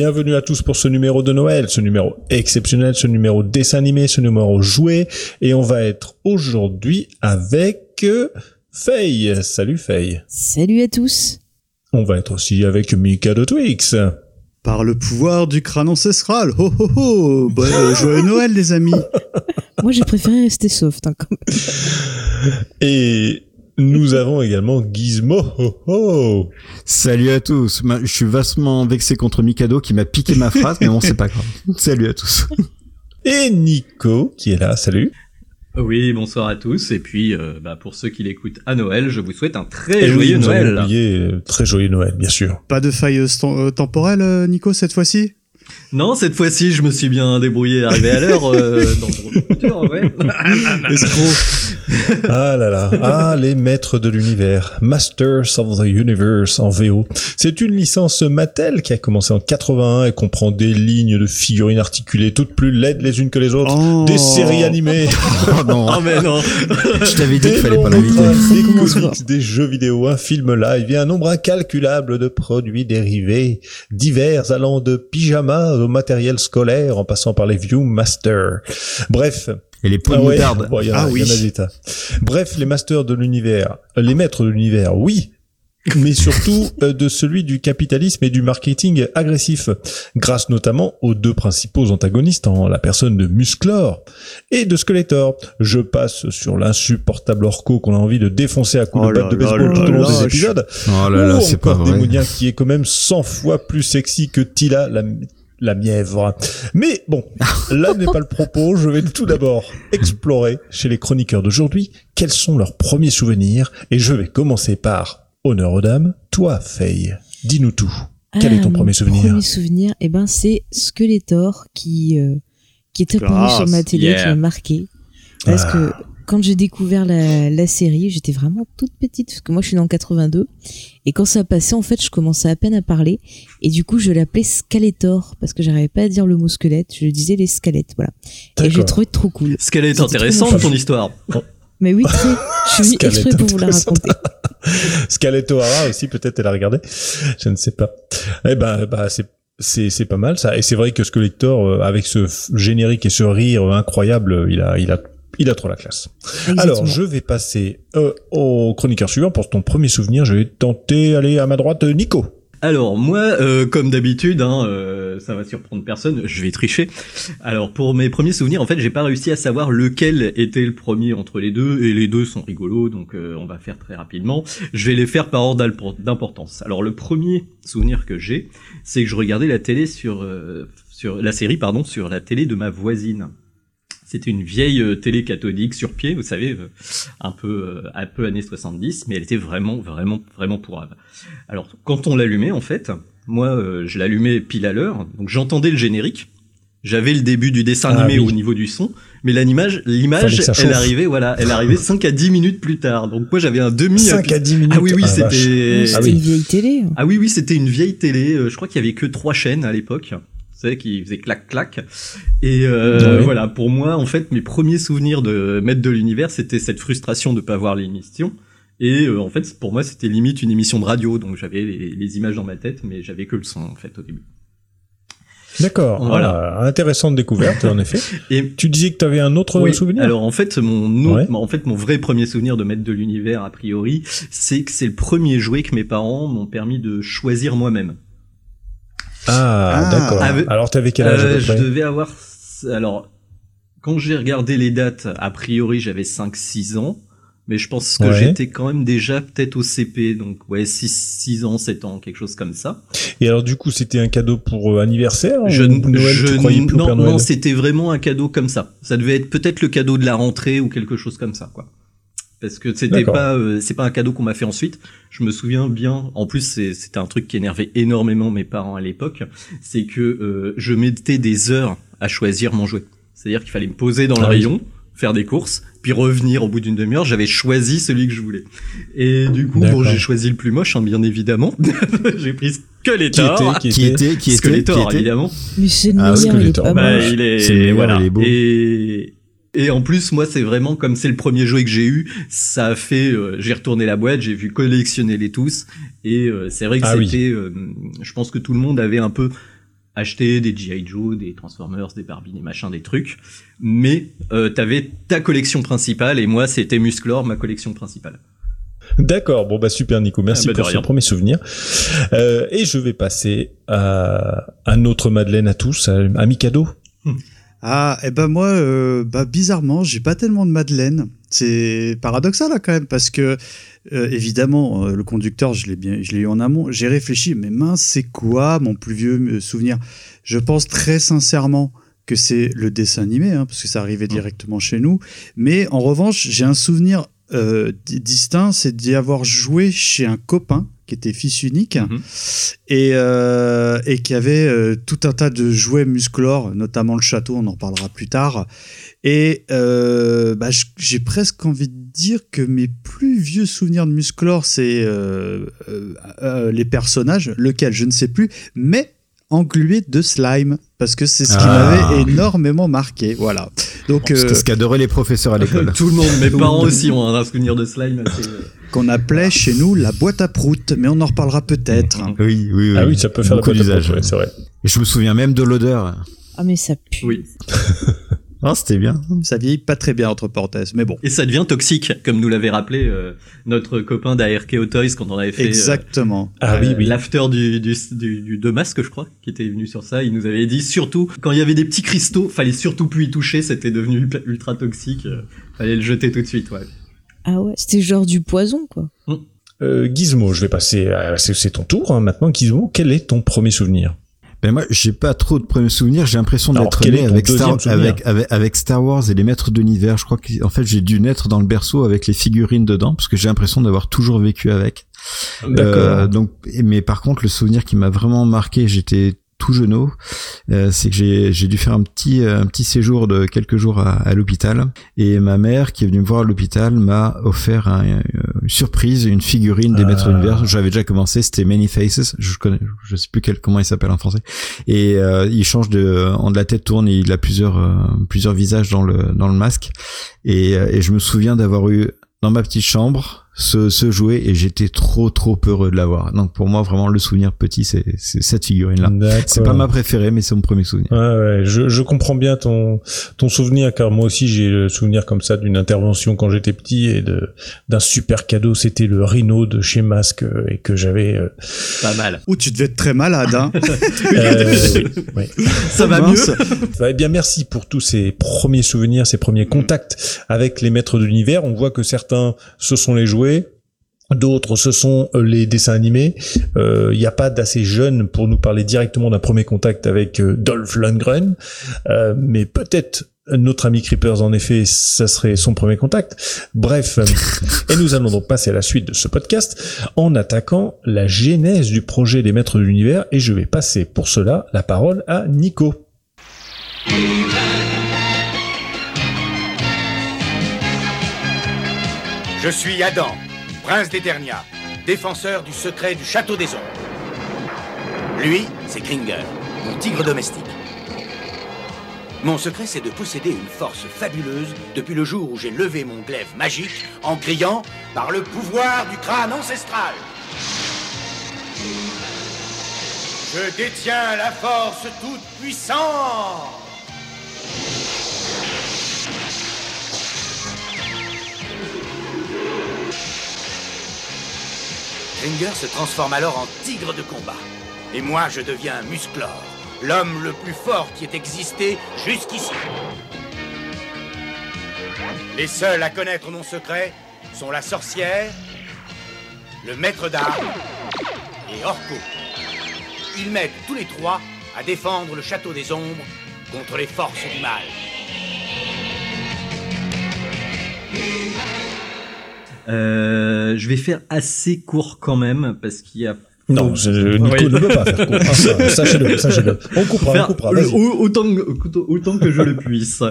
Bienvenue à tous pour ce numéro de Noël, ce numéro exceptionnel, ce numéro dessin animé, ce numéro joué. Et on va être aujourd'hui avec euh, Faye. Salut Faye. Salut à tous. On va être aussi avec Mika de Twix. Par le pouvoir du crâne ancestral. Ho ho ho. Bon, euh, joyeux Noël les amis. Moi j'ai préféré rester soft hein, quand même. Et nous avons également Gizmo. Ho, ho. Salut à tous. Je suis vastement vexé contre Mikado qui m'a piqué ma phrase, mais bon, c'est pas grave. Salut à tous. Et Nico qui est là. Salut. Oui, bonsoir à tous. Et puis, euh, bah, pour ceux qui l'écoutent à Noël, je vous souhaite un très Et oui, joyeux Noël. oublié, euh, très joyeux Noël, bien sûr. Pas de faille euh, temporelle, Nico, cette fois-ci? Non, cette fois-ci, je me suis bien débrouillé, arrivé à l'heure euh, Ah là là, ah les maîtres de l'univers, Masters of the Universe en VO. C'est une licence Mattel qui a commencé en 81 et comprend des lignes de figurines articulées toutes plus laides les unes que les autres, Oh. des séries animées, Oh non, Oh mais non. je t'avais dit qu'il fallait pas l'inviter. des comics, des jeux vidéo, un film live et un nombre incalculable de produits dérivés, divers allant de pyjamas au matériel scolaire en passant par les Viewmaster. Bref, Et les pots ah de ouais, moutarde. bon, il y en a, Ah il y en a oui. des tas. Bref, les masters de l'univers, euh, les maîtres de l'univers, oui, mais surtout euh, de celui du capitalisme et du marketing agressif, grâce notamment aux deux principaux antagonistes, en la personne de Musclor et de Skeletor. Je passe sur l'insupportable Orco qu'on a envie de défoncer à coups Oh de là batte de baseball tout au long des épisodes. Oh là là, Ou c'est pas encore. Démonia qui est quand même 100 fois plus sexy que Tila, la, la mièvre. Mais bon, là n'est pas le propos. Je vais tout d'abord explorer chez les chroniqueurs d'aujourd'hui quels sont leurs premiers souvenirs. Et je vais commencer par honneur aux dames. Toi, Faye, dis-nous tout. Quel est ton Ah, premier mon souvenir? Premier souvenir, eh ben c'est Skeletor qui euh, qui est apparu sur ma télé, yeah. qui m'a marqué. Parce Ah. que quand j'ai découvert la, la série, j'étais vraiment toute petite parce que moi je suis dans le 82 et quand ça passait en fait, je commençais à peine à parler et du coup je l'appelais Skeletor parce que j'arrivais pas à dire le mot squelette, je disais les squelettes, voilà. Et je D'accord. trouvais trop cool. C'était intéressante, ton histoire. Mais oui, très. Je suis Squelette exprès pour vous la raconter. Scaletto Hara aussi, peut-être elle a regardé. Je ne sais pas. Eh ben, bah, c'est c'est c'est pas mal ça. Et c'est vrai que Skeletor, euh, avec ce générique et ce rire euh, incroyable, euh, il a il a il a trop la classe. Exactement. Alors, je vais passer euh, au chroniqueur suivant pour ton premier souvenir. Je vais tenter, aller à ma droite, euh, Nico. Alors moi, euh, comme d'habitude, hein, euh, ça va surprendre personne, je vais tricher. Alors pour mes premiers souvenirs, en fait, j'ai pas réussi à savoir lequel était le premier entre les deux, et les deux sont rigolos, donc euh, on va faire très rapidement. Je vais les faire par ordre d'impo- d'importance. Alors le premier souvenir que j'ai, c'est que je regardais la télé sur euh, sur la série, pardon, sur la télé de ma voisine. C'était une vieille euh, télé cathodique sur pied, vous savez, euh, un peu euh, un peu années 70, mais elle était vraiment vraiment vraiment pourrave. Alors, quand on l'allumait, en fait, moi, je l'allumais pile à l'heure, donc j'entendais le générique. J'avais le début du dessin Ah animé oui. au niveau du son, mais l'image, ça elle arrivait, voilà, elle arrivait 5 à 10 minutes plus tard. Donc moi, j'avais un demi. 5 à 10 minutes. Ah oui, oui, Ah, la vache. c'était. C'était Ah oui. une vieille télé. Ah oui, oui, c'était une vieille télé. Je crois qu'il y avait que trois chaînes à l'époque. Vous savez, qui faisait clac clac. Et euh, Ouais. voilà, pour moi, en fait, mes premiers souvenirs de maître de l'univers, c'était cette frustration de pas voir l'émission. Et euh, en fait, pour moi, c'était limite une émission de radio. Donc j'avais les, les images dans ma tête, mais j'avais que le son en fait au début. D'accord. Voilà. Ah, intéressante découverte, en effet. Et Tu disais que tu avais un autre Oui, souvenir? Alors en fait mon autre- Ouais. en fait mon vrai premier souvenir de maître de l'univers a priori, c'est que c'est le premier jouet que mes parents m'ont permis de choisir moi-même. Ah, Ah. d'accord. Avec- Alors, t'avais quel âge Euh, je devais avoir alors quand j'ai regardé les dates, a priori j'avais 5 6 ans, Mais je pense que Ouais. j'étais quand même déjà peut-être au CP, donc ouais, 6, 6 ans, 7 ans, quelque chose comme ça. Et alors du coup, c'était un cadeau pour euh, anniversaire Je, ou Noël, je- tu croyais plus au non, Père Noël? non, c'était vraiment un cadeau comme ça. Ça devait être peut-être le cadeau de la rentrée ou quelque chose comme ça, quoi. Parce que c'était pas, euh, c'est pas un cadeau qu'on m'a fait ensuite. Je me souviens bien. En plus, c'est- c'était un truc qui énervait énormément mes parents à l'époque. C'est que euh, je mettais des heures à choisir mon jouet. C'est-à-dire qu'il fallait me poser dans le Ah oui. rayon, faire des courses, puis revenir au bout d'une demi-heure. J'avais choisi celui que je voulais. Et du coup, bon, j'ai choisi le plus moche, hein, bien évidemment. j'ai pris Qui Skeletor. était, qui Qui était qui était, Skeletor, qui était. évidemment. Mais c'est le Ah, meilleur, il est Skeletor. pas Bah, moche. il est, C'est le meilleur, voilà. il est beau. Et, et en plus, moi, c'est vraiment comme c'est le premier jouet que j'ai eu, ça a fait, euh, j'ai retourné la boîte, j'ai vu collectionner les tous, et euh, c'est vrai que Ah oui. c'était, euh, je pense que tout le monde avait un peu acheté des G.I. Joe, des Transformers, des Barbie, des machins, des trucs, mais t'avais ta collection principale, et moi, c'était Musclor, ma collection principale. D'accord, bon bah super Nico, merci Ah bah, pour ce premier souvenir. Euh, et je vais passer à un autre Madeleine à tous, à, à Mikado. Ah, et ben moi, euh, bah bizarrement, j'ai pas tellement de Madeleine. C'est paradoxal là quand même parce que euh, évidemment euh, le conducteur, je l'ai bien, je l'ai eu en amont. J'ai réfléchi, mais mince, c'est quoi mon plus vieux euh, souvenir? Je pense très sincèrement que c'est le dessin animé, hein, parce que ça arrivait directement chez nous. Mais en revanche, j'ai un souvenir euh, di- distinct, c'est d'y avoir joué chez un copain qui était fils unique Mhm. et, euh, et qui avait euh, tout un tas de jouets musclores, notamment le château, on en reparlera plus tard. Et euh, bah, j'ai presque envie de dire que mes plus vieux souvenirs de musclore, c'est euh, euh, euh, les personnages, lequel je ne sais plus, mais englué de slime, parce que c'est ce qui Ah. m'avait énormément marqué. Voilà. Donc, C'était euh, ce qu'adoraient les professeurs à l'école. Tout le monde, mes parents aussi ont un souvenir de slime assez... qu'on appelait chez nous la boîte à prout, mais on en reparlera peut-être. Oui, oui, oui. Ah oui, ça peut faire Beaucoup la boîte à d'usage. prout, ouais, c'est vrai. Et je me souviens même de l'odeur. Ah, mais ça pue. Oui. Ah, c'était bien. Ça vieillit pas très bien, entre parenthèses, mais bon. Et ça devient toxique, comme nous l'avait rappelé euh, notre copain d'ARK Toys quand on avait fait... euh, Exactement. Ah oui, Euh, oui. L'after du, du, du, du de masque, je crois, qui était venu sur ça, il nous avait dit surtout, quand il y avait des petits cristaux, fallait surtout plus y toucher, c'était devenu ultra- ultra toxique, euh, fallait le jeter tout de suite, ouais. Ah ouais, c'était genre du poison, quoi. Euh, Gizmo, je vais passer, à- c'est c'est ton tour hein, maintenant. Gizmo, quel est ton premier souvenir? Ben moi, j'ai pas trop de premiers souvenirs. J'ai l'impression d'être né avec Star, deuxième souvenir? avec, avec, avec Star Wars et les Maîtres d'univers. Je crois qu'en fait, j'ai dû naître dans le berceau avec les figurines dedans, parce que j'ai l'impression d'avoir toujours vécu avec. Euh, donc, mais par contre, le souvenir qui m'a vraiment marqué, j'étais tout jeune, euh, c'est que j'ai dû faire un petit euh, un petit séjour de quelques jours à, à l'hôpital. Et ma mère qui est venue me voir à l'hôpital m'a offert un- euh, une surprise une figurine des Ah. maîtres d'univers. J'avais déjà commencé c'était Many Faces. Je connais je sais plus quel comment il s'appelle en français. Et euh, il change de en de la tête tourne et il a plusieurs euh, plusieurs visages dans le dans le masque. Et, euh, et je me souviens d'avoir eu dans ma petite chambre ce, ce jouet et j'étais trop trop heureux de l'avoir. Donc pour moi vraiment le souvenir petit c'est c'est cette figurine là. D'accord. C'est pas ma préférée mais c'est mon premier souvenir. Ouais, ouais, je, je comprends bien ton ton souvenir car moi aussi j'ai le souvenir comme ça d'une intervention quand j'étais petit et de d'un super cadeau. C'était le Rhino de chez Masque euh, et que j'avais. euh, Pas mal. Ou tu devais être très malade, hein. euh, oui, oui. Ça va mieux. Eh bien, merci pour tous ces premiers souvenirs, ces premiers contacts avec les maîtres de l'univers. On voit que certains, ce sont les jouets. D'autres, ce sont euh, les dessins animés. Euh, Il n'y a pas d'assez jeune pour nous parler directement d'un premier contact avec euh, Dolph Lundgren. Euh, mais peut-être notre ami Creepers, en effet, ça serait son premier contact. Bref, euh, et nous allons donc passer à la suite de ce podcast en attaquant la genèse du projet des maîtres de l'univers. Et je vais passer pour cela la parole à Nico. Je suis Adam, prince d'Eternia, défenseur du secret du château des ombres. Lui, c'est Kringer, mon tigre domestique. Mon secret, c'est de posséder une force fabuleuse depuis le jour où j'ai levé mon glaive magique en criant par le pouvoir du crâne ancestral. Je détiens la force toute puissante. Kringer se transforme alors en tigre de combat. Et moi, je deviens Musclor, l'homme le plus fort qui ait existé jusqu'ici. Les seuls à connaître mon secret sont la sorcière, le maître d'armes et Orko. Ils m'aident tous les trois à défendre le château des ombres contre les forces du mal. Euh, je vais faire assez court quand même parce qu'il y a Non, je, Nico ne peut pas faire court. Ah, ça, Sachez-le, sachez-le. On coupera, on coupera. le- autant, que- autant que je le puisse.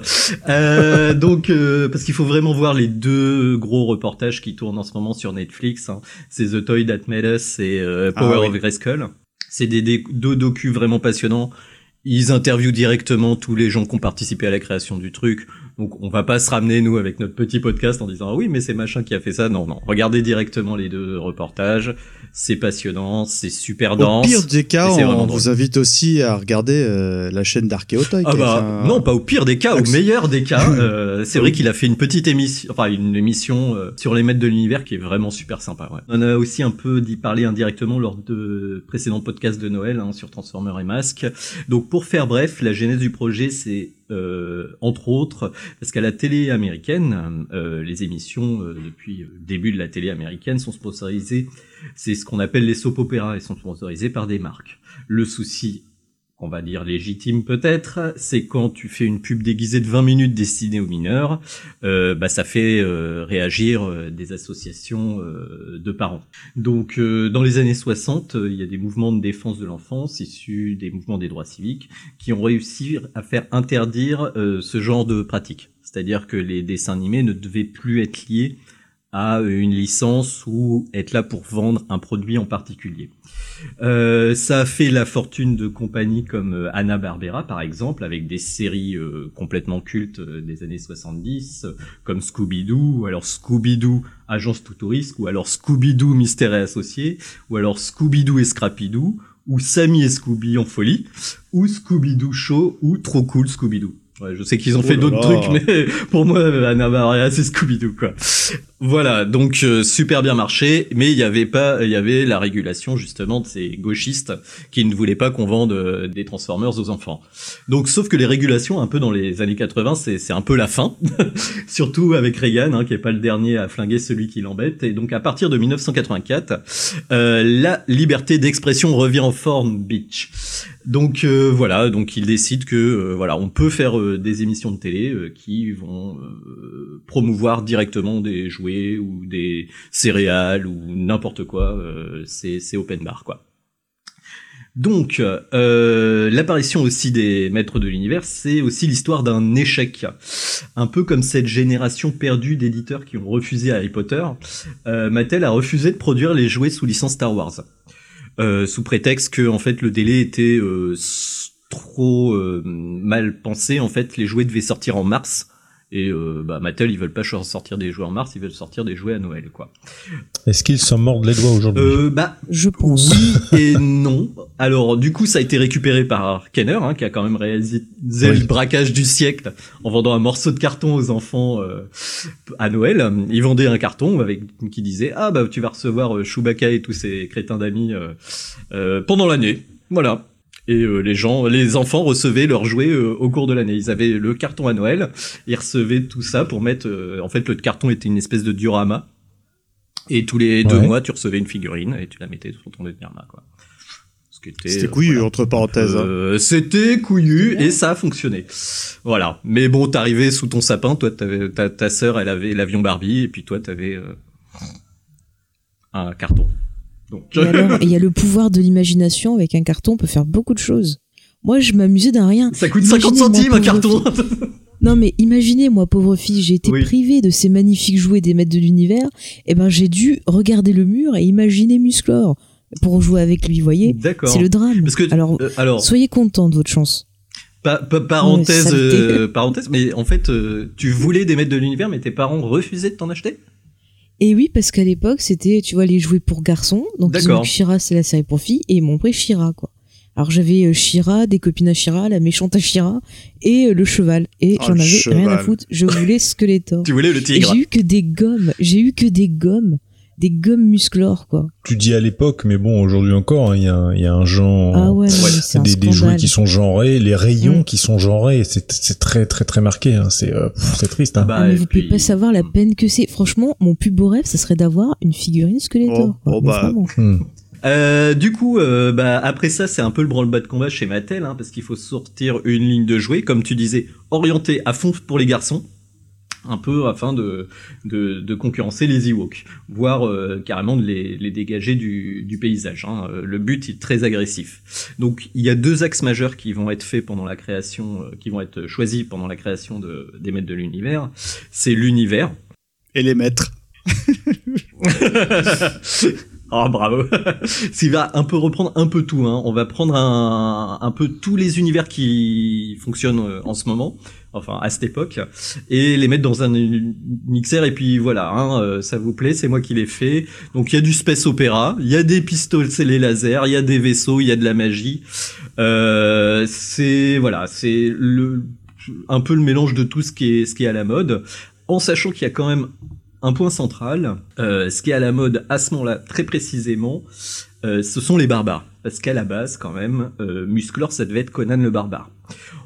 Euh, donc, euh, parce qu'il faut vraiment voir les deux gros reportages qui tournent en ce moment sur Netflix. hein. C'est The Toy That Made Us et euh, Power Ah oui. of Grayskull. C'est des, des- deux docus vraiment passionnants. Ils interviewent directement tous les gens qui ont participé à la création du truc. Donc, on va pas se ramener, nous, avec notre petit podcast en disant, ah oui, mais c'est machin qui a fait ça. Non, non. Regardez directement les deux reportages. C'est passionnant, c'est super Au dense. pire des cas, on drôle. vous invite aussi à regarder euh, la chaîne d'Archéotoy. Ah bah un- non, pas au pire des cas, au meilleur des cas. Euh, c'est vrai qu'il a fait une petite émission, enfin une émission euh, sur les maîtres de l'univers qui est vraiment super sympa. Ouais. On a aussi un peu d'y parler indirectement lors de précédents podcasts de Noël hein, sur Transformers et Masques. Donc pour faire bref, la genèse du projet, c'est euh, entre autres parce qu'à la télé américaine, euh, les émissions euh, depuis le début de la télé américaine sont sponsorisées. C'est ce qu'on appelle les soap opéras et sont sponsorisées par des marques. Le souci on va dire légitime peut-être, c'est quand tu fais une pub déguisée de 20 minutes destinée aux mineurs, euh, bah ça fait euh, réagir euh, des associations de parents. Donc dans les années 60, euh, il y a des mouvements de défense de l'enfance issus des mouvements des droits civiques qui ont réussi à faire interdire ce genre de pratique. C'est-à-dire que les dessins animés ne devaient plus être liés à une licence ou être là pour vendre un produit en particulier. Euh, ça a fait la fortune de compagnies comme euh, Hanna Barbera par exemple, avec des séries euh, complètement cultes euh, des années 70, euh, comme Scooby-Doo, ou alors Scooby-Doo Agence tout risque, ou alors Scooby-Doo Mystère et Associés, ou alors Scooby-Doo et Scrappy-Doo, ou Sammy et Scooby en folie, ou Scooby-Doo Show, ou Trop Cool Scooby-Doo. Ouais, je sais qu'ils ont Oh fait d'autres trucs, mais pour moi, Hanna Barbera, c'est Scooby-Doo, quoi. Voilà, donc euh, super bien marché, mais il y avait pas, il y avait la régulation justement de ces gauchistes qui ne voulaient pas qu'on vende euh, des Transformers aux enfants. Donc, sauf que les régulations, un peu dans les années 80, c'est c'est un peu la fin, surtout avec Reagan, hein, qui est pas le dernier à flinguer celui qui l'embête. Et donc, à partir de 1984, euh, la liberté d'expression revient en forme, bitch. Donc euh, voilà, donc il décide que euh, voilà, on peut faire euh, des émissions de télé qui vont promouvoir directement des jouets ou des céréales ou n'importe quoi. c'est open bar quoi. Donc, l'apparition aussi des maîtres de l'univers, c'est aussi l'histoire d'un échec. Un peu comme cette génération perdue d'éditeurs qui ont refusé Harry Potter, Mattel a refusé de produire les jouets sous licence Star Wars. Euh, sous prétexte que en fait le délai était euh, trop euh, mal pensé. En fait, les jouets devaient sortir en mars. Et euh, bah, Mattel, ils veulent pas sortir des jouets en mars, ils veulent sortir des jouets à Noël, quoi. Est-ce qu'ils s'en mordent les doigts aujourd'hui? Euh, bah, Je pense. oui et non. Alors, du coup, ça a été récupéré par Kenner, hein, qui a quand même réalisé Oui. le braquage du siècle en vendant un morceau de carton aux enfants euh, à Noël. Il vendait un carton avec qui disait ah bah tu vas recevoir euh, Chewbacca et tous ces crétins d'amis euh, euh, pendant l'année. Voilà. Et euh, les gens, les enfants recevaient leurs jouets euh, au cours de l'année. Ils avaient le carton à Noël, ils recevaient tout ça pour mettre. euh, en fait, le carton était une espèce de diorama. Et tous les deux Ouais. mois, tu recevais une figurine et tu la mettais sur ton diorama, quoi. Ce qui était, C'était euh, couillu, voilà. entre parenthèses. hein. Euh, C'était couillu et ça a fonctionné. Voilà. Mais bon, t'arrivais sous ton sapin, toi, t'avais, ta, ta sœur, elle avait l'avion Barbie et puis toi, t'avais euh, un carton. Donc, Et alors, il y a le pouvoir de l'imagination avec un carton, on peut faire beaucoup de choses. Moi, je m'amusais d'un rien. ça coûte 50 Imaginez, centimes un carton. Non, mais imaginez, moi, pauvre fille, j'ai été Oui. privée de ces magnifiques jouets des maîtres de l'univers. Et ben, j'ai dû regarder le mur et imaginer Musclor pour jouer avec lui, vous voyez? D'accord. C'est le drame. Parce que alors, euh, alors soyez content de votre chance. pa- pa- parenthèse, euh, parenthèse, mais en fait, euh, tu voulais des maîtres de l'univers, mais tes parents refusaient de t'en acheter? Et oui, parce qu'à l'époque, c'était, tu vois, les jouets pour garçons. Donc, Shira, c'est la série pour filles. Et ils m'ont pris Shira, quoi. Alors, j'avais euh, Shira, des copines à Shira, la méchante à Shira, et euh, le cheval. Et Oh, j'en avais rien à foutre. Je voulais Skeletor. Tu voulais le Et tigre. j'ai eu que des gommes. J'ai eu que des gommes. Des gommes musclores, quoi. Tu dis à l'époque, mais bon, aujourd'hui encore, hein, il y, a, un- il y a un genre, Ah ouais, un des, des jouets qui sont genrés, les rayons Mm. qui sont genrés, c'est c'est très très très marqué. Hein, c'est euh, pff, c'est triste. Hein. Bah, Ah, mais vous puis- pouvez pas savoir la peine que c'est. Franchement, mon plus beau rêve, ça serait d'avoir une figurine Skeletor. Oh, oh, bah. Hmm. Euh, du coup, euh, bah, après ça, c'est un peu le branle-bas de combat chez Mattel, hein, parce qu'il faut sortir une ligne de jouets, comme tu disais, orientée à fond pour les garçons, un peu afin de, de, de concurrencer les Ewoks, voire euh, carrément de les, les dégager du, du paysage. hein. Euh, Le but est très agressif. Donc, il y a deux axes majeurs qui vont être faits pendant la création, euh, qui vont être choisis pendant la création de, des maîtres de l'univers. C'est l'univers, Et les maîtres. Oh bravo. S'il va un peu reprendre un peu tout, hein. on va prendre un, un peu tous les univers qui fonctionnent euh, en ce moment, enfin à cette époque, et les mettre dans un mixeur et puis voilà, hein, euh, ça vous plaît, c'est moi qui l'ai fait. Donc il y a du space opéra, il y a des pistolets laser, il y a des vaisseaux, il y a de la magie. Euh, c'est voilà, c'est le un peu le mélange de tout ce qui est ce qui est à la mode, en sachant qu'il y a quand même un point central, euh, ce qui est à la mode à ce moment-là très précisément, euh, ce sont les barbares. Parce qu'à la base, quand même, euh, Musclor, ça devait être Conan le barbare.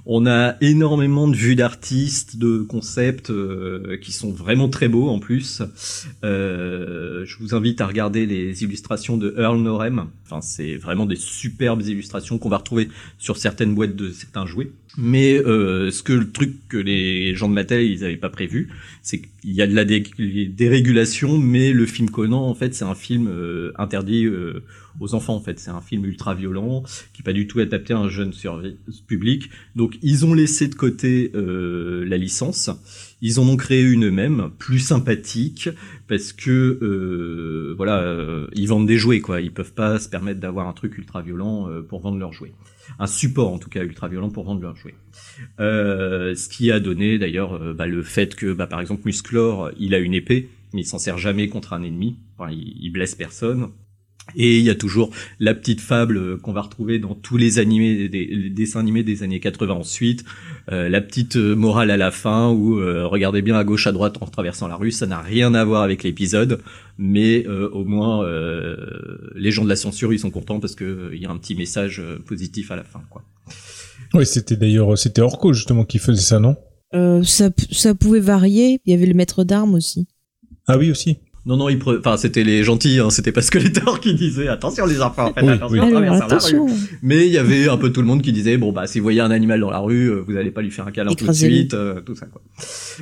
On a énormément de vues d'artistes, de concepts euh, qui sont vraiment très beaux en plus. Euh, je vous invite à regarder les illustrations de Earl Norem. Enfin, c'est vraiment des superbes illustrations qu'on va retrouver sur certaines boîtes de certains jouets. Mais euh, ce que le truc que les gens de Mattel ils avaient pas prévu, c'est qu'il y a de la dé- dérégulation, mais le film Conan en fait c'est un film euh, interdit euh, aux enfants en fait. C'est un film ultra violent qui est pas du tout adapté à un jeune public. Donc ils ont laissé de côté euh, la licence. Ils en ont créé une eux-mêmes, plus sympathique, parce que euh, voilà, euh, ils vendent des jouets quoi. Ils peuvent pas se permettre d'avoir un truc ultra violent euh, pour vendre leurs jouets. Un support en tout cas ultra violent pour vendre leurs jouets. Euh, ce qui a donné d'ailleurs euh, bah, le fait que bah, par exemple Musclor, il a une épée, mais il s'en sert jamais contre un ennemi. Enfin, il, il blesse personne. Et il y a toujours la petite fable euh, qu'on va retrouver dans tous les animés, des, les dessins animés des années 80 ensuite, euh, la petite euh, morale à la fin où euh, regardez bien à gauche à droite en traversant la rue, ça n'a rien à voir avec l'épisode, mais euh, au moins euh, les gens de la censure ils sont contents parce que euh, il y a un petit message positif à la fin quoi. Oui, c'était d'ailleurs c'était Orco justement qui faisait ça, non? Euh, ça, ça pouvait varier. Il y avait le maître d'armes aussi. Ah oui aussi. Non non, enfin c'était les gentils, hein, c'était pas Skeletor qui disait attention les enfants, faites Oui, attention oui. Alors, la rue. attention. Mais il y avait un peu tout le monde qui disait bon bah si vous voyez un animal dans la rue, euh, vous allez pas lui faire un câlin tout de suite, euh, tout ça quoi.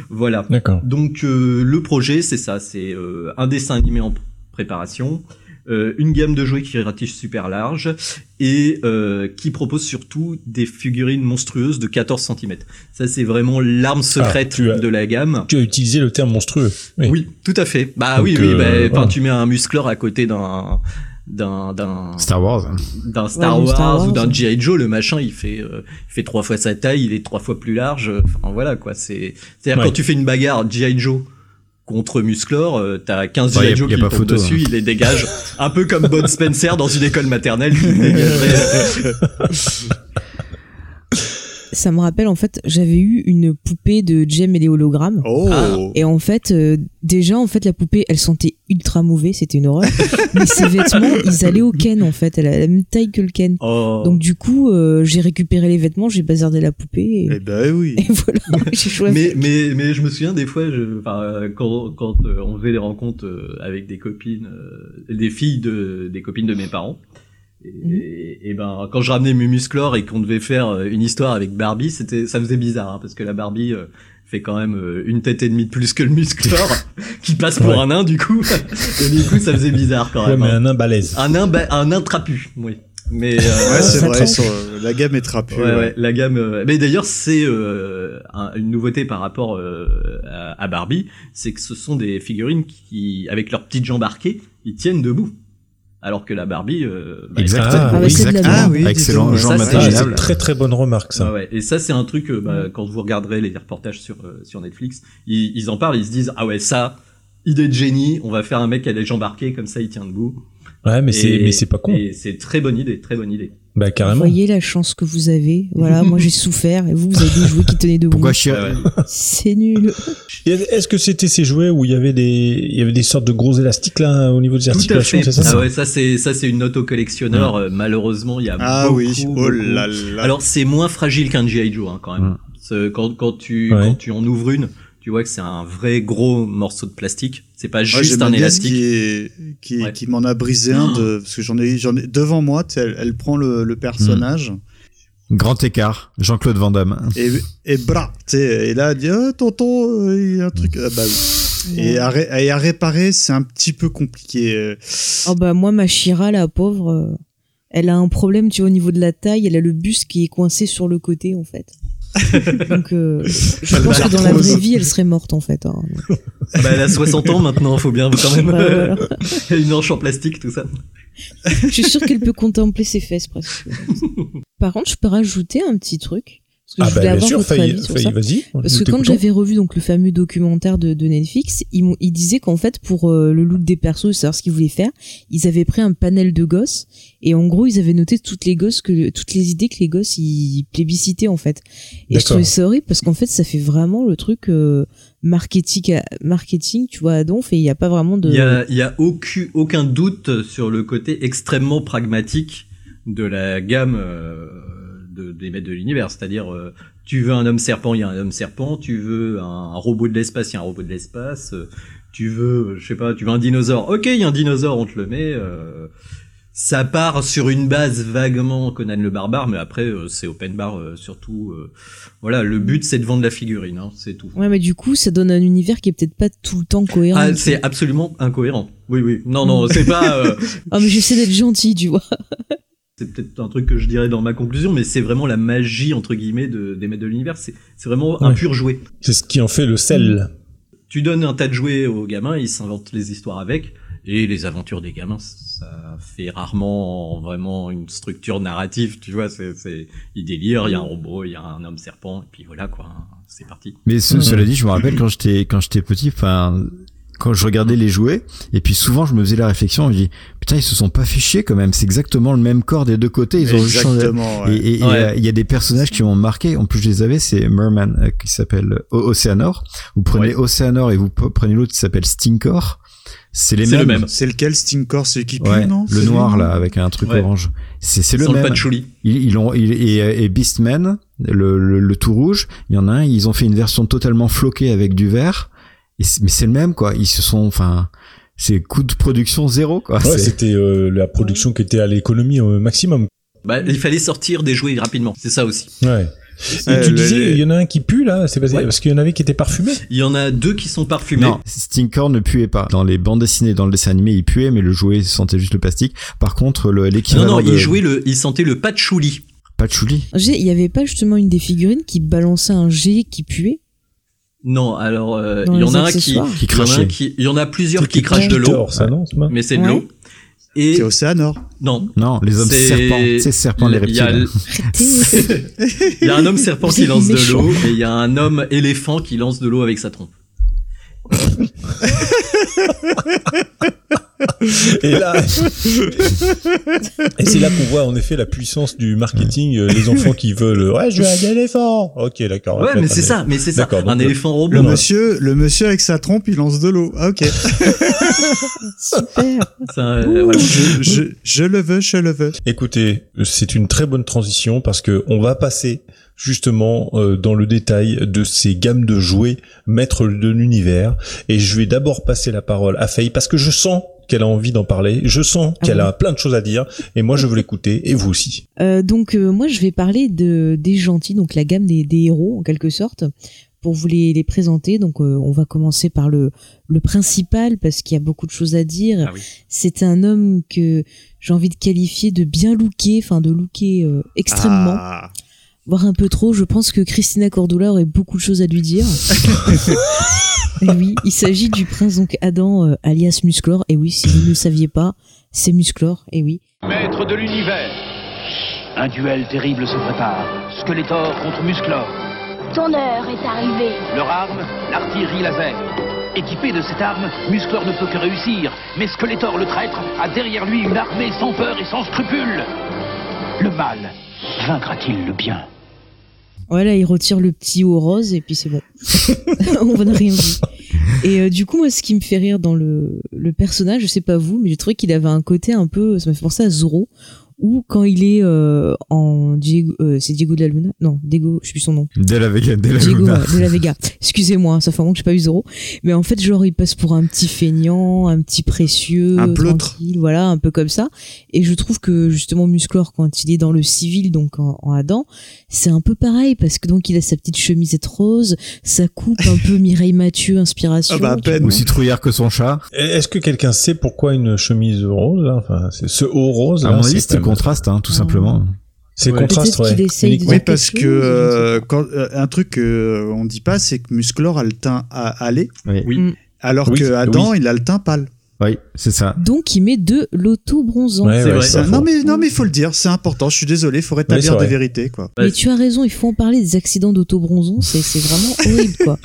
Voilà. D'accord. Donc euh, le projet c'est ça, c'est euh, un dessin animé en préparation, euh, une gamme de jouets qui ratisse super large et euh, qui propose surtout des figurines monstrueuses de 14 cm. Ça c'est vraiment l'arme secrète Ah, as- de la gamme. Tu as utilisé le terme monstrueux. Oui. Oui, tout à fait. Bah Donc, oui, oui. euh, bah, voilà. tu mets un musclor à côté d'un d'un d'un Star Wars. d'un Star, Ouais, Wars Star Wars. ou d'un GI Joe, le machin, il fait euh, il fait trois fois sa taille, il est trois fois plus large. Enfin voilà quoi. C'est c'est-à-dire Ouais. quand tu fais une bagarre GI Joe contre Musclor, euh, t'as 15 Bah, Joe qui pas tombent photo, dessus, hein. il les dégage, un peu comme Bud Spencer dans une école maternelle qui dégagerait. Ça me rappelle, en fait, j'avais eu une poupée de Jem et les hologrammes. Oh Ah. Et en fait, euh, déjà, en fait, la poupée, elle sentait ultra mauvais, c'était une horreur. Mais ses vêtements, ils allaient au Ken, en fait. Elle a la même taille que le Ken. Oh. Donc, du coup, euh, j'ai récupéré les vêtements, j'ai bazardé la poupée. Et, Eh ben oui. et voilà, j'ai joué mais, mais, mais je me souviens des fois, je, quand, quand euh, on faisait des rencontres euh, avec des copines, euh, des filles de, des copines de mes parents, et, Mhm. et- et ben quand je ramenais mes musclors et qu'on devait faire euh, une histoire avec Barbie, c'était, ça faisait bizarre, hein, parce que la Barbie euh, fait quand même euh, une tête et demie de plus que le musclor, qui passe pour Ouais. un nain du coup, et du coup ça faisait bizarre quand Ouais, même. mais hein. un nain balèze. Un nain, ba- un nain trapu, oui. Mais euh, Ouais, c'est ça vrai, euh, la gamme est trapue. Ouais, ouais, la gamme. euh, Mais d'ailleurs, c'est euh, un- une nouveauté par rapport euh, à, à Barbie, c'est que ce sont des figurines qui, avec leurs petites jambes arquées, ils tiennent debout. Alors que la Barbie, euh, bah, Exactement. Ah, la exactement. Ah oui, Excellent. Genre donc. Ça, c'est- Ah, très très bonne remarque ça. Ouais, ouais. Et ça, c'est un truc, euh, bah, quand vous regarderez les reportages sur, euh, sur Netflix, ils, ils en parlent, ils se disent, ah ouais, ça, idée de génie, on va faire un mec qui a les jambes arquées, comme ça il tient debout. Ouais, mais c'est mais c'est pas con. Et c'est très bonne idée, très bonne idée. Bah Vous carrément. voyez la chance que vous avez. Voilà, moi j'ai souffert et vous, vous avez des jouets qui tenaient debout. Pourquoi Chirac C'est nul. Est-ce que c'était ces jouets où il y avait des il y avait des sortes de gros élastiques là au niveau des Tout à articulations, fait. c'est ça? Ah ouais, ça c'est ça c'est une note au collectionneur. Euh, Malheureusement, il y a Ah beaucoup, oui, oh beaucoup- là là. Alors c'est moins fragile qu'un GI Joe hein, quand même. Quand quand tu Ouais. quand tu en ouvres une, tu vois que c'est un vrai gros morceau de plastique. C'est pas Ouais, juste j'aime un élastique. qui, est- qui, Ouais. qui m'en a brisé un de, parce que j'en ai, j'en ai devant moi, elle, elle prend le, le personnage Grand écart, Jean-Claude Van Damme. et, et bra, tu sais, et là elle dit, ah, tonton, euh, il y a un truc, ah, bah oui. Et à, ré- et à réparer, c'est un petit peu compliqué. Oh bah moi ma Shira la pauvre, euh, elle a un problème tu vois au niveau de la taille, elle a le buste qui est coincé sur le côté en fait. Donc euh, je pense que dans la vraie vie elle serait morte en fait. hein. Bah, elle a 60 ans maintenant, faut bien quand même. Bah, voilà. une hanche en plastique, tout ça. Je suis sûre qu'elle peut contempler ses fesses presque. Par contre je peux rajouter un petit truc. Parce que Ah je voulais bah bien avoir sûr, ça. vas-y. Parce que quand j'avais revu donc le fameux documentaire de, de Netflix, ils, ils disaient qu'en fait pour euh, le look des persos, savoir ce qu'ils voulaient faire, ils avaient pris un panel de gosses et en gros ils avaient noté toutes les gosses que toutes les idées que les gosses ils plébiscitaient en fait. Et je trouvais ça horrible parce qu'en fait ça fait vraiment le truc euh, marketing, à- marketing, tu vois à donf et il n'y a pas vraiment de. Il y a, il y a aucun, aucun doute sur le côté extrêmement pragmatique de la gamme euh, de, des maîtres de l'univers. C'est-à-dire, euh, tu veux un homme serpent, il y a un homme serpent. Tu veux un, un robot de l'espace, il y a un robot de l'espace. euh, Tu veux, je sais pas, tu veux un dinosaure. Ok, il y a un dinosaure, on te le met. euh, ça part sur une base vaguement Conan le barbare, mais après c'est open bar surtout. voilà, le but c'est de vendre la figurine, hein, c'est tout. Ouais mais du coup ça donne un univers qui est peut-être pas tout le temps cohérent. Ah, c'est absolument incohérent. Oui, oui. Non, non, c'est pas. Ah mais j'essaie d'être gentil tu vois. c'est peut-être un truc que je dirais dans ma conclusion, mais c'est vraiment la magie entre guillemets de, des maîtres de l'univers. C'est, vraiment un pur jouet. C'est ce qui en fait le sel. Tu donnes un tas de jouets aux gamins, ils s'inventent les histoires avec, et les aventures des gamins, ça fait rarement vraiment une structure narrative. Tu vois, c'est, c'est ils délirent, il y a un robot, il y a un homme serpent, et puis voilà quoi, c'est parti. Mais ce- Mhm. cela dit, je me rappelle quand j'étais quand j'étais petit, enfin quand je regardais les jouets, et puis souvent je me faisais la réflexion, je me dis putain ils se sont pas fait chier quand même, c'est exactement le même corps des deux côtés, ils ont. Exactement. Et ouais. et- Ouais. euh, il y a des personnages qui m'ont marqué. En plus, je les avais. C'est Merman euh, qui s'appelle O- Océanor. Vous prenez Ouais. Océanor et vous prenez l'autre qui s'appelle Stinkor. C'est les C'est le mêmes. même. C'est lequel Stinkor, c'est qui pue, Ouais, non? le noir là avec un truc Ouais. orange. C'est c'est le le même. patchouli. Ils, ils ont ils- et, et Beastman, le, le, le tout rouge. Il y en a un. Ils ont fait une version totalement floquée avec du vert. Et mais c'est le même quoi. Ils se sont enfin. C'est coût de production zéro quoi. Ouais, c'était euh, la production qui était à l'économie au maximum. Bah, il fallait sortir des jouets rapidement, c'est ça aussi. Ouais. Et Ouais, tu disais, il y en a un qui pue là, c'est parce, Ouais. parce qu'il y en avait qui étaient parfumés? Il y en a deux qui sont parfumés. Non, Stinkor ne puait pas. Dans les bandes dessinées, dans le dessin animé, il puait, mais le jouet sentait juste le plastique. Par contre, le Non, l'équivalent non, de il jouait le, il sentait le patchouli. patchouli. Il y avait pas justement une des figurines qui balançait un jet qui puait? Non, alors euh, il y en a un qui, il y en a un crachait. qui, il y en a plusieurs qui crachent de l'eau, mais c'est de Ouais. l'eau. Et C'est Océanor. non, Non, les hommes C'est- serpents. C'est serpents, les il y a, reptiles. Il y a un homme serpent qui lance de l'eau et il y a un homme éléphant qui lance de l'eau avec sa trompe. Et là, et c'est là qu'on voit en effet la puissance du marketing. euh, Les enfants qui veulent, ouais, je veux un éléphant. Ok, d'accord. Ouais, mais c'est ça, mais c'est ça. Un le- éléphant Le robot. Non. monsieur, le monsieur avec sa trompe, il lance de l'eau. Ah, ok. Super. Ça, euh, je, je, je le veux, je le veux. Écoutez, c'est une très bonne transition parce que on va passer justement euh, dans le détail de ces gammes de jouets maîtres de l'univers et je vais d'abord passer la parole à Faye parce que je sens qu'elle a envie d'en parler, je sens Ah qu'elle a plein de choses à dire et moi je veux l'écouter et vous aussi. Euh, donc euh, moi je vais parler de des gentils, donc la gamme des, des héros en quelque sorte, pour vous les, les présenter. Donc euh, on va commencer par le le principal parce qu'il y a beaucoup de choses à dire. Ah oui. C'est un homme que j'ai envie de qualifier de bien looké, enfin de looké euh, extrêmement, Ah. Voire un peu trop. Je pense que Christina Cordula aurait beaucoup de choses à lui dire. Et oui, il s'agit du prince donc Adam euh, alias Musclor. Et oui, si vous ne le saviez pas, c'est Musclor. Et oui. Maître de l'univers. Un duel terrible se prépare. Skeletor contre Musclor. Ton heure est arrivée. Leur arme, l'artillerie laser. Équipé de cette arme, Musclor ne peut que réussir. Mais Skeletor, le traître, a derrière lui une armée sans peur et sans scrupules. Le mal vaincra-t-il le bien? Voilà, il retire le petit haut rose et puis c'est bon. On n'a rien vu. Et euh, du coup, moi, ce qui me fait rire dans le, le personnage, je sais pas vous, mais j'ai trouvé qu'il avait un côté un peu, ça m'a fait penser à Zoro, ou quand il est euh, en Diego, euh, c'est Diego de la Luna? Non, Diego, je sais plus son nom. De la Vega, de la Diego Luna. de la Vega. Excusez-moi, ça fait un moment que j'ai pas vu Zoro. Mais en fait, genre, il passe pour un petit feignant, un petit précieux, Un pleutre. tranquille, voilà, un peu comme ça. Et je trouve que justement, Musclor, quand il est dans le civil, donc en, en Adam, c'est un peu pareil parce que donc il a sa petite chemisette rose, sa coupe un peu Mireille Mathieu, inspiration. Ah bah, à peine. Aussi trouillard que son chat. Est-ce que quelqu'un sait pourquoi une chemise rose là Enfin, c'est ce haut rose. À là, mon c'est avis, c'était quand même- contraste, hein, tout simplement. C'est Ouais. contraste, ouais. Oui, parce que euh, quand, euh, un truc que on dit pas, c'est que Musclor a le teint à aller, Oui, Oui. Mm. alors Oui, que Adam, oui. il a le teint pâle. oui c'est ça. Donc il met de l'auto-bronzant. Ouais, ouais, non mais non mais il faut le dire, c'est important. Je suis désolé, faut Oui, rétablir des vérités quoi. Mais tu as raison, il faut en parler des accidents d'auto-bronzon, c'est c'est vraiment horrible quoi.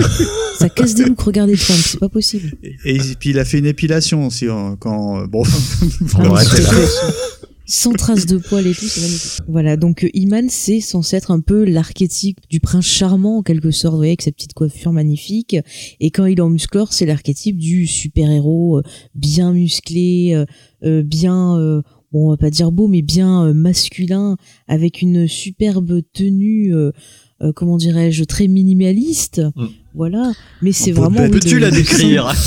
Ça casse des looks, regardez Trump, c'est pas possible. Et, et puis il a fait une épilation aussi hein, quand euh, bon. On Ah, Sans traces de poils et tout, c'est magnifique. Voilà, donc euh, Iman, c'est censé être un peu l'archétype du prince charmant en quelque sorte, vous voyez, avec sa petite coiffure magnifique. Et quand il est en musclor, c'est l'archétype du super-héros euh, bien musclé, euh, euh, bien, euh, bon, on va pas dire beau, mais bien euh, masculin, avec une superbe tenue, euh, euh, comment dirais-je, très minimaliste. Mm. Voilà, mais c'est vraiment... Peux-tu la décrire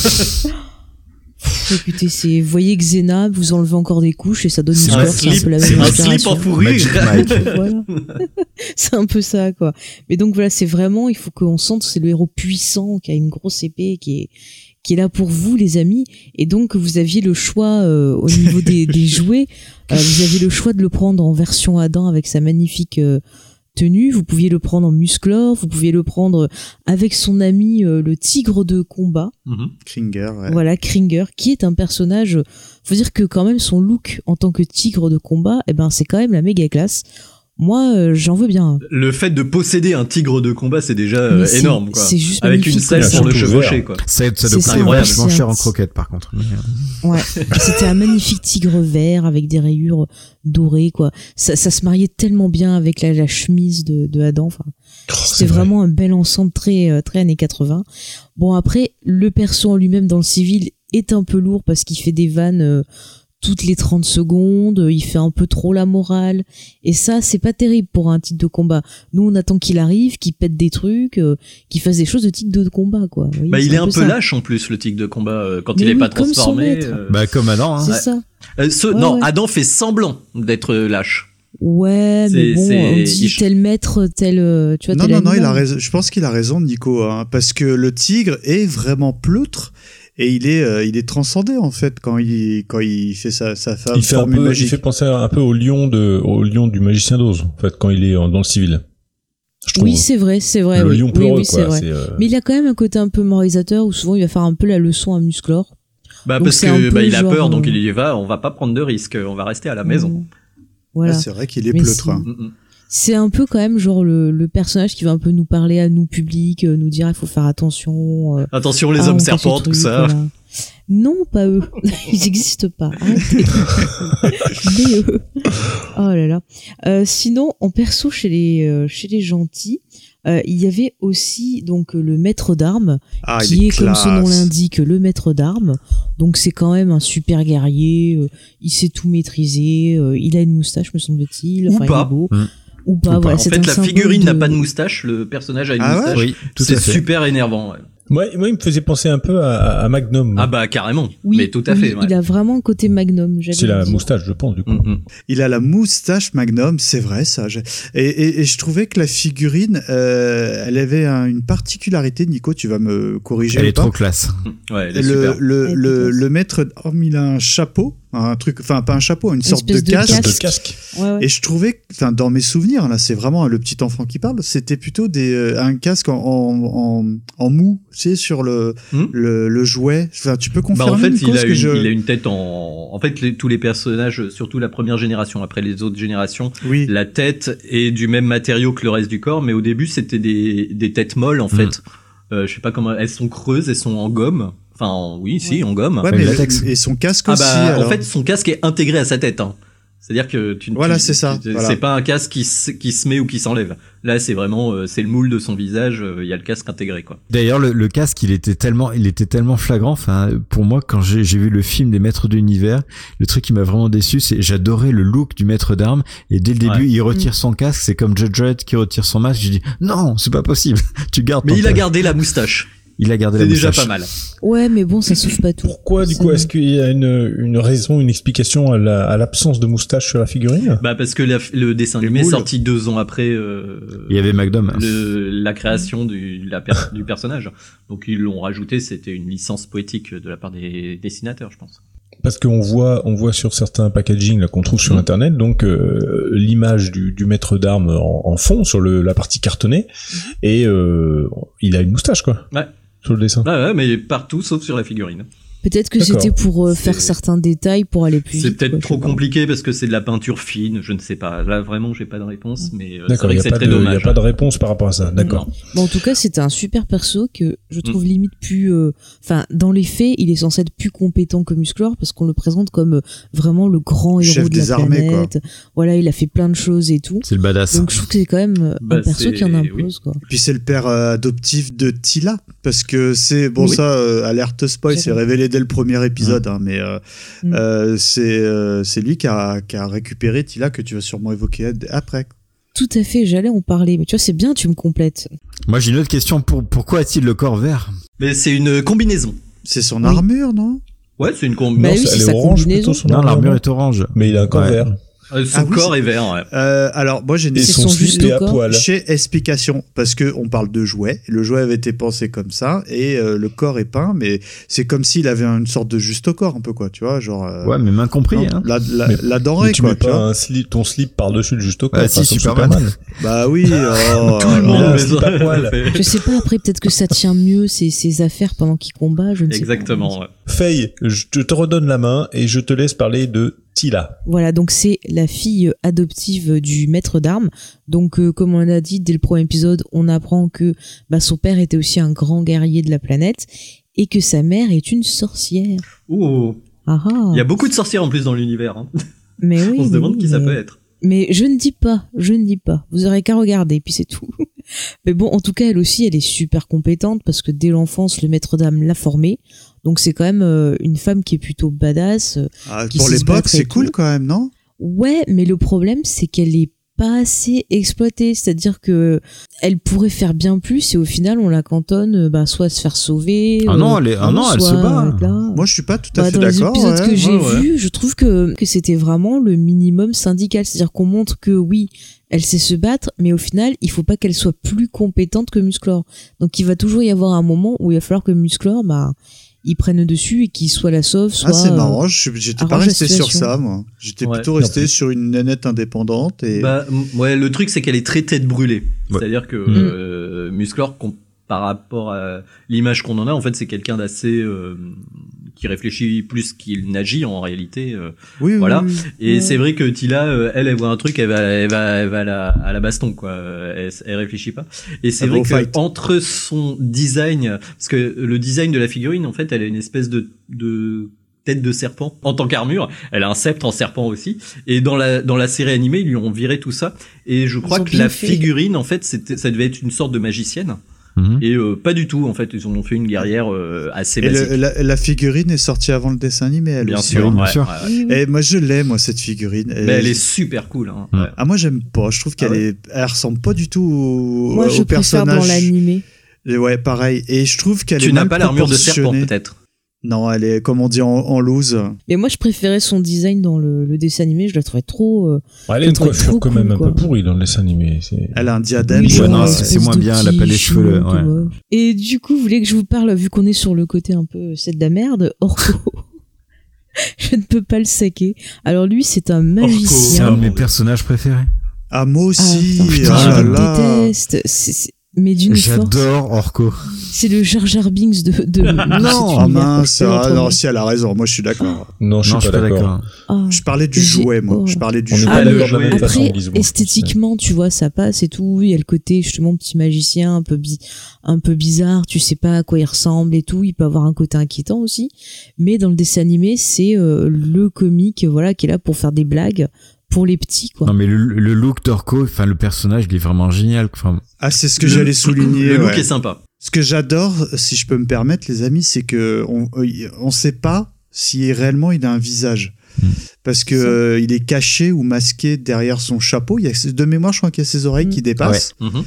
Écoutez, c'est, vous voyez Xena, vous enlevez encore des couches et ça donne une un c'est un slip, peu la c'est même un slip en voilà. c'est un peu ça, quoi. Mais donc voilà, c'est vraiment, il faut qu'on sente que c'est le héros puissant, qui a une grosse épée, qui est, qui est là pour vous, les amis. Et donc, vous aviez le choix, euh, au niveau des, des jouets, euh, vous aviez le choix de le prendre en version Adam avec sa magnifique, euh, tenue, vous pouviez le prendre en musclor, vous pouviez le prendre avec son ami euh, le tigre de combat, Mhm. Kringer. ouais. voilà, Kringer, qui est un personnage. Faut dire que quand même son look en tant que tigre de combat, eh ben c'est quand même la méga classe. Moi, euh, j'en veux bien. Le fait de posséder un tigre de combat, c'est déjà euh, énorme, quoi. C'est juste Avec une selle pour le chevaucher, quoi. Ça, ça C'est doit coûter vachement cher en croquettes, par contre. Euh, Ouais, c'était un magnifique tigre vert avec des rayures dorées, quoi. Ça, ça se mariait tellement bien avec la, la chemise de, de Adam. Enfin, Oh, c'est c'était vrai. vraiment un bel ensemble très très années 80. Bon après, le perso en lui-même dans le civil est un peu lourd parce qu'il fait des vannes euh, toutes les 30 secondes, il fait un peu trop la morale et ça c'est pas terrible pour un titre de combat. Nous on attend qu'il arrive, qu'il pète des trucs, euh, qu'il fasse des choses de titre de combat quoi. Voyez, Bah, il est un peu ça. lâche en plus, le tigre de combat, euh, quand Mais il est oui, pas comme son transformé. maître. euh. Bah, comme Adam, hein. C'est Ouais. ça. Euh, ce- Ouais, non, ouais. Adam fait semblant d'être lâche. Ouais, mais C'est- bon, on dit tel maître, tel tu vois Non, tel non, non, il a raison. Je pense qu'il a raison, Nico, hein, parce que le tigre est vraiment pleutre et il est, euh, il est transcendé en fait quand il, quand il fait sa, sa fa- Il fait un peu, il fait penser un peu au lion de, au lion du magicien d'Oz, en fait, quand il est en- dans le civil. Oui, c'est vrai, c'est vrai. le oui. lion oui, peureux, oui, c'est quoi. vrai. euh, Mais il a quand même un côté un peu moralisateur où souvent il va faire un peu la leçon à Musclor. Bah, Donc parce que bah, il a peur, donc euh, il y va. On va pas prendre de risques. On va rester à la maison. Voilà. Ah, c'est vrai qu'il est Mais pleutre. si. C'est un peu quand même genre le, le personnage qui va un peu nous parler à nous public, euh, nous dire il faut faire attention. euh, Attention les ah, hommes serpents, tout ça. voilà. Non, pas eux. Ils n'existent pas. Arrêtez. Mais eux. Oh là là. Euh, sinon, en perso chez les euh, chez les gentils, euh, il y avait aussi donc le maître d'armes Ah, qui est, comme son nom l'indique le maître d'armes. Donc c'est quand même un super guerrier. euh, il sait tout maîtriser. euh, il a une moustache, me semble-t-il. Enfin, il est beau. Mm. Ou pas. Ou pas. Voilà, En fait, la figurine n'a de- pas de moustache. Le personnage a une Ah ouais moustache. Oui, tout C'est super énervant. ouais. Moi, moi, il me faisait penser un peu à, à Magnum. Ah bah carrément. Oui, Mais tout à oui, fait. ouais. Il a vraiment un côté magnum. c'est la moustache, je pense, du coup. Mm, mm. Il a la moustache Magnum, c'est vrai ça. Et, et, et je trouvais que la figurine, euh, elle avait un- une particularité. Nico, tu vas me corriger Elle ou est pas trop classe. Ouais, elle est le, super. le, Elle est le, efficace. le maître, oh, il a un chapeau, un truc, enfin pas un chapeau, une, sorte de casque. casque. De casque. Ouais, ouais. Et je trouvais, enfin dans mes souvenirs, là, c'est vraiment le petit enfant qui parle. C'était plutôt des euh, un casque en, en, en, en mou, tu sais, sur le Hmm. le, le jouet. Enfin, tu peux Bah confirmer en fait, il a, que une, je... il a une tête en. En fait, les- tous les personnages, surtout la première génération, après les autres générations, Oui. la tête est du même matériau que le reste du corps, mais au début, c'était des, des têtes molles, en Mm. fait. Euh, je sais pas comment. Elles sont creuses, elles sont en gomme. Enfin, en- oui, si, en gomme. Ouais, Mais le et son casque ah aussi. bah, en fait, son casque est intégré à sa tête. Hein. C'est-à-dire que tu Voilà, c'est ça, voilà. C'est pas un casque qui se, qui se met ou qui s'enlève. Là, c'est vraiment euh, c'est le moule de son visage. euh, Il y a le casque intégré quoi. D'ailleurs, le, le casque, il était tellement, il était tellement flagrant. Enfin, pour moi, quand j'ai j'ai vu le film des Maîtres de l'univers, le truc qui m'a vraiment déçu, c'est j'adorais le look du maître d'armes. Et dès le début, Ouais. il retire son casque. C'est comme Judge Dredd qui retire son masque. J'ai dit non, c'est pas possible. tu gardes. Mais ton il a gardé la moustache. Il a gardé la C'est déjà moustache. pas mal. Ouais, mais bon, ça sauve pas tout. Pourquoi, du coup, est-ce qu'il y a une, une raison, une explication à la- à l'absence de moustache sur la figurine? Bah parce que la- le dessin animé est sorti deux ans après euh, Il y avait McDom. le- la création du, la per- du personnage. Donc ils l'ont rajouté. C'était une licence poétique de la part des dessinateurs, je pense. Parce qu'on voit, on voit sur certains packaging là qu'on trouve sur Mhm. internet, donc euh, l'image du, du maître d'armes en, en fond sur le, la partie cartonnée, et euh, il a une moustache quoi. Ouais. Le dessin. Ouais, ouais, mais partout sauf sur la figurine. Peut-être que D'accord. c'était pour euh, C'est- faire certains détails pour aller plus C'est vite. peut-être quoi, je trop compliqué parce que c'est de la peinture fine, je ne sais pas. Là vraiment, j'ai pas de réponse, mais euh, c'est D'accord, vrai il que n'y c'est a, pas très de- il y a dommage. pas de réponse par rapport à ça. D'accord. Bon, en tout cas, c'était un super perso que je trouve Mm. limite plus. euh, Enfin, dans les faits, il est censé être plus compétent que Musclor parce qu'on le présente comme vraiment le grand héros Chef de des la armées, quoi. planète. Voilà, il a fait plein de choses et tout. C'est le badass. Donc je trouve que c'est quand même Bah, un perso qui en c'est- impose quoi. Et puis c'est le père euh, adoptif de Tila, parce que c'est bon Oui. ça, euh, alerte spoil, c'est révélé dès le premier épisode, hein, mais euh, Mm. euh, c'est euh, c'est lui qui a, qui a récupéré Tila que tu vas sûrement évoquer après. Tout à fait, j'allais en parler, mais tu vois, c'est bien, tu me complètes. Moi, j'ai une autre question. Pour, pourquoi a-t-il le corps vert? Mais c'est une combinaison. C'est son Oui. armure, non? Ouais, c'est une Bah combinaison. oui, Non, c'est elle sa est orange combinaison. plutôt son Non, armure, est orange. Mais il a un corps Ouais. vert. Euh, son Ah oui, corps c'est- est vert. Ouais. Euh, alors moi j'ai une Et C'est son son slip juste est à corps. poil. chez explication parce que on parle de jouet. Le jouet avait été pensé comme ça et euh, le corps est peint, mais c'est comme s'il avait une sorte de juste au corps un peu quoi, tu vois, genre. euh, Ouais, mais main compris. non, Hein. la, la, Mais- la denrée Mais tu quoi, mets tu pas vois. un slip, ton slip par-dessus le juste au corps. Ah, enfin, si, comme Superman. Bah oui. oh, Tout le monde là. met slip ça. à poil. Je sais pas, après, peut-être que ça tient mieux ses, ses affaires pendant qu'il combat, je ne sais pas. Exactement. ouais. Faye, je te redonne la main et je te laisse parler de Tila. Voilà, donc c'est la fille adoptive du maître d'armes. Donc, euh, comme on l'a dit dès le premier épisode, on apprend que bah, son père était aussi un grand guerrier de la planète et que sa mère est une sorcière. Ouh, Ah ah. il y a beaucoup de sorcières en plus dans l'univers. hein. Mais oui. On se demande oui, qui ça peut être. Mais je ne dis pas, je ne dis pas. Vous aurez qu'à regarder, puis c'est tout. Mais bon, en tout cas, elle aussi, elle est super compétente parce que dès l'enfance, le maître d'âme l'a formée. Donc c'est quand même euh, une femme qui est plutôt badass. Ah, qui pour l'époque, c'est cool quand même, non? Ouais, mais le problème, c'est qu'elle est pas assez exploitée. C'est-à-dire que elle pourrait faire bien plus et au final, on la cantonne, euh, bah, soit à se faire sauver. Ah euh, non, elle est, ah non, elle se bat. là. Moi, je suis pas tout à Bah, fait dans les d'accord. épisodes ouais. que j'ai ouais, ouais. vus, je trouve que, que c'était vraiment le minimum syndical. C'est-à-dire qu'on montre que oui, elle sait se battre, mais au final, il faut pas qu'elle soit plus compétente que Musclor. Donc il va toujours y avoir un moment où il va falloir que Musclor, bah, il prenne dessus et qu'il soit la sauve, soit. Ah, c'est euh, marrant, je- j'étais pas resté sur ça, moi. J'étais Ouais. plutôt resté sur une nénette indépendante et. Bah, ouais, le truc c'est qu'elle est très tête brûlée. Ouais. C'est-à-dire que Mm. euh, Musclor, par rapport à l'image qu'on en a, en fait, c'est quelqu'un d'assez euh, qui réfléchit plus qu'il n'agit en réalité. euh. oui, voilà. oui. Et c'est vrai que Tila, euh, elle, elle voit un truc, elle va, elle va, elle va à la, à la baston, quoi. Euh, Elle, elle réfléchit pas. Et c'est vrai que fight. entre son design, parce que le design de la figurine, en fait, elle a une espèce de, de tête de serpent en tant qu'armure. Elle a un sceptre en serpent aussi. Et dans la dans la série animée, ils lui ont viré tout ça. Et je crois que la fait. figurine, en fait, c'était, ça devait être une sorte de magicienne. Mhm. Et euh, pas du tout, en fait. Ils en ont fait une guerrière euh, assez Et basique. le- la, la figurine est sortie avant le dessin animé, elle bien aussi. sûr, oui, bien ouais, sûr. ouais, ouais. Et moi, je l'aime, moi, cette figurine. Mais elle je- est super cool. Hein. Ouais. Ah, moi, j'aime pas. Je trouve qu'elle Ah ouais est, elle ressemble pas du tout au, Moi, au je préfère personnage. dans l'animé. Ouais, pareil. Et je trouve qu'elle est Tu n'as pas l'armure de serpent, peut-être. Non, elle est, comme on dit en, en loose. Mais moi, je préférais son design dans le, le dessin animé. Je la trouvais trop. euh, Elle a une coiffure quand même cool, un quoi. peu pourrie dans le dessin animé. c'est- Elle a un diadème. oui, ouais, genre, non, c'est- c'est moins bien, elle a pas les cheveux, ouais. Et du coup, vous voulez que je vous parle, vu qu'on est sur le côté un peu c'est de la merde, Orko. je ne peux pas le saquer. Alors lui, c'est un C'est magicien. un de mes personnages préférés. Ah, moi Ah, aussi. putain, Ah, je là le là. déteste. C'est- c'est- mais d'une force. J'adore Orko. C'est le Jar Jar Binks de. de Non, Ah univers, mince, ah, non, si elle a raison, moi je suis d'accord. Non, je Non, suis pas d'accord. Ah. Je parlais du jouet, moi. oh. Je parlais du On jouet. Ah, façon, Après, esthétiquement, tu vois, ça passe et tout. Il y a le côté justement petit magicien, un peu bi- un peu bizarre. Tu sais pas à quoi il ressemble et tout. Il peut avoir un côté inquiétant aussi. Mais dans le dessin animé, c'est euh, le comique, voilà, qui est là pour faire des blagues pour les petits, quoi. Non mais le, le look d'Orko, enfin le personnage, il est vraiment génial. Enfin, Ah, c'est ce que j'allais souligner. Le look ouais. est sympa. Ce que j'adore, si je peux me permettre, les amis, c'est que on, on sait pas si réellement il a un visage. Mm. Parce que euh, il est caché ou masqué derrière son chapeau. Il y a, de mémoire, je crois qu'il y a ses oreilles Mm. qui dépassent. Mhm.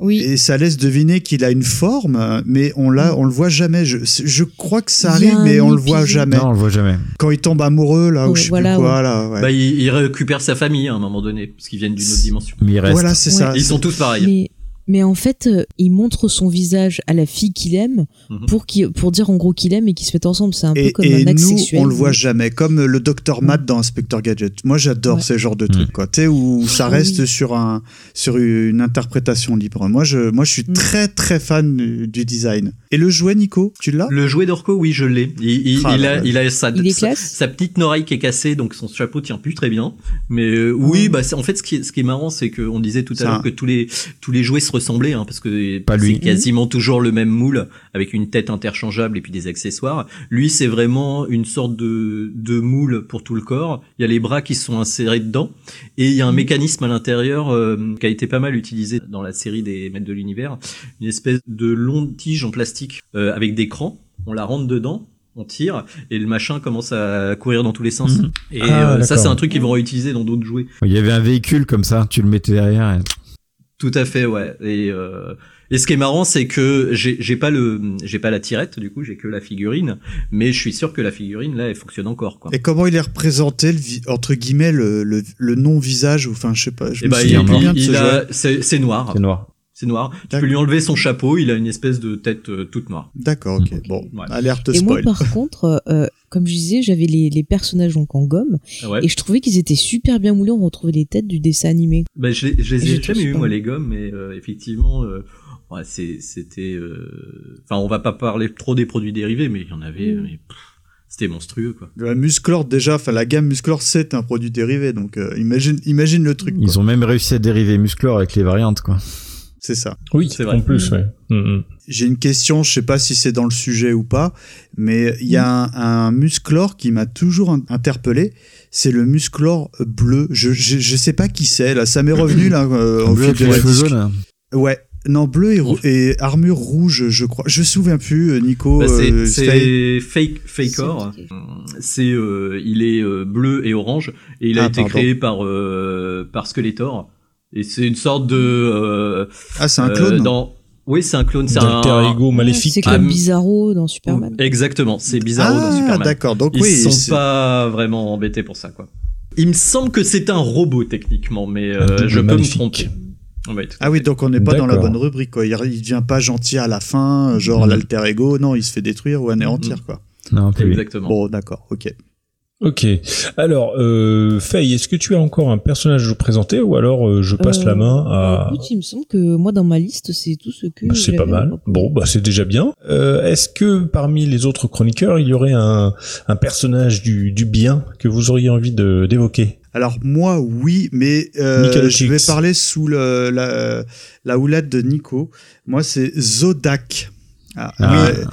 Oui. Et ça laisse deviner qu'il a une forme, mais on l'a, on le voit jamais. Je, je crois que ça arrive, mais on le voit jamais. non, on le voit jamais. Quand il tombe amoureux, là, ou je sais voilà, plus quoi, là. ouais. Bah, il, il récupère sa famille hein, à un moment donné, parce qu'ils viennent d'une autre dimension. Mais il reste. voilà, c'est Ouais. ça. Ils sont tous pareils. Mais, mais en fait, euh, il montre son visage à la fille qu'il aime Mhm. pour, qu'il- pour dire en gros qu'il aime et qu'ils se mettent ensemble. C'est un peu comme et un acte nous, sexuel. on le voit jamais, comme le docteur Matt dans Inspector Gadget. Moi, j'adore Ouais. ce genre de Mm. trucs, quoi. Tu sais, où ça Ah reste oui. sur un, sur une interprétation libre. Moi, je, moi, je suis Mm. très, très fan du, du design. Et le jouet, Nico, tu l'as? Le jouet d'Orko, oui, je l'ai. Il, il- Ah, il a, il a sa, sa, sa petite oreille qui est cassée, donc son chapeau tient plus très bien. Mais euh, oui, Ouais. bah en fait, ce qui est, ce qui est marrant, c'est qu'on disait tout à Ça- l'heure que tous les tous les jouets se ressemblaient, hein, parce que Pas c'est quasiment toujours le même moule avec une tête interchangeable et puis des accessoires. Lui, c'est vraiment une sorte de de moule pour tout le corps. Il y a les bras qui sont insérés dedans et il y a un mécanisme à l'intérieur euh, qui a été pas mal utilisé dans la série des Maîtres de l'univers, une espèce de longue tige en plastique euh, avec des crans. On la rentre dedans. On tire et le machin commence à courir dans tous les sens. Mhm. Et Ah, euh, ça, c'est un truc qu'ils vont réutiliser dans d'autres jouets. Il y avait un véhicule comme ça, tu le mettais derrière. Tout à fait, ouais. Et, euh, et ce qui est marrant, c'est que j'ai j'ai pas le, j'ai pas la tirette, du coup, j'ai que la figurine, mais je suis sûr que la figurine là, elle fonctionne encore, quoi. Et comment il est représenté, le entre guillemets, le, le, le non-visage, ou enfin, je sais pas. Je Et me bah, il, souviens il- plus bien de il ce a, c'est noir, C'est noir. C'est noir. Tu D'accord. peux lui enlever son chapeau, il a une espèce de tête euh, toute noire. D'accord, ok. Bon, Ouais. alerte Et moi, spoil. par contre, euh, comme je disais, j'avais les, les personnages donc en gomme Ouais. et je trouvais qu'ils étaient super bien moulés. On retrouvait les têtes du dessin animé. Bah, je, les- je les Je ai trouve jamais eu moi les gommes, mais euh, effectivement, euh, ouais, c'était, euh, enfin, on va pas parler trop des produits dérivés, mais il y en avait, Mm. mais, c'était monstrueux, quoi. La Musclor, déjà, enfin, la gamme Musclor, c'est un produit dérivé, donc euh, imagine, imagine le truc. quoi. Ils ont même réussi à dériver Musclor avec les variantes, quoi. C'est ça. Oui, C'est vrai. en plus, ouais. Mm, mm. J'ai une question, je sais pas si c'est dans le sujet ou pas, mais il y a un, un musclor qui m'a toujours in- interpellé. C'est le musclor bleu. Je, je, je sais pas qui c'est, là. Ça m'est revenu, là, euh, au Bleu fil de la. Ouais. Non, bleu et, rou- et armure rouge, je crois. Je me souviens plus, euh, Nico. Bah, c'est, euh, c'est fake, fakor. C'est- euh, il est euh, bleu et orange et il a Ah, été pardon. créé par euh, par Skeletor. Et c'est une sorte de. Euh, Ah, c'est un euh, clone. dans... Oui, c'est un clone. C'est un. ego maléfique. C'est Ah, comme Bizarro dans Superman. Exactement, c'est Bizarro ah, dans Superman. d'accord. Donc Ils oui, sont c'est- pas vraiment embêtés pour ça, quoi. Il me semble que c'est un robot techniquement, mais euh, double je peux me tromper. Ah oui, donc on n'est pas dans la bonne rubrique, quoi. Il, il devient pas gentil à la fin, genre Mhm. l'alter ego. Non, il se fait détruire ou anéantir, quoi. Non, plus. Exactement. Bon, d'accord, ok. Ok. Alors, euh, Faye, est-ce que tu as encore un personnage à nous présenter ou alors euh, je passe Euh, la main bah, à... écoute, il me semble que moi, dans ma liste, c'est tout ce que. Bah, c'est pas mal. Bon, bah c'est déjà bien. Euh, Est-ce que parmi les autres chroniqueurs, il y aurait un, un personnage du, du bien que vous auriez envie de d'évoquer? Alors moi, oui, mais euh, je vais parler sous le, la, la houlette de Nico. Moi, c'est Zodak. Ah, Ah. oui.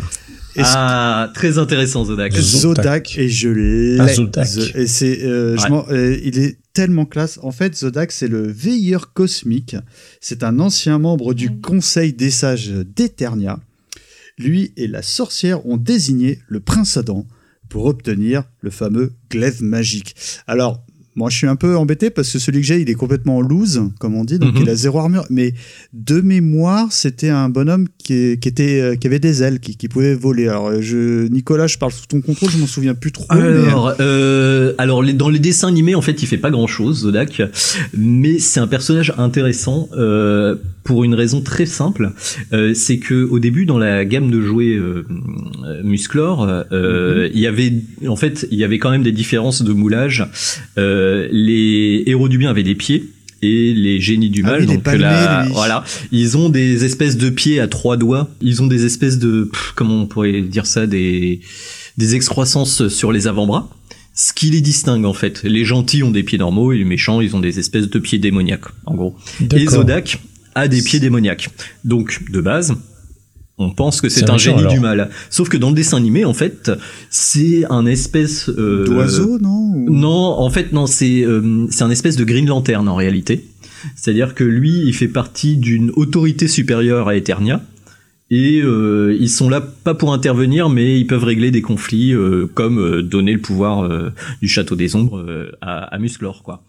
Ah, très intéressant, Zodak. Zodak. Et je l'ai. Ah, Zodak. Et c'est, euh, Ouais. euh, il est tellement classe. En fait, Zodak, c'est le veilleur cosmique. C'est un ancien membre du Conseil des sages d'Eternia. Lui et la sorcière ont désigné le prince Adam pour obtenir le fameux glaive magique. Alors, moi, je suis un peu embêté parce que celui que j'ai, il est complètement loose, comme on dit, donc Mhm. il a zéro armure. Mais de mémoire, c'était un bonhomme qui, qui était, euh, qui avait des ailes, qui, qui pouvait voler. Alors, je, Nicolas, je parle sous ton contrôle, je m'en souviens plus trop. mais- Alors, euh, alors dans les dessins animés, en fait, il fait pas grand chose, Zodak, mais c'est un personnage intéressant euh, pour une raison très simple. Euh, c'est que au début, dans la gamme de jouets euh, euh, Musclor, euh, il y avait, en fait, il y avait quand même des différences de moulage. Euh, les héros du bien avaient des pieds. et les génies du Ah mal. oui, les donc là, voilà, ils ont des espèces de pieds à trois doigts. Ils ont des espèces de, pff, comment on pourrait dire ça, des des excroissances sur les avant-bras. Ce qui les distingue en fait. Les gentils ont des pieds normaux et les méchants ils ont des espèces de pieds démoniaques en gros. Et. Zodak a des pieds démoniaques. Donc de base, on pense que c'est un, un méchant, génie alors. du mal. Sauf que dans le dessin animé en fait, c'est un espèce euh, D'oiseau, non Ou- non, en fait, non, c'est euh, c'est un espèce de Green Lantern en réalité. C'est-à-dire que lui, il fait partie d'une autorité supérieure à Eternia. Et euh, ils sont là pas pour intervenir, mais ils peuvent régler des conflits, euh, comme euh, donner le pouvoir euh, du château des ombres euh, à, à Musclor, quoi.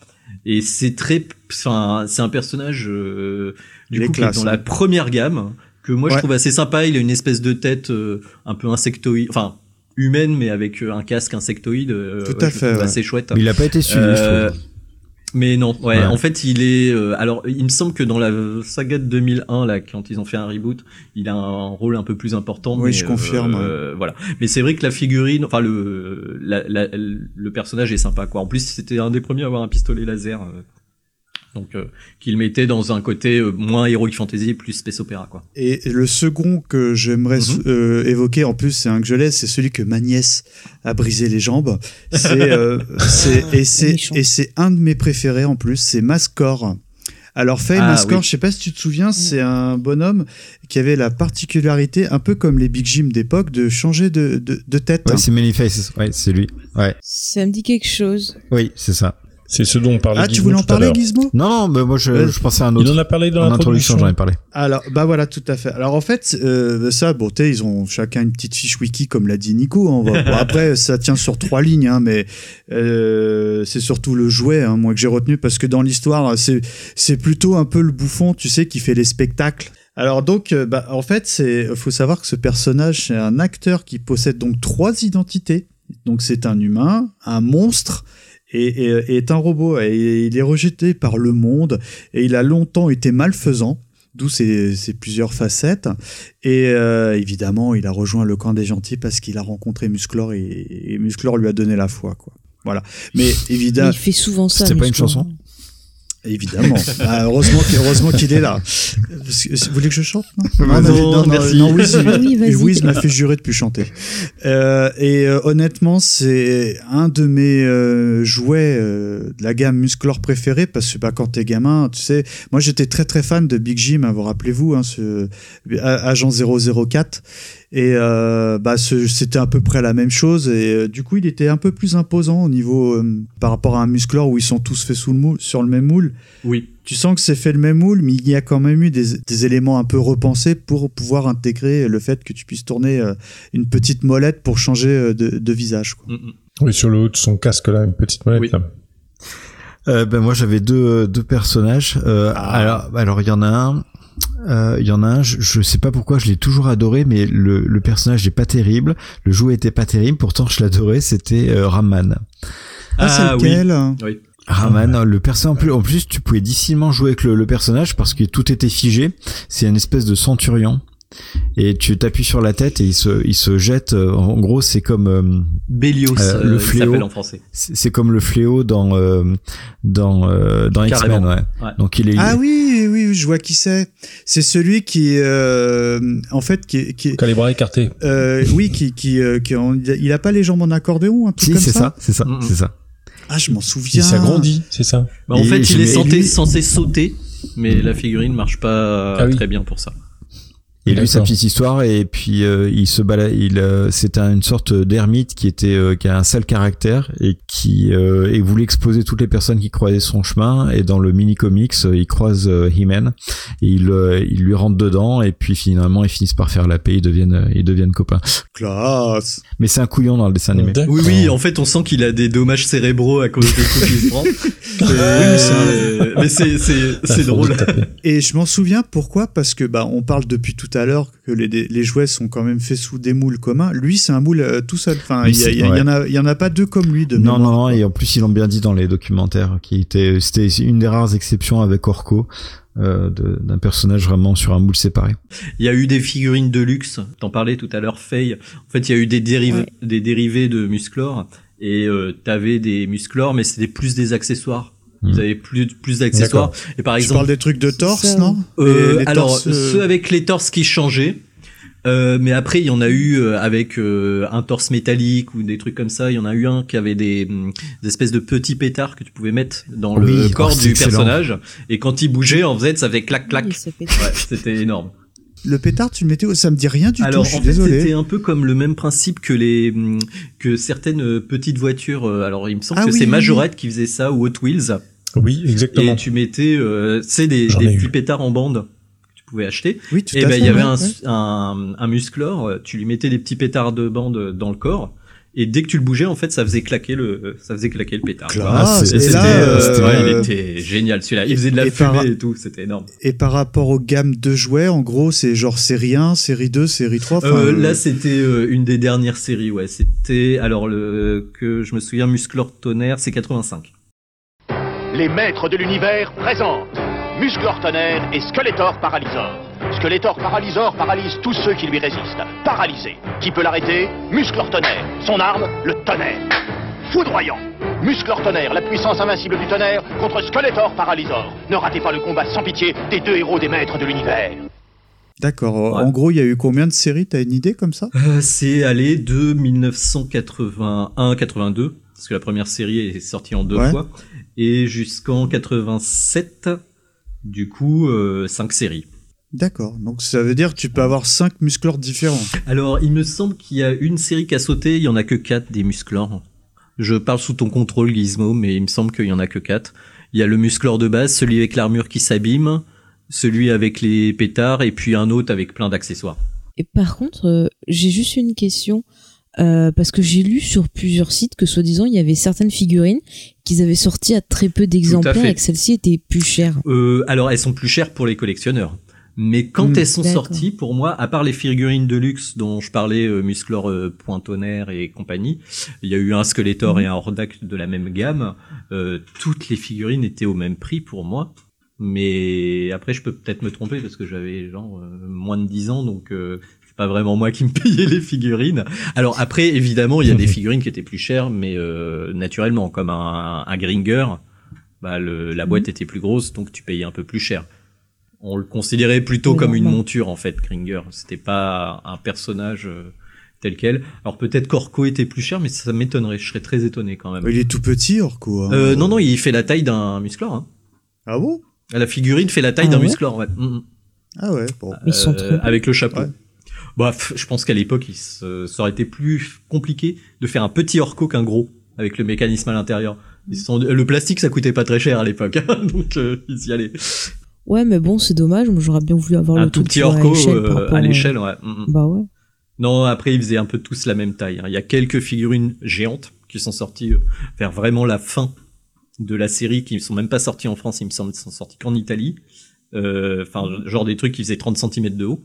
Et c'est très, enfin, c'est un personnage euh, du coup qui est dans la première gamme que moi je trouve assez sympa. Il a une espèce de tête euh, un peu insectoïde, enfin humaine, mais avec euh, un casque insectoïde. euh, Tout ouais, à fait, ouais. assez chouette. Mais il a pas été suivi, Euh, je trouve. Mais non, ouais, Ouais. en fait, il est. euh, alors, il me semble que dans la saga de 2001, là, quand ils ont fait un reboot, il a un rôle un peu plus important. Oui, mais, je confirme, euh, Voilà. Mais c'est vrai que la figurine, enfin le la- la- le personnage est sympa, quoi. En plus, c'était un des premiers à avoir un pistolet laser. Donc, euh, qu'il mettait dans un côté euh, moins heroic fantasy, plus space opéra, quoi. Et le second que j'aimerais Mhm. euh, évoquer, en plus c'est un que je laisse, c'est celui que ma nièce a brisé les jambes. C'est euh, et c'est méchant. et c'est un de mes préférés en plus, c'est Mascor. Alors Faye Ah, Mascor, oui. je sais pas si tu te souviens, c'est un bonhomme qui avait la particularité, un peu comme les Big Jim d'époque, de changer de, de, de tête. Ouais, c'est Manyfaces. Ouais, c'est lui. Ouais. Ça me dit quelque chose. Oui, c'est ça. C'est ce dont on parlait ah, tu voulais en tout parler. Gizmo? Non, non, mais moi je, Euh, je pensais à un Il autre. en a parlé dans l'introduction. introduction, j'en ai parlé. Alors, bah voilà, tout à fait. Alors en fait, euh, ça, bon, tu sais, ils ont chacun une petite fiche wiki, comme l'a dit Nico. Va- bon, après, ça tient sur trois lignes, hein, mais euh, c'est surtout le jouet, hein, moi, que j'ai retenu, parce que dans l'histoire, c'est c'est plutôt un peu le bouffon, tu sais, qui fait les spectacles. Alors donc, euh, bah, en fait, c'est faut savoir que ce personnage, c'est un acteur qui possède donc trois identités. Donc c'est un humain, un monstre et, et- et est un robot. Et il est rejeté par le monde et il a longtemps été malfaisant, d'où ses, ses plusieurs facettes. Et euh, évidemment, il a rejoint le camp des gentils parce qu'il a rencontré Musclor et, et Musclor lui a donné la foi, quoi. Voilà. Mais évidemment, il fait souvent ça. C'était pas une chanson? Évidemment. Ah, heureusement, qu'il- heureusement qu'il est là. Vous voulez que je chante non, Non, non, merci. non, Wiz, Ah oui. Wiz m'a fait jurer de plus chanter. Euh, et euh, honnêtement, c'est un de mes euh, jouets euh, de la gamme Musclor préférée parce que bah, quand t'es gamin, tu sais, moi j'étais très très fan de Big Jim, hein, vous rappelez-vous, hein, ce A- agent 004. Et euh, bah, c'était à peu près la même chose. Et euh, du coup, il était un peu plus imposant au niveau euh, par rapport à un Musclor où ils sont tous faits sous le moule, sur le même moule. Oui. Tu sens que c'est fait le même moule, mais il y a quand même eu des, des éléments un peu repensés pour pouvoir intégrer le fait que tu puisses tourner euh, une petite molette pour changer euh, de, de visage. Quoi. Mm, mm. Oui, sur le haut de son casque, là, une petite molette. Oui. là. Euh, ben moi j'avais deux deux personnages. Euh, Ah. Alors alors il y en a un. Euh, Il y en a un, je, je sais pas pourquoi, je l'ai toujours adoré, mais le, le personnage est pas terrible, le jouet était pas terrible, pourtant je l'adorais, c'était euh, Raman. Ah, c'est oui. lequel Oui. Raman, le personnage en plus, en plus tu pouvais difficilement jouer avec le, le personnage parce que tout était figé. C'est une espèce de centurion et tu t'appuies sur la tête et il se il se jette. euh, En gros, c'est comme euh, Bélios, Euh, le euh, fléau. s'appelle en français. c'est comme le fléau dans euh, dans euh, dans X-Men. Carrément. Ouais. Ouais. Donc il est Ah oui, oui, oui, je vois qui c'est. C'est celui qui, euh, en fait, qui, qui Calibra écarté. euh, oui, qui, qui, euh, qui il a pas les jambes en accordéon, un truc si comme c'est ça. ça, c'est ça, c'est ça. Ah, je m'en souviens. Il s'agrandit, c'est ça. Bah, en Et fait, il est censé, lui- censé sauter, mais la figurine marche pas Ah oui. très bien pour ça. Et lui, sa D'accord. petite histoire, et puis euh, il se balade, il, euh, c'est un- une sorte d'ermite qui était, euh, qui a un sale caractère et qui euh, et voulait exploser toutes les personnes qui croisaient son chemin. Et dans le mini comics, euh, il croise euh, He-Man et il, euh, il lui rentre dedans, et puis finalement ils finissent par faire la paix, ils deviennent, ils deviennent copains. Classe. Mais c'est un couillon dans le dessin animé. Oui, oui, en fait, on sent qu'il a des dommages cérébraux à cause des coups qu'il se prend. Mais c'est, c'est, c'est drôle. Et je m'en souviens pourquoi? Parce que bah on parle depuis tout à l'heure que les, les jouets sont quand même faits sous des moules communs. Lui, c'est un moule euh, tout seul. Enfin, il y, en ouais. a, il y en a pas deux comme lui de Non, mémoire. non, non, et en plus ils l'ont bien dit dans les documentaires, qui était, c'était une des rares exceptions avec Orko, euh, d'un personnage vraiment sur un moule séparé. Il y a eu des figurines de luxe. T'en parlais tout à l'heure, Faye. En fait, il y a eu des dérivés, des dérivés de Musclor. Et euh, t'avais des Musclor, mais c'était plus des accessoires. Ils Mm. avaient plus plus d'accessoires. Et par Tu exemple, parles des trucs de torse, non? Euh, alors torses, euh, ceux avec les torses qui changeaient. Euh, mais après, il y en a eu euh, avec euh, un torse métallique ou des trucs comme ça. Il y en a eu un qui avait des, hum, des espèces de petits pétards que tu pouvais mettre dans le corps oh, du excellent. personnage. Et quand il bougeait, en fait, ça faisait clac clac. Oui, Ouais, c'était énorme. Le pétard, tu le mettais où Ça me dit rien du Alors tout, suis en fait, désolé. c'était un peu comme le même principe que les que certaines euh, petites voitures. euh, Alors il me semble Ah que oui, c'est oui, Majorette qui faisait ça ou Hot Wheels. Oui, exactement. Et tu mettais, euh, c'est des, J'en des eu. petits pétards en bande que tu pouvais acheter. Oui, tout Et à ben fait. il y avait ouais, un, ouais. un, un musclor, euh, tu lui mettais des petits pétards de bande dans le corps. Et dès que tu le bougeais, en fait, ça faisait claquer le, ça faisait claquer le pétard. Classe. Et Et c'était, là, euh, ouais, il était génial celui-là. Il faisait de la et fumée par- et tout, c'était énorme. Et par rapport aux gammes de jouets, en gros, c'est genre série 1, série 2, série 3. enfin, Euh, euh, là, c'était euh, une des dernières séries, ouais. C'était, alors, le, que je me souviens, Musclor Tonnerre, c'est 85. Les maîtres de l'univers présentent Musclor Tonnerre et Skeletor Paralysor. Skeletor Paralysor paralyse tous ceux qui lui résistent. Paralysé. Qui peut l'arrêter? Musclor Tonnerre. Son arme, le tonnerre. Foudroyant. Musclor Tonnerre, la puissance invincible du tonnerre contre Skeletor Paralysor. Ne ratez pas le combat sans pitié des deux héros des maîtres de l'univers. D'accord. Ouais. En gros, il y a eu combien de séries? T'as une idée comme ça? Euh, c'est allé de 1981-82, parce que la première série est sortie en deux Ouais. fois, et jusqu'en 87, du coup, euh, cinq séries. D'accord. Donc ça veut dire que tu peux avoir 5 musclors différents. Alors, il me semble qu'il y a une série qui a sauté, il y en a que quatre des musclors. Je parle sous ton contrôle, Gizmo, mais il me semble qu'il y en a que quatre. Il y a le musclor de base, celui avec l'armure qui s'abîme, celui avec les pétards, et puis un autre avec plein d'accessoires. Et par contre, euh, j'ai juste une question. euh, parce que j'ai lu sur plusieurs sites que soi-disant il y avait certaines figurines qu'ils avaient sorties à très peu d'exemplaires et que celles-ci étaient plus chères. Euh, alors, elles sont plus chères pour les collectionneurs. Mais quand Hmm, elles sont sorties, pour moi, à part les figurines de luxe dont je parlais, euh, Musclor, euh, Pointonnerre et compagnie, il y a eu un Skeletor Hmm. et un Hordak de la même gamme. euh, toutes les figurines étaient au même prix pour moi. Mais après, je peux peut-être me tromper parce que j'avais genre euh, moins de 10 ans, donc euh, c'est pas vraiment moi qui me payais les figurines. Alors après, évidemment, il y a des figurines qui étaient plus chères, mais euh, naturellement, comme un, un Gringer, bah, le, la boîte était plus grosse, donc tu payais un peu plus cher. On le considérait plutôt Oui, comme une monture en fait, Gringer. C'était pas un personnage euh, tel quel. Alors peut-être qu'Orko était plus cher, mais ça m'étonnerait. Je serais très étonné quand même. Il est tout petit, Orko. hein. Euh, non, non, il fait la taille d'un musclor. Hein. Ah bon? La figurine fait la taille Ah d'un ouais? musclor, ouais. Mm, mm. Ah ouais, bon. Ils sont Euh, trop avec le chapeau. Ouais. Bah, je pense qu'à l'époque, il se- ça aurait été plus compliqué de faire un petit Orko qu'un gros avec le mécanisme à l'intérieur. Sont- Le plastique, ça coûtait pas très cher à l'époque, donc euh, ils y allaient. Ouais, mais bon, c'est dommage. J'aurais bien voulu avoir Un le tout petit à l'échelle. euh, à euh, l'échelle, ouais. Mm, mm. Bah ouais. Non, après, ils faisaient un peu tous la même taille. hein. Il y a quelques figurines géantes qui sont sorties euh, vers vraiment la fin de la série, qui ne sont même pas sorties en France, il me semble, ils sont sortis qu'en Italie. Euh, Enfin, genre des trucs qui faisaient 30 cm de haut.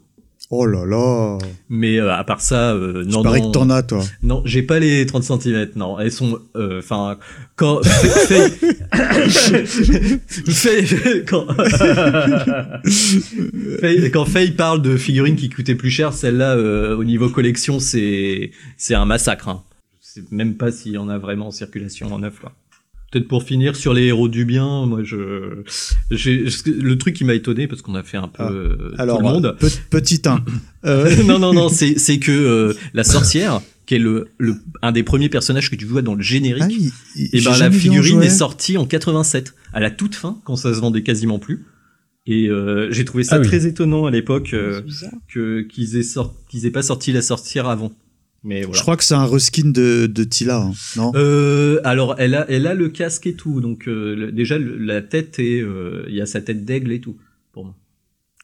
Oh là là. Mais euh, à part ça, euh, non, non. que t'en as, toi. Non, j'ai pas les 30 cm, non. Elles sont, euh, enfin, quand, fait, fait, quand, Faye- quand Faye parle de figurines qui coûtaient plus cher, celle-là, euh, au niveau collection, c'est, c'est un massacre, hein. Je sais même pas s'il y en a vraiment en circulation en neuf, quoi. Peut-être pour finir sur les héros du bien, moi je, j'ai, le truc qui m'a étonné parce qu'on a fait un peu Ah. euh, Alors, tout le monde. pe- petit 1. Euh, non, non, non, c'est, c'est que euh, la sorcière, qui est le, le, un des premiers personnages que tu vois dans le générique, ah, il- il- et j'ai ben la figurine est sortie en 87, à la toute fin, quand ça se vendait quasiment plus. Et euh, j'ai trouvé ça Ah oui. très étonnant à l'époque euh, que qu'ils aient sorti, qu'ils aient pas sorti la sorcière avant. Mais voilà. Je crois que c'est un reskin de, de Tila, hein, non? Euh, alors elle a, elle a le casque et tout, donc euh, le- déjà le- la tête et euh, il y a sa tête d'aigle et tout. Pour moi.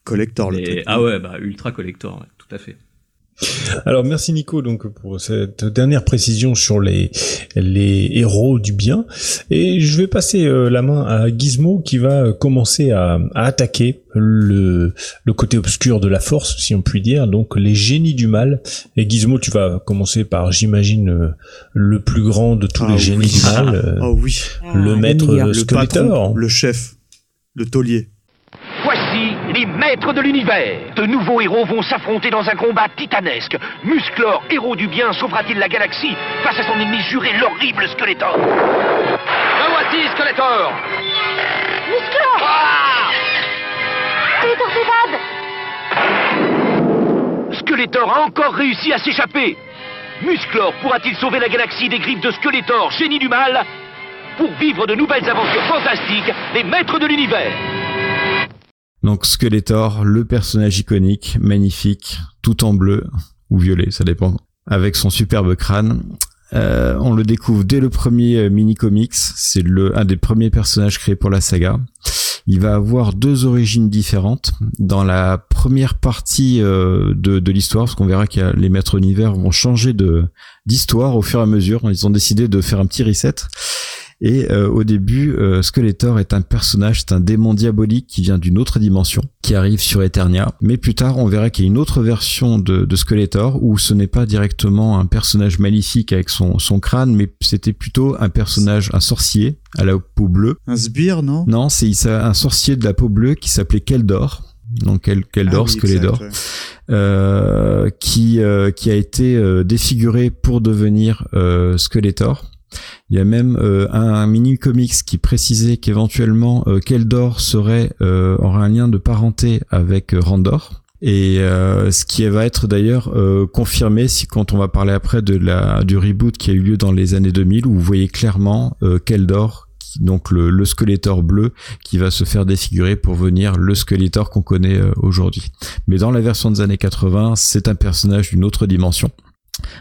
Collector, le truc. ah ouais, bah ultra collector, ouais, tout à fait. Alors merci Nico donc pour cette dernière précision sur les les héros du bien et je vais passer euh, la main à Gizmo qui va euh, commencer à, à attaquer le le côté obscur de la force si on peut dire donc les génies du mal et Gizmo tu vas commencer par j'imagine euh, le plus grand de tous Ah les oui. génies du mal euh, Oh oui. le Ah, maître meilleur. euh, Le Skeletor. patron, le chef, le taulier. Les maîtres de l'univers. De nouveaux héros vont s'affronter dans un combat titanesque. Musclor, héros du bien, sauvera-t-il la galaxie face à son ennemi juré, l'horrible Skeletor? La voici Skeletor. Musclor Ah Skeletor s'évade Skeletor a encore réussi à s'échapper. Musclor pourra-t-il sauver la galaxie des griffes de Skeletor, génie du mal? Pour vivre de nouvelles aventures fantastiques, les maîtres de l'univers Donc Skeletor, le personnage iconique, magnifique, tout en bleu ou violet, ça dépend, avec son superbe crâne. Euh, on le découvre dès le premier euh, mini-comics, c'est le un des premiers personnages créés pour la saga. Il va avoir deux origines différentes. Dans la première partie euh, de, de l'histoire, parce qu'on verra que les maîtres univers vont changer d'histoire au fur et à mesure. Ils ont décidé de faire un petit reset. Et euh, au début, euh, Skeletor est un personnage, c'est un démon diabolique qui vient d'une autre dimension, qui arrive sur Eternia. Mais plus tard, on verra qu'il y a une autre version de, de Skeletor où ce n'est pas directement un personnage maléfique avec son, son crâne, mais c'était plutôt un personnage, un sorcier à la peau bleue. Un sbire, non? Non, c'est un sorcier de la peau bleue qui s'appelait Keldor. Donc Kel- Keldor, Ah oui, Skeletor ouais. euh, qui euh, qui a été euh, défiguré pour devenir euh, Skeletor. Il y a même euh, un, mini comics qui précisait qu'éventuellement euh, Keldor euh, aurait un lien de parenté avec Randor. Et ce qui va être d'ailleurs confirmé si quand on va parler après de la du reboot qui a eu lieu dans les années 2000 où vous voyez clairement Keldor donc le, le Skeletor bleu qui va se faire défigurer pour venir le Skeletor qu'on connaît aujourd'hui. Mais dans la version des années 80, c'est un personnage d'une autre dimension,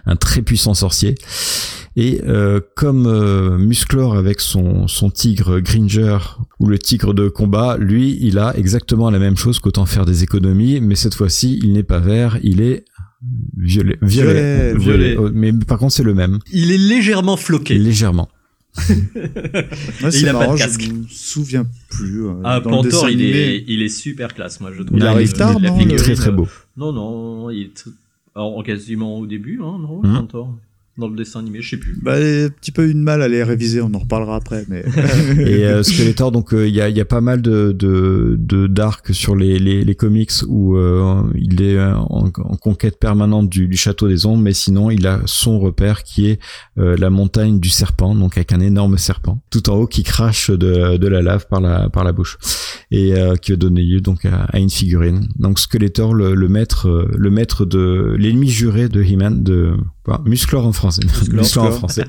un très puissant sorcier. Et euh, comme euh, Musclor avec son, son tigre Gringer ou le tigre de combat, lui, il a exactement la même chose qu'autant faire des économies, mais cette fois-ci, il n'est pas vert, il est violet. Violet, violet. Mais par contre, c'est le même, Il est légèrement floqué. légèrement. Ouais, il a pas de casque. Je me souviens plus. euh, Ah, dans le il est, il est super classe, moi, je trouve. Il arrive tard, Il est très très beau. Non, non, il est alors, quasiment au début, hein, non, Mhm. Dans le dessin animé, je sais plus. Bah, un petit peu eu de mal à les réviser, on en reparlera après. Mais Et euh, Skeletor, donc euh, il y, a, il y a pas mal de de de- d'arcs sur les, les les comics où euh, il est euh, en, en conquête permanente du, du château des ombres, mais sinon il a son repère qui est euh, la montagne du serpent, donc avec un énorme serpent tout en haut qui crache de de la lave par la par la bouche et euh, qui va donner lieu donc à, à une figurine. Donc Skeletor, le, le maître le maître de l'ennemi juré de He-Man de quoi, Musclor en français, Musclor en français.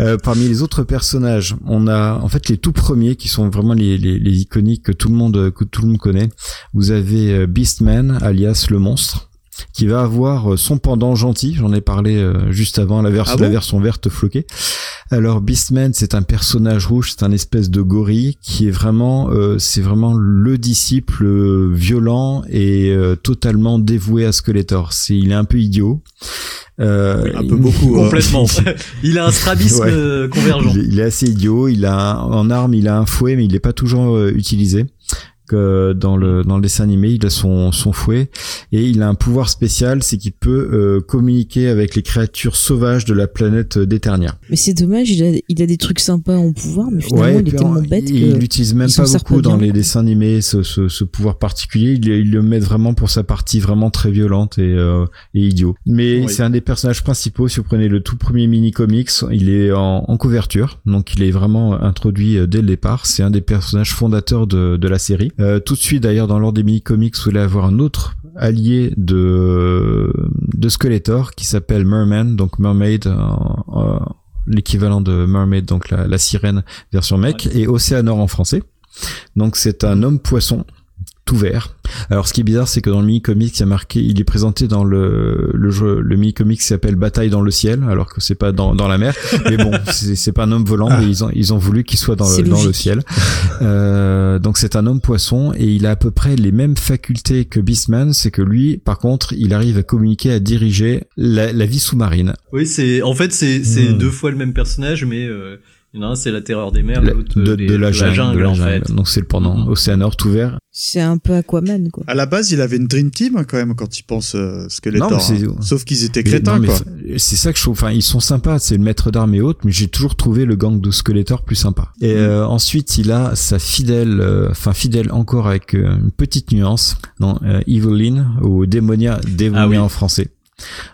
Euh, parmi les autres personnages, on a en fait les tout premiers qui sont vraiment les, les, les iconiques que tout le monde que tout le monde connaît. Vous avez euh, Beastman, alias le monstre, qui va avoir euh, son pendant gentil. J'en ai parlé euh, juste avant la version Ah bon la version verte floquée. Alors Beastman, c'est un personnage rouge, c'est un espèce de gorille qui est vraiment, euh, c'est vraiment le disciple euh, violent et euh, totalement dévoué à Skeletor. C'est, il est un peu idiot. Euh, un peu beaucoup. hein. Complètement. il a un strabisme Ouais. convergent. il, est- il est assez idiot. Il a un- en arme, il a un fouet, mais il n'est pas toujours euh, utilisé. Que dans le dans le dessin animé, il a son son fouet et il a un pouvoir spécial, c'est qu'il peut euh, communiquer avec les créatures sauvages de la planète d'Eternia. Mais c'est dommage, il a, il a des trucs sympas en pouvoir, mais finalement, il est tellement bête il que. l'utilise même il pas beaucoup pas dans les dessins animés ce, ce, ce pouvoir particulier. Il, il le met vraiment pour sa partie vraiment très violente et, euh, et idiot. Mais Oui. c'est un des personnages principaux. Si vous prenez le tout premier mini comics, il est en, en couverture, donc il est vraiment introduit euh, dès le départ. C'est un des personnages fondateurs de, de la série. Euh, tout de suite d'ailleurs dans l'ordre des mini comics, vous allez avoir un autre allié de de Skeletor qui s'appelle Merman, donc Mermaid. euh, euh, l'équivalent de Mermaid, donc la, la sirène version mec, et Océanor en français. Donc c'est un homme poisson tout vert. Alors ce qui est bizarre, c'est que dans le mini-comics, il y a marqué, il est présenté dans le le jeu, le mini-comics qui s'appelle Bataille dans le ciel, alors que c'est pas dans, dans la mer. Mais bon, c'est c'est pas un homme volant, mais ils ont ils ont voulu qu'il soit dans le, dans le ciel. Euh, donc c'est un homme poisson et il a à peu près les mêmes facultés que Beastman, c'est que lui, par contre, il arrive à communiquer, à diriger la, la vie sous-marine. Oui, c'est en fait c'est c'est Hmm. deux fois le même personnage, mais euh, un c'est la terreur des mers, La- l'autre de, de la jungle, de la en jungle. fait. Donc c'est le pendant. Mhm. Océanor tout vert. C'est un peu Aquaman, quoi. À la base, il avait une Dream Team quand même quand il pense euh, Skeletor. Non, hein. Sauf qu'ils étaient Mais crétins, non, quoi. C'est ça que je trouve. Enfin, ils sont sympas. C'est le maître d'armes et autres, mais j'ai toujours trouvé le gang de Skeletor plus sympa. Mm. Et euh, ensuite, il a sa fidèle, euh, enfin fidèle encore avec euh, une petite nuance, non, euh, Evelyn ou Démonia, Démonia Ah oui. en français.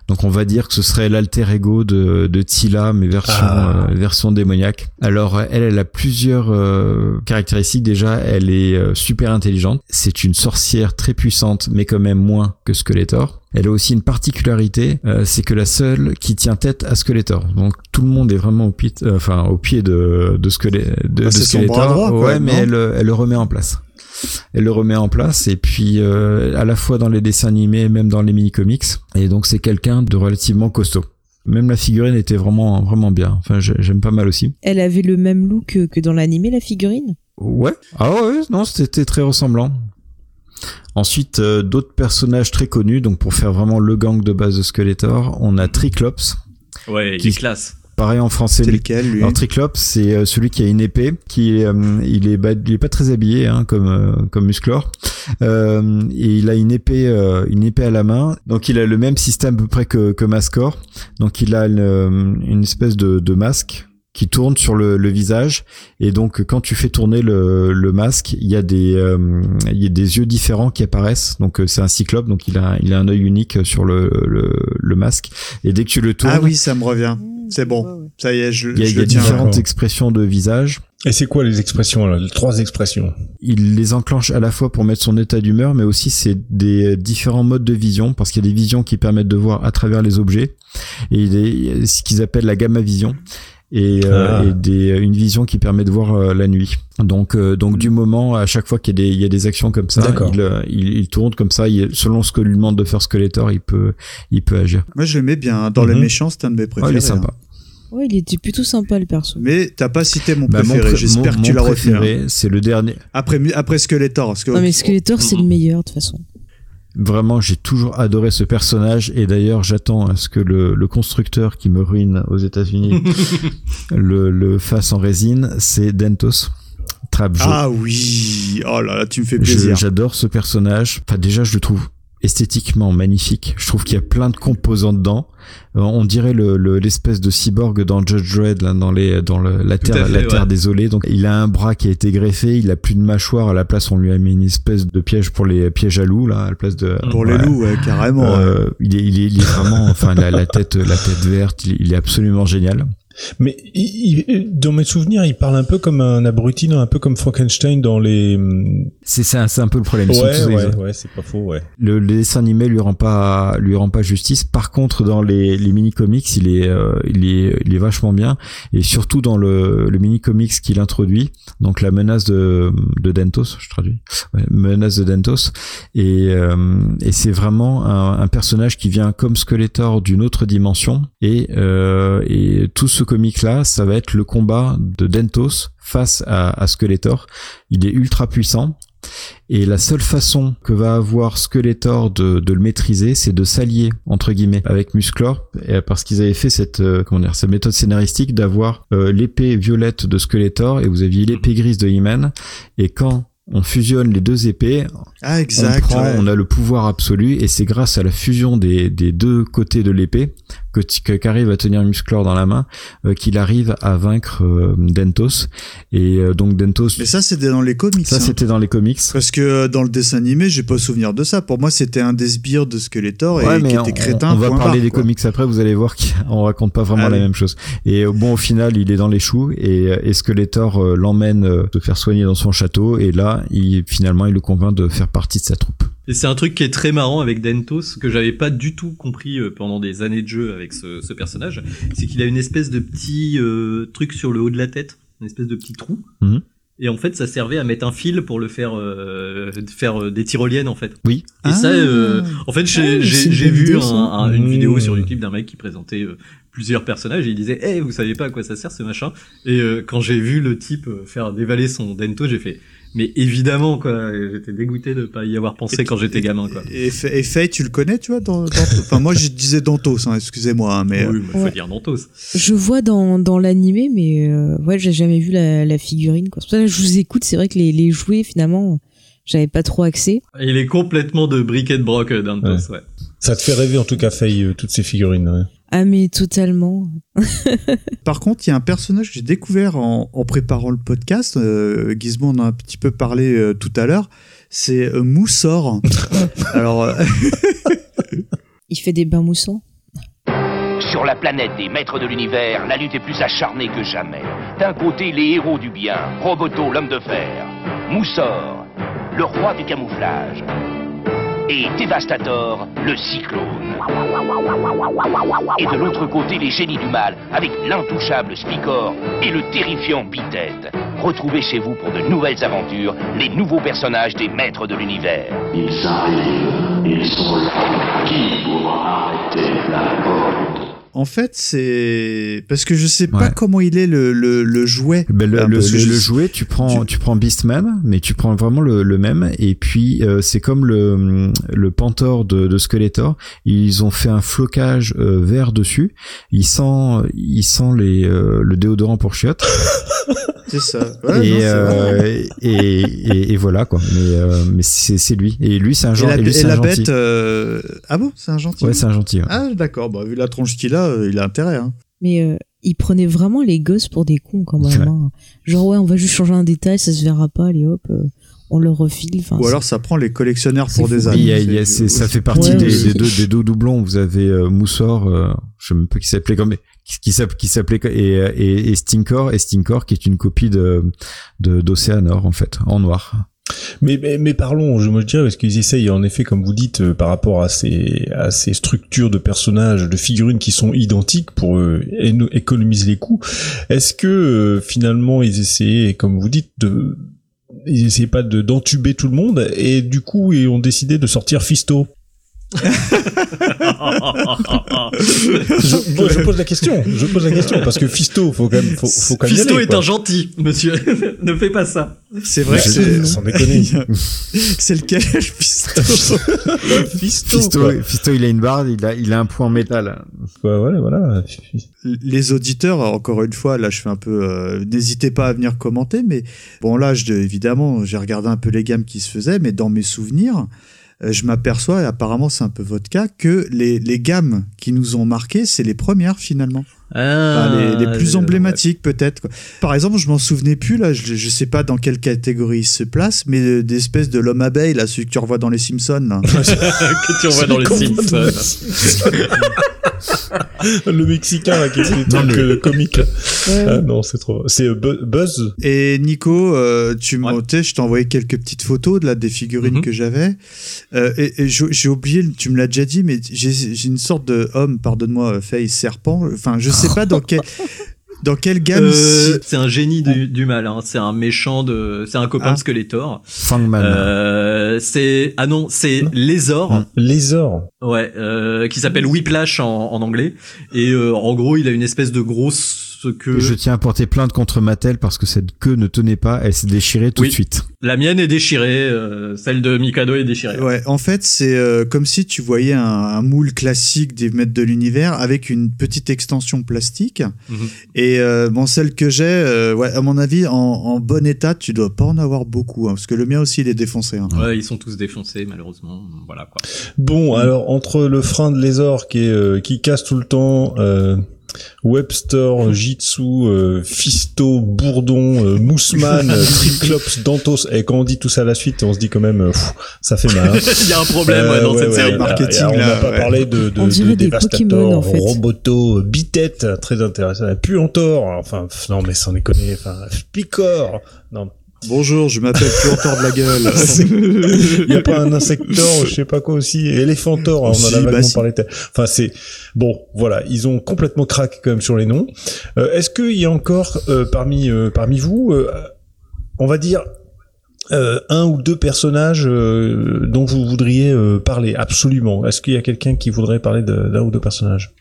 Donc on va dire que ce serait l'alter ego de, de Tila, mais version Ah. euh, version démoniaque. Alors elle, elle a plusieurs euh, caractéristiques. Déjà, elle est euh, super intelligente. C'est une sorcière très puissante, mais quand même moins que Skeletor. Elle a aussi une particularité, euh, c'est que la seule qui tient tête à Skeletor. Donc tout le monde est vraiment au pied, euh, enfin au pied de de, Skele- de, Ah, de Skeletor. droit, ouais, mais elle, euh, elle le remet en place. Elle le remet en place et puis euh, à la fois dans les dessins animés et même dans les mini comics. Et donc c'est quelqu'un de relativement costaud. Même la figurine était vraiment vraiment bien. Enfin j'ai- j'aime pas mal aussi. Elle avait le même look que, dans l'animé, la figurine? Ouais. Ah ouais, non, c'était très ressemblant. Ensuite, euh, d'autres personnages très connus, donc pour faire vraiment le gang de base de Skeletor, on a Triclops. Ouais, il Qui- est classe. Pareil en français. C'est lequel, lui Alors Triclops, c'est euh, celui qui a une épée, qui euh, il est, bah, il est pas très habillé, hein, comme euh, comme Musclor. Euh, et il a une épée, euh, une épée à la main. Donc il a le même système à peu près que que Mascor. Donc il a une, euh, une espèce de, de masque qui tourne sur le, le visage et donc quand tu fais tourner le, le masque il y a des euh, il y a des yeux différents qui apparaissent donc c'est un cyclope donc il a il a un œil unique sur le, le, le masque et dès que tu le tournes Ah oui, ça me revient. C'est bon. Ça y est, je, il y a, je il y a différentes expressions de visage. Et c'est quoi les expressions là? Les trois expressions. il les enclenche à la fois pour mettre son état d'humeur, mais aussi c'est des différents modes de vision, parce qu'il y a des visions qui permettent de voir à travers les objets, et il y a ce qu'ils appellent la gamma vision, et, euh, Ah. et des, une vision qui permet de voir euh, la nuit. Donc, euh, donc du moment, à chaque fois qu'il y a des, il y a des actions comme ça, il, il, il tourne comme ça, il- selon ce que lui demande de faire Skeletor, il peut, il peut agir. Moi, je l'aimais bien. Dans les Mhm. méchants, c'est un de mes Ouais, préférés. il est sympa. Ouais, il était plutôt sympa le perso. hein. Mais t'as pas cité mon Bah, préféré. pré- J'espère que tu l'as retenu. hein. c'est le dernier. Après, après Skeletor. Parce que Non mais Skeletor c'est le meilleur de toute façon. Vraiment, j'ai toujours adoré ce personnage et d'ailleurs, j'attends à ce que le, le constructeur qui me ruine aux États-Unis le, le fasse en résine. C'est Dentos. Trap. Ah oui. Oh là là, tu me fais plaisir. J'adore ce personnage. Enfin, déjà, je le trouve esthétiquement magnifique. Je trouve qu'il y a plein de composants dedans. Euh, on dirait le le- l'espèce de cyborg dans Judge Dredd, là, dans les dans le, la terre fait, la terre ouais. désolée. Donc, il a un bras qui a été greffé. Il a plus de mâchoire. À la place, on lui a mis une espèce de piège pour les pièges à loups là, à la place de Pour les loups, ouais, carrément. ouais. Euh, il, est, il, est, il est vraiment, enfin, la, la tête, la tête verte, il, il est absolument génial. Mais il- il- dans mes souvenirs, il parle un peu comme un abruti, un peu comme Frankenstein dans les. C'est c'est un, c'est un peu le problème. Ouais, ouais, ouais, c'est pas faux, ouais. Le, le dessin animé lui rend pas, lui rend pas justice. Par contre, dans les, les mini comics, il est, euh, il est, il est vachement bien. Et surtout dans le, le mini comics qu'il introduit, donc la menace de, de Dentos, je traduis, ouais, menace de Dentos. Et, euh, et c'est vraiment un, un personnage qui vient comme Skeletor d'une autre dimension. Et, euh, et tout ce comic là, ça va être le combat de Dentos face à, à Skeletor. Il est ultra puissant. Et la seule façon que va avoir Skeletor de, de le maîtriser, c'est de s'allier entre guillemets avec Musclor, et parce qu'ils avaient fait cette euh, comment dire cette méthode scénaristique d'avoir euh, l'épée violette de Skeletor et vous aviez l'épée grise de He-Man. Et quand on fusionne les deux épées, Ah, exact. on prend, ouais. on a le pouvoir absolu et c'est grâce à la fusion des, des deux côtés de l'épée que qu'arrive à tenir Musclor dans la main euh, qu'il arrive à vaincre euh, Dentos et euh, donc Dentos Mais ça, c'était dans les comics. ça hein. c'était dans les comics Parce que euh, dans le dessin animé, j'ai pas souvenir de ça. Pour moi, c'était un des sbires de Skeletor et Ouais, qui mais était on, crétin. on va parler barre, des quoi. comics après, vous allez voir qu'on raconte pas vraiment Ah la oui. même chose. Et euh, bon, au final, il est dans les choux et, et Skeletor euh, l'emmène euh, se faire soigner dans son château et là, il, finalement, il le convainc de faire partie de sa troupe. Et c'est un truc qui est très marrant avec Dentos, que j'avais pas du tout compris euh, pendant des années de jeu avec ce, ce personnage, c'est qu'il a une espèce de petit euh, truc sur le haut de la tête, une espèce de petit trou. Mhm. Et en fait, ça servait à mettre un fil pour le faire euh, faire euh, des tyroliennes en fait. Oui. Et ça, euh, en fait, j'ai Ah, vu un- une Mmh. vidéo sur YouTube d'un mec qui présentait euh, plusieurs personnages et il disait, hey, vous savez pas à quoi ça sert ce machin Et euh, quand j'ai vu le type faire dévaler son Dento, j'ai fait, mais évidemment quoi, j'étais dégoûté de pas y avoir pensé Et- quand j'étais gamin quoi. Et, et Faye, tu le connais, tu vois dans, dans- Enfin, moi, je disais Dantos, hein, excusez-moi, hein, mais. Oui, faut Ouais. dire Dantos. Je vois dans, dans l'animé, mais euh, ouais, j'ai jamais vu la, la figurine. Quoi. C'est pour ça que je vous écoute. C'est vrai que les, les jouets, finalement, j'avais pas trop accès. Il est complètement de briquet de broc euh, Dantos, ouais. Ça te fait rêver en tout cas, Faye, euh, toutes ces figurines. ouais. Ah mais totalement. Par contre, il y a un personnage que j'ai découvert en, en préparant le podcast. Euh, Gizmo en a un petit peu parlé euh, tout à l'heure. C'est euh, Moussor. Alors, euh, Il fait des bains moussants. Sur la planète des maîtres de l'univers, la lutte est plus acharnée que jamais. D'un côté, les héros du bien, Roboto, l'homme de fer, Moussor, le roi du camouflage, et Dévastator, le cyclone. Et de l'autre côté, les génies du mal, avec l'intouchable Spicor et le terrifiant Bitet. Retrouvez chez vous pour de nouvelles aventures les nouveaux personnages des maîtres de l'univers. Ils arrivent, ils sont. Qui pourra arrêter la horde En fait, c'est parce que je sais pas comment il est le, le, le jouet. Ben, le, Ah, le, le- je- le jouet, tu prends, tu prends Beastman, mais tu prends vraiment le, le même. Et puis euh, c'est comme le le Panther de, de Skeletor. Ils ont fait un flocage euh, vert dessus. Il sent, il sent les euh, le déodorant pour chiottes. C'est ça. Ouais, et, non, euh, et, et et voilà quoi. Mais euh, mais c'est c'est lui. Et lui c'est un Et genre. la, Et lui et la bête. euh, Ah bon, c'est un gentil. Ouais, c'est un gentil. ouais. Ah d'accord. Bah vu la tronche qu'il a, euh, il a intérêt. Hein. Mais euh, il prenait vraiment les gosses pour des cons quand même. Ouais. hein. Genre ouais, on va juste changer un détail, ça se verra pas, allez hop, euh, on le refile. Ou alors ça prend les collectionneurs pour des fou. ânes. Il y a- il y a- c'est- ça fait partie Ouais, des, deux des deux doublons. Vous avez euh, Moussor, euh, je sais même pas qui s'appelait comme qui, qui s'app- qui s'appelait et, et, et Stinkor et Stinkor qui est une copie de d'Océanor en fait en noir. Mais, mais, parlons, je me dirais, parce qu'ils essayent, en effet, comme vous dites, euh, par rapport à ces, à ces structures de personnages, de figurines qui sont identiques pour euh, économiser les coûts. Est-ce que euh, finalement ils essayaient, comme vous dites, de ils essayaient pas de d'entuber tout le monde et du coup ils ont décidé de sortir Fisto? Je, pose la question, je pose la question parce que Fisto, faut quand même, faut, faut quand même Fisto aller, est quoi. un gentil, monsieur. ne fais pas ça. C'est vrai c'est. sans déconner. c'est lequel Fisto Fisto, Fisto, quoi. Fisto, il a une barre, il a il a un point en métal. Quoi, voilà, voilà. les auditeurs, encore une fois, là, je fais un peu. euh, N'hésitez pas à venir commenter, mais bon, là, je, évidemment, j'ai regardé un peu les gammes qui se faisaient, mais dans mes souvenirs, je m'aperçois, et apparemment c'est un peu votre cas, que les, les gammes qui nous ont marqué, c'est les premières finalement. Enfin, les, les plus emblématiques peut-être. quoi. Par exemple, je m'en souvenais plus là, je, je sais pas dans quelle catégorie il se place, mais euh, des espèces de l'homme abeille là, celui que tu revois dans les Simpsons. Là. que tu revois dans les Simpsons. le Mexicain là, qui est Non, mais- que comique. là. Ouais, Ah non, c'est trop. C'est euh, Bu- Buzz. Et Nico, euh, tu m'as, Ouais. je t'ai envoyé quelques petites photos de là des figurines Mhm. que j'avais. Euh, et et j'ai j'ai oublié, tu me l'as déjà dit, mais j'ai j'ai une sorte de homme, pardonne-moi, euh, face serpent. Enfin, je sais pas dans quel dans quelle gamme. Euh, c'est un génie du, du mal, hein. c'est un méchant de, c'est un copain Ah. de Skeletor. Fangman. Euh, c'est ah non, c'est Lézor, Lézor. ouais, euh, qui s'appelle Whiplash en, en anglais. Et euh, en gros, il a une espèce de grosse Je tiens à porter plainte contre Mattel parce que cette queue ne tenait pas, elle s'est déchirée tout Oui. de suite. La mienne est déchirée, euh, celle de Mikado est déchirée. Ouais, en fait, c'est euh, comme si tu voyais un, un moule classique des maîtres de l'univers avec une petite extension plastique. Mhm. Et euh, bon, celle que j'ai, euh, ouais, à mon avis, en, en bon état, tu dois pas en avoir beaucoup, hein, parce que le mien aussi, il est défoncé. hein. Ouais, ils sont tous défoncés malheureusement. Voilà quoi. Bon, alors entre le frein de Lézor qui est euh, qui casse tout le temps, euh, Webster, Jitsu, euh, Fisto, Bourdon, euh, Moussman, euh, Triclops, Dantos. Et quand on dit tout ça à la suite, on se dit quand même, euh, pff, ça fait mal. hein. Il y a un problème ouais, Euh, dans ouais, cette ouais, série. là, marketing, On n'a pas ouais. parlé de, de, de Devastator, Pokémon, en fait. Roboto, Bitette, très intéressant. Puantor, enfin, non mais sans déconner, enfin, Picor. Non, Bonjour, je m'appelle Puantor de la gueule. Il y a pas un insector, je sais pas quoi aussi, éléphantor, hein, on en a vaguement bah parlé. Enfin, c'est bon, voilà, ils ont complètement craqué quand même sur les noms. Euh, Est-ce qu'il y a encore euh, parmi euh, parmi vous, euh, on va dire euh, un ou deux personnages euh, dont vous voudriez euh, parler? Absolument Est-ce qu'il y a quelqu'un qui voudrait parler de- d'un ou deux personnages?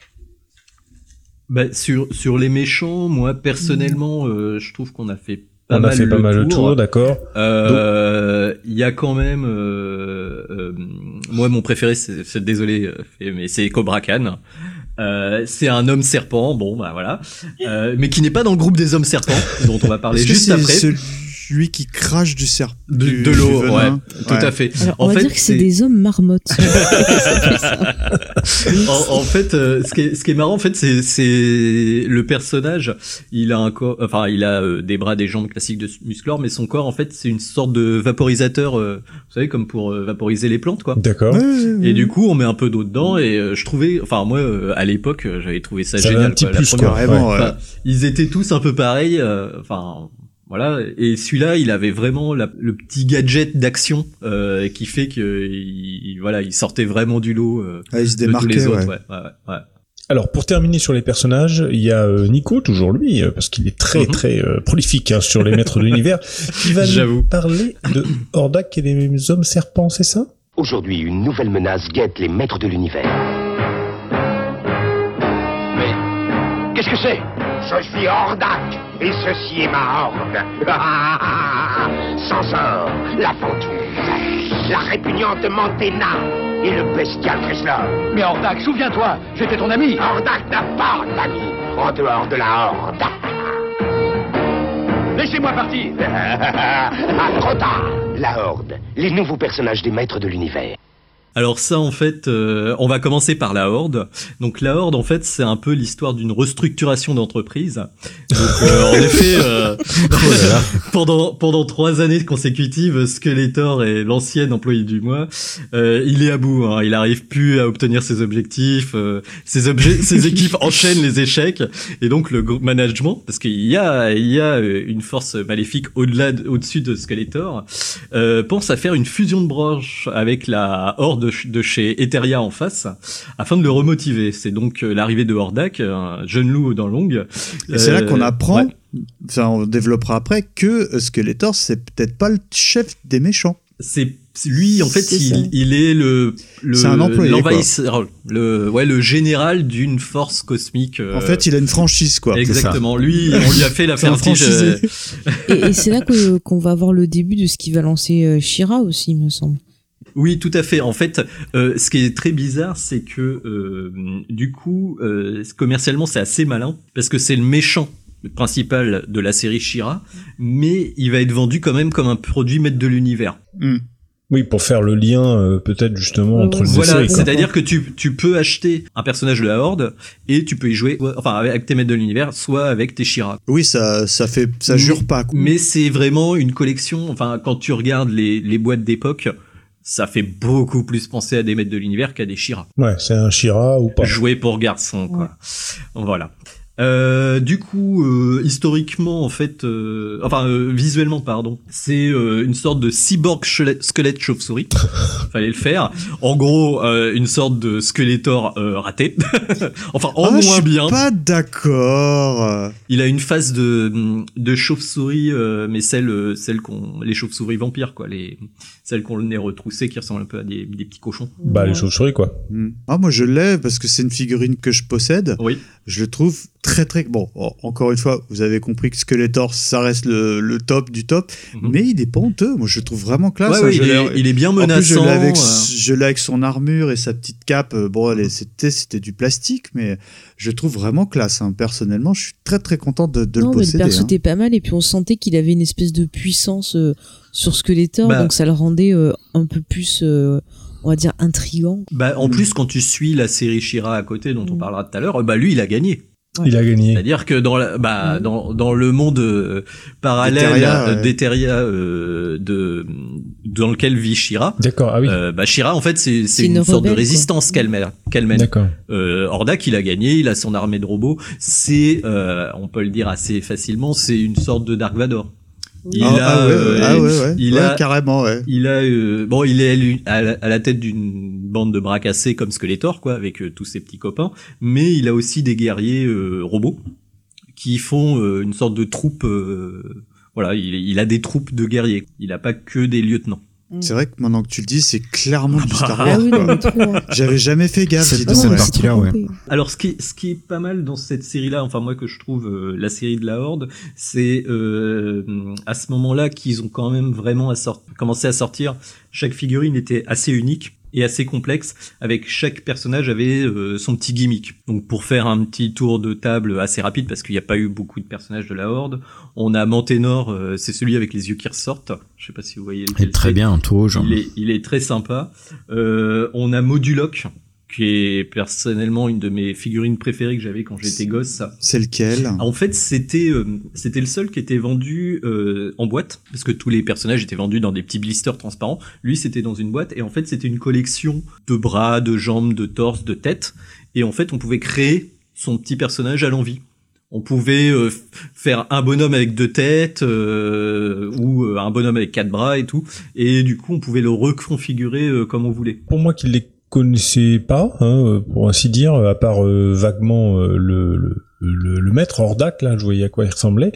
Bah, sur sur les méchants, moi personnellement, euh, je trouve qu'on a fait pas On mal a fait pas mal le tour, d'accord. Euh, Il y a quand même, euh, euh, moi mon préféré, c'est désolé, euh, mais c'est Cobra Khan. Euh, c'est un homme serpent, bon bah voilà, euh, mais qui n'est pas dans le groupe des hommes serpents dont on va parler juste après. Ce- celui qui crache du serpent. De, du- de l'eau, venin. ouais, tout à fait. Alors, en on va fait, dire que c'est des hommes marmottes. en, en fait, euh, ce, qui est, ce qui est marrant, en fait, c'est, c'est le personnage. Il a un corps, enfin, il a euh, des bras, des jambes classiques de Musclor, mais son corps, en fait, c'est une sorte de vaporisateur. euh, vous savez, comme pour euh, vaporiser les plantes, quoi. D'accord. Ouais, ouais, ouais. Et du coup, on met un peu d'eau dedans, et euh, je trouvais, enfin, moi, euh, à l'époque, j'avais trouvé ça, Ça avait génial. un petit quoi, la plus, première- quoi. Carrément, ouais. Enfin, ils étaient tous un peu pareils. euh, Enfin, voilà. Et celui-là, il avait vraiment la- le petit gadget d'action euh, qui fait que, il, voilà, il sortait vraiment du lot euh, Ah, il se de tous les autres. ouais. Ouais, ouais, ouais. Alors pour terminer sur les personnages, il y a euh, Nico, toujours lui, euh, parce qu'il est très Mhm. très euh, prolifique hein, sur les maîtres de l'univers, qui va nous parler de Hordak et les hommes serpents, c'est ça? Aujourd'hui, une nouvelle menace guette les maîtres de l'univers. Mais qu'est-ce que c'est? Je suis Hordak et ceci est ma horde. Sansor, la fantôme, la répugnante Mantena et le bestial Chrysler. Mais Hordak, souviens-toi, j'étais ton ami. Hordak n'a pas d'amis en dehors de la horde. Laissez-moi partir. ah, trop tard La horde, les nouveaux personnages des maîtres de l'univers. Alors ça, en fait, euh, on va commencer par la Horde. Donc la Horde, en fait, c'est un peu l'histoire d'une restructuration d'entreprise. Euh, en effet, euh, pendant pendant trois années consécutives, Skeletor est l'ancien employé du mois. Euh, il est à bout. Hein, il arrive plus à obtenir ses objectifs. ses objets, ses équipes enchaînent les échecs. Et donc le groupe management, parce qu'il y a il y a une force maléfique au-delà, de- au-dessus de Skeletor, pense à faire une fusion de branches avec la Horde de ch- de chez Eteria en face, afin de le remotiver. C'est donc euh, l'arrivée de Hordak, un jeune loup dans l'ongle. Et c'est là Euh, qu'on apprend, ouais. enfin on développera après, que euh, Skeletor c'est peut-être pas le chef des méchants. C'est lui en fait ça. il, il est le l'envahisseur le ouais le général d'une force cosmique euh, En fait, il a une franchise quoi. exactement lui on lui a fait la euh, et et c'est là qu'on va avoir le début de ce qui va lancer euh, Shira aussi, il me semble. Oui, tout à fait. En fait, euh, ce qui est très bizarre, c'est que euh, du coup, euh, commercialement, c'est assez malin parce que c'est le méchant principal de la série Shira, mais il va être vendu quand même comme un produit maître de l'univers. Hmm. Oui, pour faire le lien euh, peut-être justement entre les Voilà, c'est-à-dire que tu, tu peux acheter un personnage de la Horde et tu peux y jouer, enfin avec tes maîtres de l'univers, soit avec tes Shira. Oui, ça, ça fait, ça Mais- jure pas. Quoi. Mais c'est vraiment une collection. Enfin, quand tu regardes les, les boîtes d'époque, ça fait beaucoup plus penser à des maîtres de l'univers qu'à des Shira. Ouais, c'est un Shira ou pas. Joué pour garçon, quoi. Voilà. Euh, du coup, euh, historiquement, en fait, euh, enfin euh, visuellement, pardon, c'est euh, une sorte de cyborg squelette, chauve-souris. Fallait le faire. En gros, euh, une sorte de Skeletor euh, raté. enfin, en Ah, je moins suis bien. Pas d'accord. Il a une face de de chauve-souris, euh, mais celle celle qu'on les chauves-souris vampires, quoi, les celles qu'on le nez retroussé, qui ressemblent un peu à des, des petits cochons. Bah les chauves-souris quoi. Hmm. Ah, moi je l'ai parce que c'est une figurine que je possède. Oui. Je le trouve très très bon. oh, encore une fois, vous avez compris que Skeletor ça reste le, le top du top, Mhm. mais il est pas honteux. Moi je le trouve vraiment classe. Ouais, hein. ouais, Je il, est, il est bien En plus, je menaçant. l'ai avec, euh. je l'ai avec son armure et sa petite cape. Euh, Bon, c'était c'était du plastique, mais je le trouve vraiment classe. hein. Personnellement, je suis très très content de, de non, le mais le posséder. perso hein. était pas mal et puis on sentait qu'il avait une espèce de puissance euh, sur Skeletor, Bah. donc ça le rendait euh, un peu plus, euh, on va dire, intrigant. Bah, en Mm. plus, quand tu suis la série Shira à côté, dont on Mm. parlera tout à l'heure, bah lui, il a gagné. Il a gagné. C'est-à-dire que dans la, bah, Mm. dans, dans le monde euh, parallèle D'Eteria, euh, ouais. d'Eteria, euh, de, dans lequel vit Shira, D'accord, ah oui. euh, bah, Shira, en fait, c'est, une, une sorte de résistance qu'elle mène. qu'elle mène. D'accord. Euh, Hordak, il a gagné, il a son armée de robots. C'est, euh, on peut le dire assez facilement, c'est une sorte de Dark Vador. Il ah, a, ah ouais, euh, ah ouais, ouais. il a- carrément. Il a euh, bon, il est élu à la, à la tête d'une bande de bras cassés comme Skeletor, quoi, avec euh, tous ses petits copains. Mais il a aussi des guerriers euh, robots qui font euh, une sorte de troupe. euh, voilà, il, il a des troupes de guerriers. Il a pas que des lieutenants. C'est vrai que maintenant que tu le dis, c'est clairement du Star Wars. Ah oui, quoi. mais trop. hein. J'avais jamais fait gaffe. C'est dans cette partie-là, ouais. Alors, ce qui, est, ce qui est pas mal dans cette série-là, enfin moi que je trouve euh, la série de la Horde, c'est euh, à ce moment-là qu'ils ont quand même vraiment à commencé à sortir. Chaque figurine était assez unique. Et assez complexe avec chaque personnage avait euh, son petit gimmick. Donc pour faire un petit tour de table assez rapide parce qu'il n'y a pas eu beaucoup de personnages de la Horde, on a Manténor, euh, c'est celui avec les yeux qui ressortent. Je sais pas si vous voyez. Et lequel très bien, tout rouge. Il est, il est très sympa. Euh, on a Moduloc qui est personnellement une de mes figurines préférées que j'avais quand j'étais gosse. C'est lequel En fait, c'était euh, c'était le seul qui était vendu euh, en boîte parce que tous les personnages étaient vendus dans des petits blisters transparents. Lui, c'était dans une boîte et en fait, c'était une collection de bras, de jambes, de torse, de tête et en fait, on pouvait créer son petit personnage à l'envie. On pouvait euh, faire un bonhomme avec deux têtes euh, ou euh, un bonhomme avec quatre bras et tout et du coup, on pouvait le reconfigurer euh, comme on voulait. Pour moi qui les connaissais pas, hein, euh, pour ainsi dire, à part euh, vaguement euh, le, le, le, le maître Hordak, là, je voyais à quoi il ressemblait.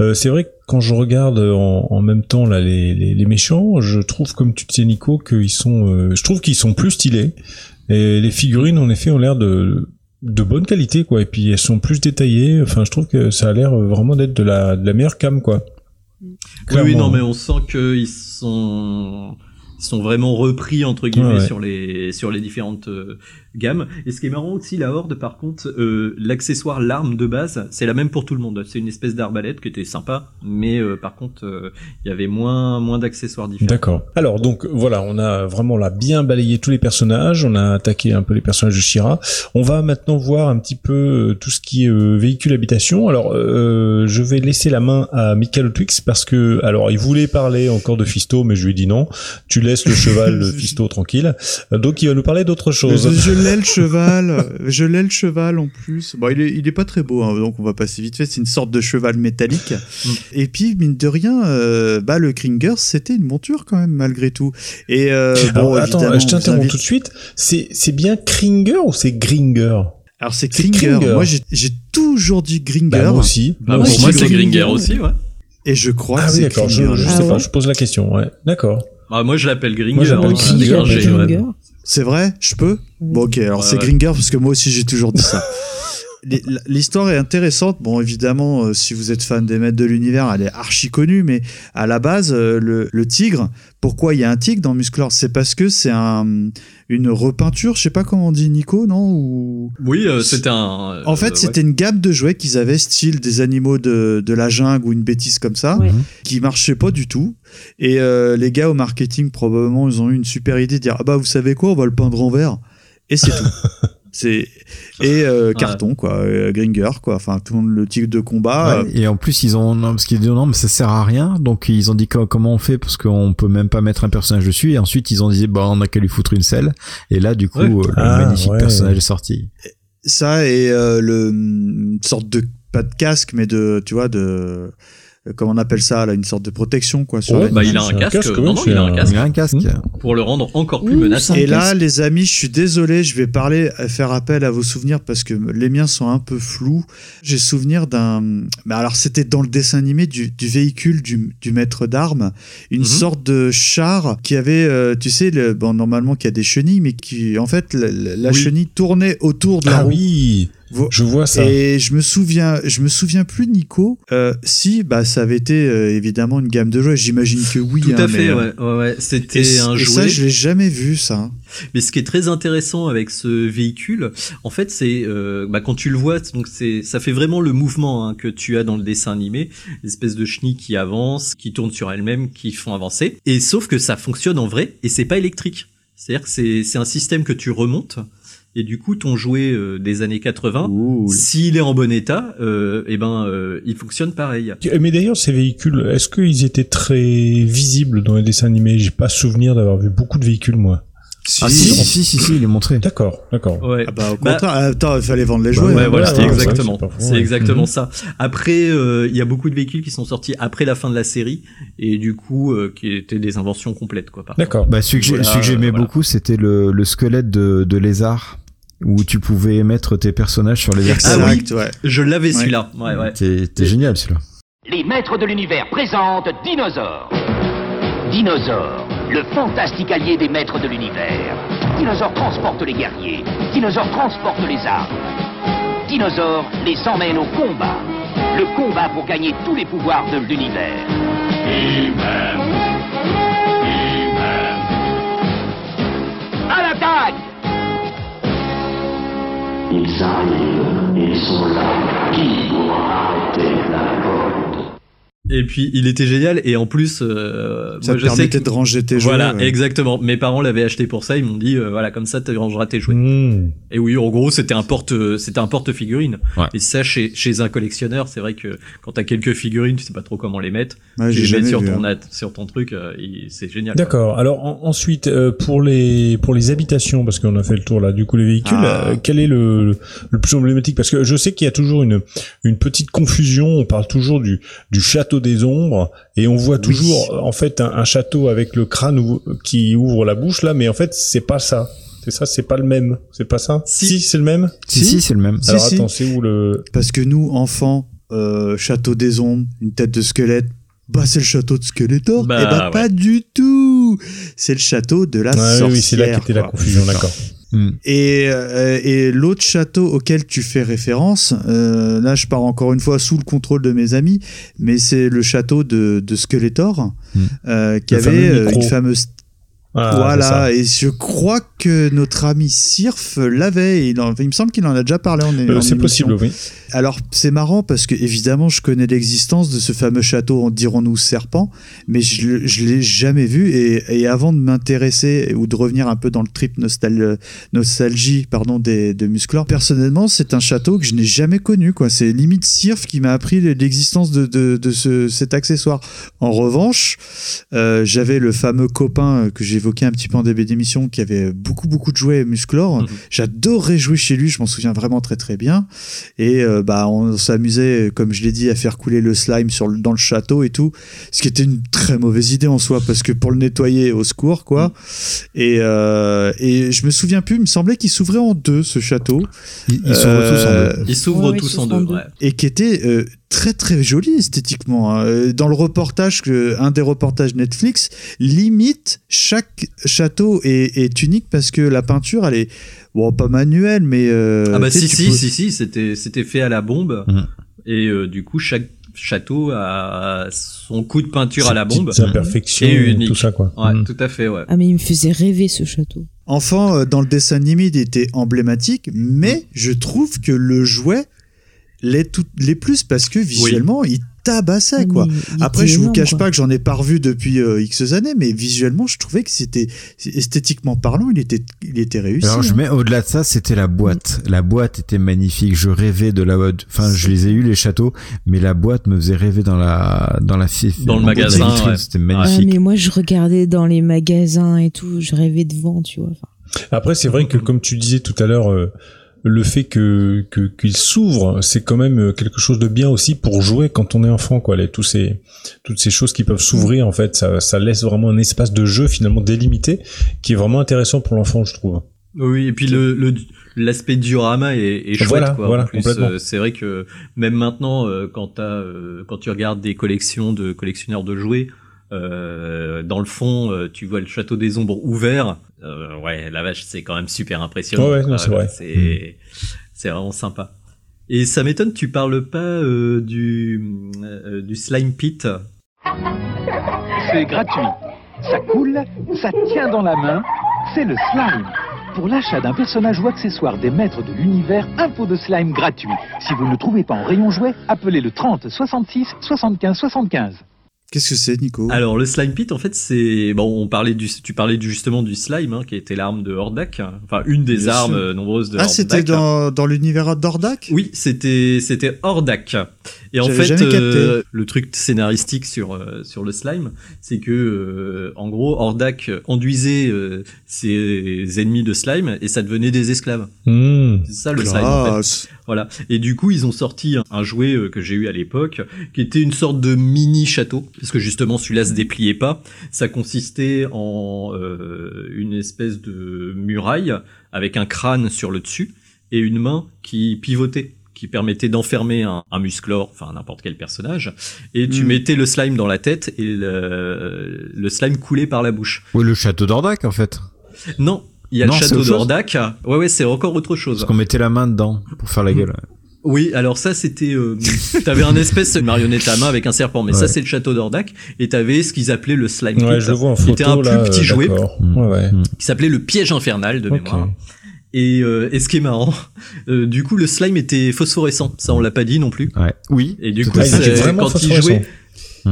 Euh, c'est vrai que quand je regarde en, en même temps là les, les, les méchants, je trouve comme tu disais Nico qu'ils sont, euh, je trouve qu'ils sont plus stylés. Et les figurines en effet ont l'air de de bonne qualité quoi. Et puis elles sont plus détaillées. Enfin, je trouve que ça a l'air vraiment d'être de la de la meilleure cam quoi. Oui, non, mais on sent qu'ils sont, sont vraiment repris entre guillemets Ouais, ouais. sur les sur les différentes euh, gammes. Et ce qui est marrant aussi, la horde, par contre, euh, l'accessoire, l'arme de base, c'est la même pour tout le monde. C'est une espèce d'arbalète qui était sympa, mais euh, par contre, euh, il y avait moins moins d'accessoires différents. D'accord. Alors donc voilà, on a vraiment là bien balayé tous les personnages, on a attaqué un peu les personnages de Shira. On va maintenant voir un petit peu euh, tout ce qui est euh, véhicule habitation. Alors euh, je vais laisser la main à Michael Twix parce que alors il voulait parler encore de Fisto, mais je lui ai dit non. Tu laisses le cheval de Fisto tranquille. Euh, Donc il va nous parler d'autre chose. Je, je l'ai le cheval, je l'ai le cheval en plus. Bon, il est, il est pas très beau, hein, donc on va passer vite fait. C'est une sorte de cheval métallique. Et puis mine de rien, euh, bah le Kringer, c'était une monture quand même malgré tout. Et euh, Alors, bon, attends, je t'interromps invite- tout de suite. C'est c'est bien Kringer ou c'est Gringer? Alors c'est Kringer. Kringer. Moi j'ai toujours dit Gringer. Bah, moi aussi. Bah, Moi pour moi, c'est Gringer aussi, ouais. Et je crois Ah que oui, c'est d'accord. Je, je Ah sais ouais pas. Je pose la question. Ouais, d'accord. Ah, moi, je l'appelle Gringer. Moi, j'appelle hein, Gringer, C'est vrai? Je peux? Bon, ok, alors Ouais, c'est ouais. Gringer parce que moi aussi j'ai toujours dit ça. L'histoire est intéressante. Bon, évidemment, euh, si vous êtes fan des maîtres de l'univers, elle est archi connue, mais à la base, euh, le, le tigre, pourquoi il y a un tigre dans Musclor? C'est parce que c'est un, une repeinture, je sais pas comment on dit Nico, non? Ou... Oui, euh, c'était un. En fait, euh, c'était une gamme de jouets qu'ils avaient, style des animaux de, de la jungle ou une bêtise comme ça, Ouais. qui marchait pas du tout. Et euh, les gars au marketing, probablement, ils ont eu une super idée de dire Ah bah, vous savez quoi, on va le peindre en vert. Et c'est tout. C'est et euh, carton quoi, euh, Gringer quoi, enfin tout le monde- le tigre de combat. Ouais, et en plus ils ont non, parce qu'ils disent non mais ça sert à rien donc ils ont dit co- comment on fait? Parce qu'on peut même pas mettre un personnage dessus et ensuite ils ont dit bah on a qu'à lui foutre une selle et là du coup Ouais. euh, le Ah, magnifique ouais. personnage est sorti Ça et euh, le une sorte de pas de casque mais de tu vois de euh, comment on appelle ça là, une sorte de protection quoi sur l'animal. Bah, il a un casque. casque, non, ouais, non, c'est il a un casque. il a un casque Pour le rendre encore plus Ouh, menaçant. ça- Et là, casque. les amis, je suis désolé, je vais parler, euh, faire appel à vos souvenirs parce que les miens sont un peu flous. J'ai souvenir d'un. Mais alors, c'était dans le dessin animé du, du véhicule du, du maître d'armes, une Mhm. sorte de char qui avait, euh, tu sais, le, bon, normalement, qui a des chenilles, mais qui, en fait, la, la- la Oui. chenille tournait autour de la Ah roue. oui, je vois ça. Et je me souviens, je me souviens plus, Nico. euh, si, bah, ça avait été euh, évidemment une gamme de jouets. J'imagine que oui. Tout hein, à mais, fait, euh, ouais, ouais, ouais. C'était un et jouet. ça, je l'ai jamais vu, ça. Mais ce qui est très intéressant avec ce véhicule, en fait, c'est euh, bah, quand tu le vois, donc c'est ça fait vraiment le mouvement hein, que tu as dans le dessin animé, l'espèce de chenille qui avance, qui tourne sur elle-même, qui font avancer. Et sauf que ça fonctionne en vrai et c'est pas électrique. C'est-à-dire que c'est un système que tu remontes. Et du coup, ton jouet euh, des années 80, Ouh. s'il est en bon état, euh, eh ben, euh, il fonctionne pareil. Mais d'ailleurs, ces véhicules, est-ce qu'ils étaient très visibles dans les dessins animés? J'ai pas souvenir d'avoir vu beaucoup de véhicules, moi. ah si si si si, si, il est montré D'accord, d'accord. Ouais. Ah bah, au Bah- contraire, attends, il fallait vendre les Bah jouets. Ouais, hein. voilà, ouais, exactement. c'est c'est ouais. exactement Mhm. ça. Après, euh, il y a beaucoup de véhicules qui sont sortis après la fin de la série et du coup, euh, qui étaient des inventions complètes, quoi. par D'accord. bah celui que Voilà, j'aimais euh, voilà. beaucoup c'était le, le squelette de, de lézard où tu pouvais mettre tes personnages sur les vertèbres Ah oui. Ouais. Je l'avais Ouais. celui-là. Ouais, ouais. T'es t'es génial celui-là Les maîtres de l'univers présentent Dinosaure. Dinosaure, le fantastique allié des maîtres de l'univers. Dinosaure transporte les guerriers. Dinosaure transporte les armes. Dinosaure les emmène au combat. Le combat pour gagner tous les pouvoirs de l'univers. Ils arrivent, ils sont là. Qui pourra arrêter la et puis il était génial et en plus euh, Ça moi, te je sais permettait que- de ranger tes jouets. voilà ouais. exactement mes parents l'avaient acheté pour ça ils m'ont dit euh, voilà comme ça tu rangeras tes jouets Hmm. et oui en gros c'était un porte euh, c'était un porte figurine Ouais. et ça chez chez un collectionneur c'est vrai que quand t'as quelques figurines tu sais pas trop comment les mettre Ouais, tu j'ai les mets sur vu, ton hein. sur ton truc euh, c'est génial. D'accord. Alors en- ensuite euh, pour les pour les habitations parce qu'on a fait le tour là du coup les véhicules Ah. euh, quel est le le plus emblématique? Parce que je sais qu'il y a toujours une une petite confusion on parle toujours du du château des ombres et on voit toujours en fait un, un château avec le crâne ou- qui ouvre la bouche là mais en fait c'est pas ça. C'est ça, c'est pas le même. C'est pas ça? Si. c'est le même? Si, si, c'est le même. Alors si. attends, c'est où le Parce que nous, enfants, euh, château des ombres, une tête de squelette, bah c'est le château de Skeletor. Bah, Eh bah ouais. pas du tout. C'est le château de la Ouais, sorcière. oui, c'est là qu'était la confusion, d'accord. Hmm. Et, euh, et l'autre château auquel tu fais référence, euh, là je pars encore une fois sous le contrôle de mes amis, mais c'est le château de, de Skeletor, Hmm. euh, qui Le avait une fameuse Ah, voilà, et je crois que notre ami Sirf l'avait. Il, en- il me semble qu'il en a déjà parlé en, Euh, c'est possible, oui. Alors, c'est marrant parce que, évidemment, je connais l'existence de ce fameux château, dirons-nous serpent, mais je, je l'ai jamais vu. Et, et avant de m'intéresser ou de revenir un peu dans le trip nostal- nostalgie pardon, des, de Musclor, personnellement, c'est un château que je n'ai jamais connu. quoi. C'est limite Sirf qui m'a appris l'existence de, de, de ce, cet accessoire. En revanche, euh, j'avais le fameux copain que j'évoquais un petit peu en début d'émission qui avait beaucoup, beaucoup de jouets Musclor. Mhm. J'adorais jouer chez lui, je m'en souviens vraiment très, très bien. Et euh, bah, on s'amusait, comme je l'ai dit, à faire couler le slime sur le- dans le château et tout. Ce qui était une très mauvaise idée en soi, parce que pour le nettoyer, au secours, quoi. Et, euh, et je me souviens plus, il me semblait qu'il s'ouvrait en deux, ce château. Ils, ils sont Euh, tous en deux. ils s'ouvrent Ouais, ils tous deux en deux. ouais. et qui était euh, très très joli esthétiquement. hein. Euh, Dans le reportage, que, un des reportages Netflix, limite chaque château est, est unique parce que la peinture, elle est bon pas manuelle, mais euh, ah bah si si, peux- si si c'était c'était fait à la bombe Mhm. et euh, du coup chaque château a son coup de peinture à la bombe petites imperfections, Et unique. tout ça, quoi. ouais Mm. tout à fait ouais Ah mais il me faisait rêver ce château. Enfant, dans le dessin animé, il était emblématique, mais je trouve que le jouet l'est tout- l'est plus parce que visuellement, il tabassait quoi. il Après, je vous énorme, cache quoi. pas que j'en ai pas revu depuis euh, X années, mais visuellement, je trouvais que c'était esthétiquement parlant, il était, il était réussi. Alors je mets au-delà de ça, c'était la boîte. La boîte était magnifique. Je rêvais de la boîte. Enfin, je les ai eu les châteaux, mais la boîte me faisait rêver dans la dans la Dans le magasin, ouais. C'était magnifique. mais moi je regardais dans les magasins et tout, je rêvais devant, tu vois. Enfin, Après, c'est vrai que comme tu disais tout à l'heure, euh, le fait que qu'il s'ouvre, c'est quand même quelque chose de bien aussi pour jouer quand on est enfant, quoi. Les, tous ces toutes ces choses qui peuvent s'ouvrir, en fait, ça, ça laisse vraiment un espace de jeu finalement délimité, qui est vraiment intéressant pour l'enfant, je trouve. Oui, et puis le le- l'aspect diorama est, est chouette Voilà, quoi. voilà, en plus, complètement. euh, c'est vrai que même maintenant, euh, quand t'as, euh, quand tu regardes des collections de collectionneurs de jouets, euh, dans le fond, euh, tu vois le château des ombres ouvert. Euh, ouais, la vache, c'est quand même super impressionnant. Ouais, c'est vrai. C'est vraiment sympa. Et ça m'étonne, tu parles pas euh, du euh, du slime pit. C'est gratuit. Ça coule, ça tient dans la main, c'est le slime. Pour l'achat d'un personnage ou accessoire des maîtres de l'univers, un pot de slime gratuit. Si vous ne le trouvez pas en rayon jouet, appelez le 30 66 75 75. Qu'est-ce que c'est, Nico? Alors le slime pit en fait c'est bon on parlait du tu parlais du, justement du slime hein, qui était l'arme de Hordak enfin une des Bien armes sûr. euh, nombreuses de Ah, Hordak. c'était dans, dans l'univers d'Ordak Oui, c'était c'était Hordak. Et en fait, euh, le truc scénaristique sur euh, sur le slime, c'est que euh, en gros, Hordak enduisait euh, ses ennemis de slime et ça devenait des esclaves. Mm. C'est ça le slime. En fait. Classe. Voilà. Et du coup, ils ont sorti un, un jouet euh, que j'ai eu à l'époque, qui était une sorte de mini château, parce que justement celui-là se dépliait pas. Ça consistait en euh, une espèce de muraille avec un crâne sur le dessus et une main qui pivotait qui permettait d'enfermer un, un musclor, enfin n'importe quel personnage, et tu Mm. mettais le slime dans la tête et le, le slime coulait par la bouche. Oui, le château d'Ordak en fait. Non, il y a Non, le château d'Ordak. Ouais, ouais, c'est encore autre chose. Parce qu'on mettait la main dedans pour faire la gueule. Oui, alors ça c'était, euh, t'avais un espèce de marionnette à main avec un serpent, mais ça c'est le château d'Ordak, et t'avais ce qu'ils appelaient le slime Ouais, je le vois en qui photo était un là. plus petit euh, jouet. Ouais, ouais. Mm. qui s'appelait le piège infernal de mémoire. Et, euh, et ce qui est marrant, euh, du coup le slime était phosphorescent, ça on l'a pas dit non plus. Ouais. Oui. Et du coup, quand il jouait,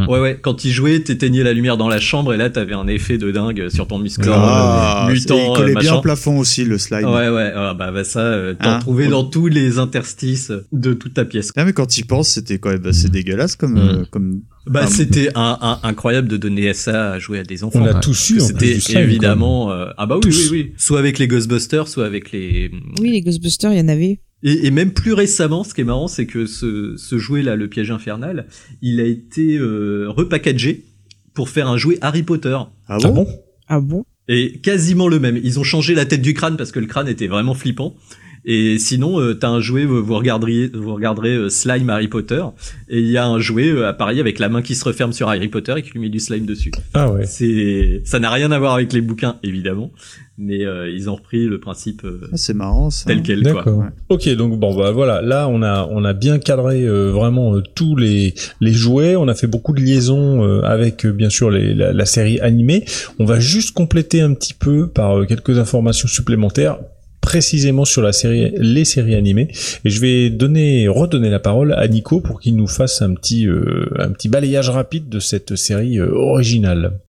Ouais, ouais, quand il jouait, t'éteignais la lumière dans la chambre et là, t'avais un effet de dingue sur ton musclore Ah, euh, et mutant. il collait euh, bien au plafond aussi, le slime. Ouais, ouais, ah, bah, bah ça, euh, t'en Hein trouvais On- dans tous les interstices de toute ta pièce. Ah, mais quand il pense, c'était quand même assez dégueulasse comme, euh, comme. Bah, Ah, c'était un, un- incroyable de donner ça à jouer à des enfants. On a tous eu, C'était évidemment. euh, ah bah oui, Tous. oui, oui. Soit avec les Ghostbusters, soit avec les. Oui, les Ghostbusters, il y en avait. Et, et même plus récemment, ce qui est marrant, c'est que ce, ce jouet là, le piège infernal, il a été euh, repackagé pour faire un jouet Harry Potter. Ah bon, Ah bon? Et quasiment le même. Ils ont changé la tête du crâne parce que le crâne était vraiment flippant. Et sinon, euh, t'as un jouet, vous vous regarderiez, vous regarderez euh, Slime Harry Potter, et il y a un jouet euh, appareil avec la main qui se referme sur Harry Potter et qui lui met du slime dessus. Ah ouais. C'est, ça n'a rien à voir avec les bouquins évidemment, mais euh, ils ont repris le principe euh, Ah, c'est marrant ça. tel quel quoi. D'accord. Ok, donc bon bah voilà, là on a on a bien cadré euh, vraiment euh, tous les les jouets, on a fait beaucoup de liaisons euh, avec euh, bien sûr les, la, la série animée. On va juste compléter un petit peu par euh, quelques informations supplémentaires précisément sur la série les séries animées et je vais donner redonner la parole à Nico pour qu'il nous fasse un petit euh, un petit balayage rapide de cette série euh, originale.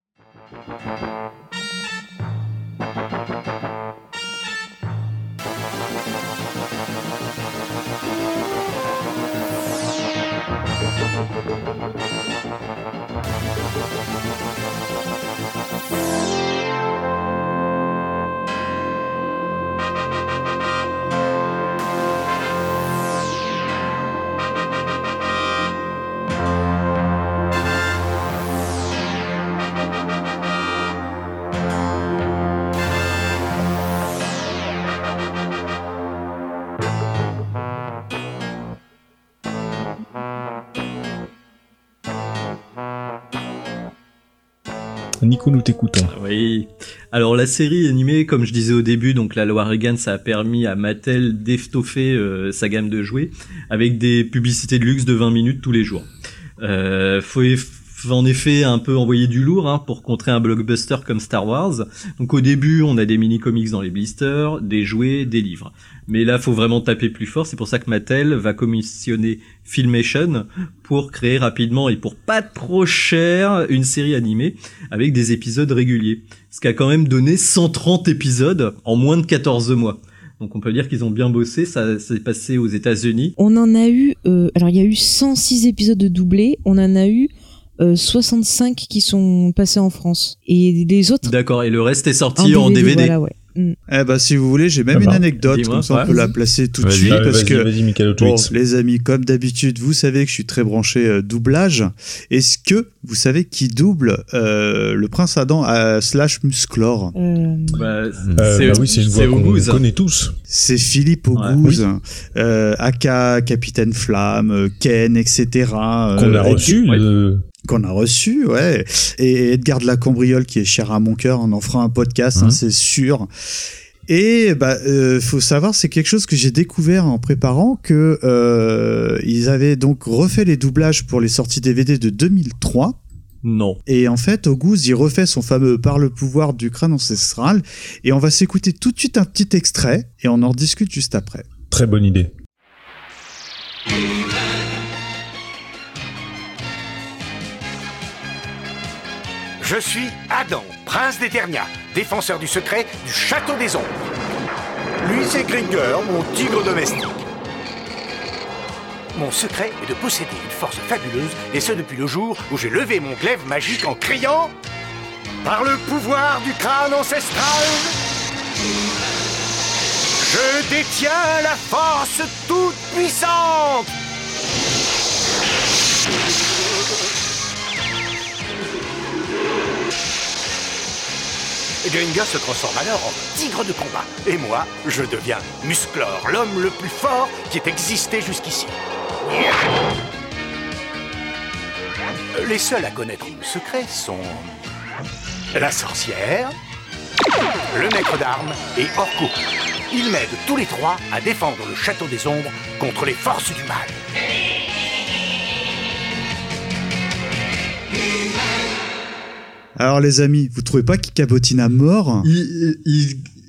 La série animée, comme je disais au début, donc la loi Reagan, ça a permis à Mattel d'étoffer euh, sa gamme de jouets avec des publicités de luxe de 20 minutes tous les jours. Euh, faut en effet un peu envoyer du lourd hein, pour contrer un blockbuster comme Star Wars. Donc au début, on a des mini comics dans les blisters, des jouets, des livres. Mais là, faut vraiment taper plus fort. C'est pour ça que Mattel va commissionner Filmation pour créer rapidement et pour pas trop cher une série animée avec des épisodes réguliers. Ce qui a quand même donné 130 épisodes en moins de 14 mois. Donc on peut dire qu'ils ont bien bossé, ça s'est passé aux États-Unis. On en a eu. euh, alors, il y a eu 106 épisodes de doublés. On en a eu euh, 65 qui sont passés en France. Et les autres. D'accord, et le reste est sorti en DVD. Voilà, ouais. Mm. Eh ben, si vous voulez, j'ai même Ah une bah, anecdote, comme ça on peut la placer tout de suite, Ah, parce vas-y, que Bon, les amis, comme d'habitude, vous savez que je suis très branché euh, doublage. Est-ce que vous savez qui double euh, le prince Adam à slash Musclor Euh, Bah, Euh, c'est bah oui, c'est une voix qu'on connaît tous. C'est Philippe Ouais. Auguste, euh, aka Capitaine Flamme, Ken, etc. euh, Qu'on a reçu. Qu'on a reçu, ouais. Et Edgar de la Cambriole, qui est cher à mon cœur, on en fera un podcast, hein, Mhm. c'est sûr. Et bah, euh, faut savoir, c'est quelque chose que j'ai découvert en préparant que euh, ils avaient donc refait les doublages pour les sorties DVD de 2003. Non. Et en fait, Auguste, il refait son fameux Par le pouvoir du crâne ancestral. Et on va s'écouter tout de suite un petit extrait et on en discute juste après. Très bonne idée. Je suis Adam, prince d'Eternia, défenseur du secret du château des ombres. Lui, c'est Gringer, mon tigre domestique. Mon secret est de posséder une force fabuleuse, et ce depuis le jour où j'ai levé mon glaive magique en criant Par le pouvoir du crâne ancestral, je détiens la force toute puissante Gringer se transforme alors en tigre de combat. Et moi, je deviens Musclor, l'homme le plus fort qui ait existé jusqu'ici. Les seuls à connaître mon secret sont la sorcière, le maître d'armes et Orko. Ils m'aident tous les trois à défendre le château des ombres contre les forces du mal. Alors les amis, vous trouvez pas qu'il cabotine à mort? Il, il, il,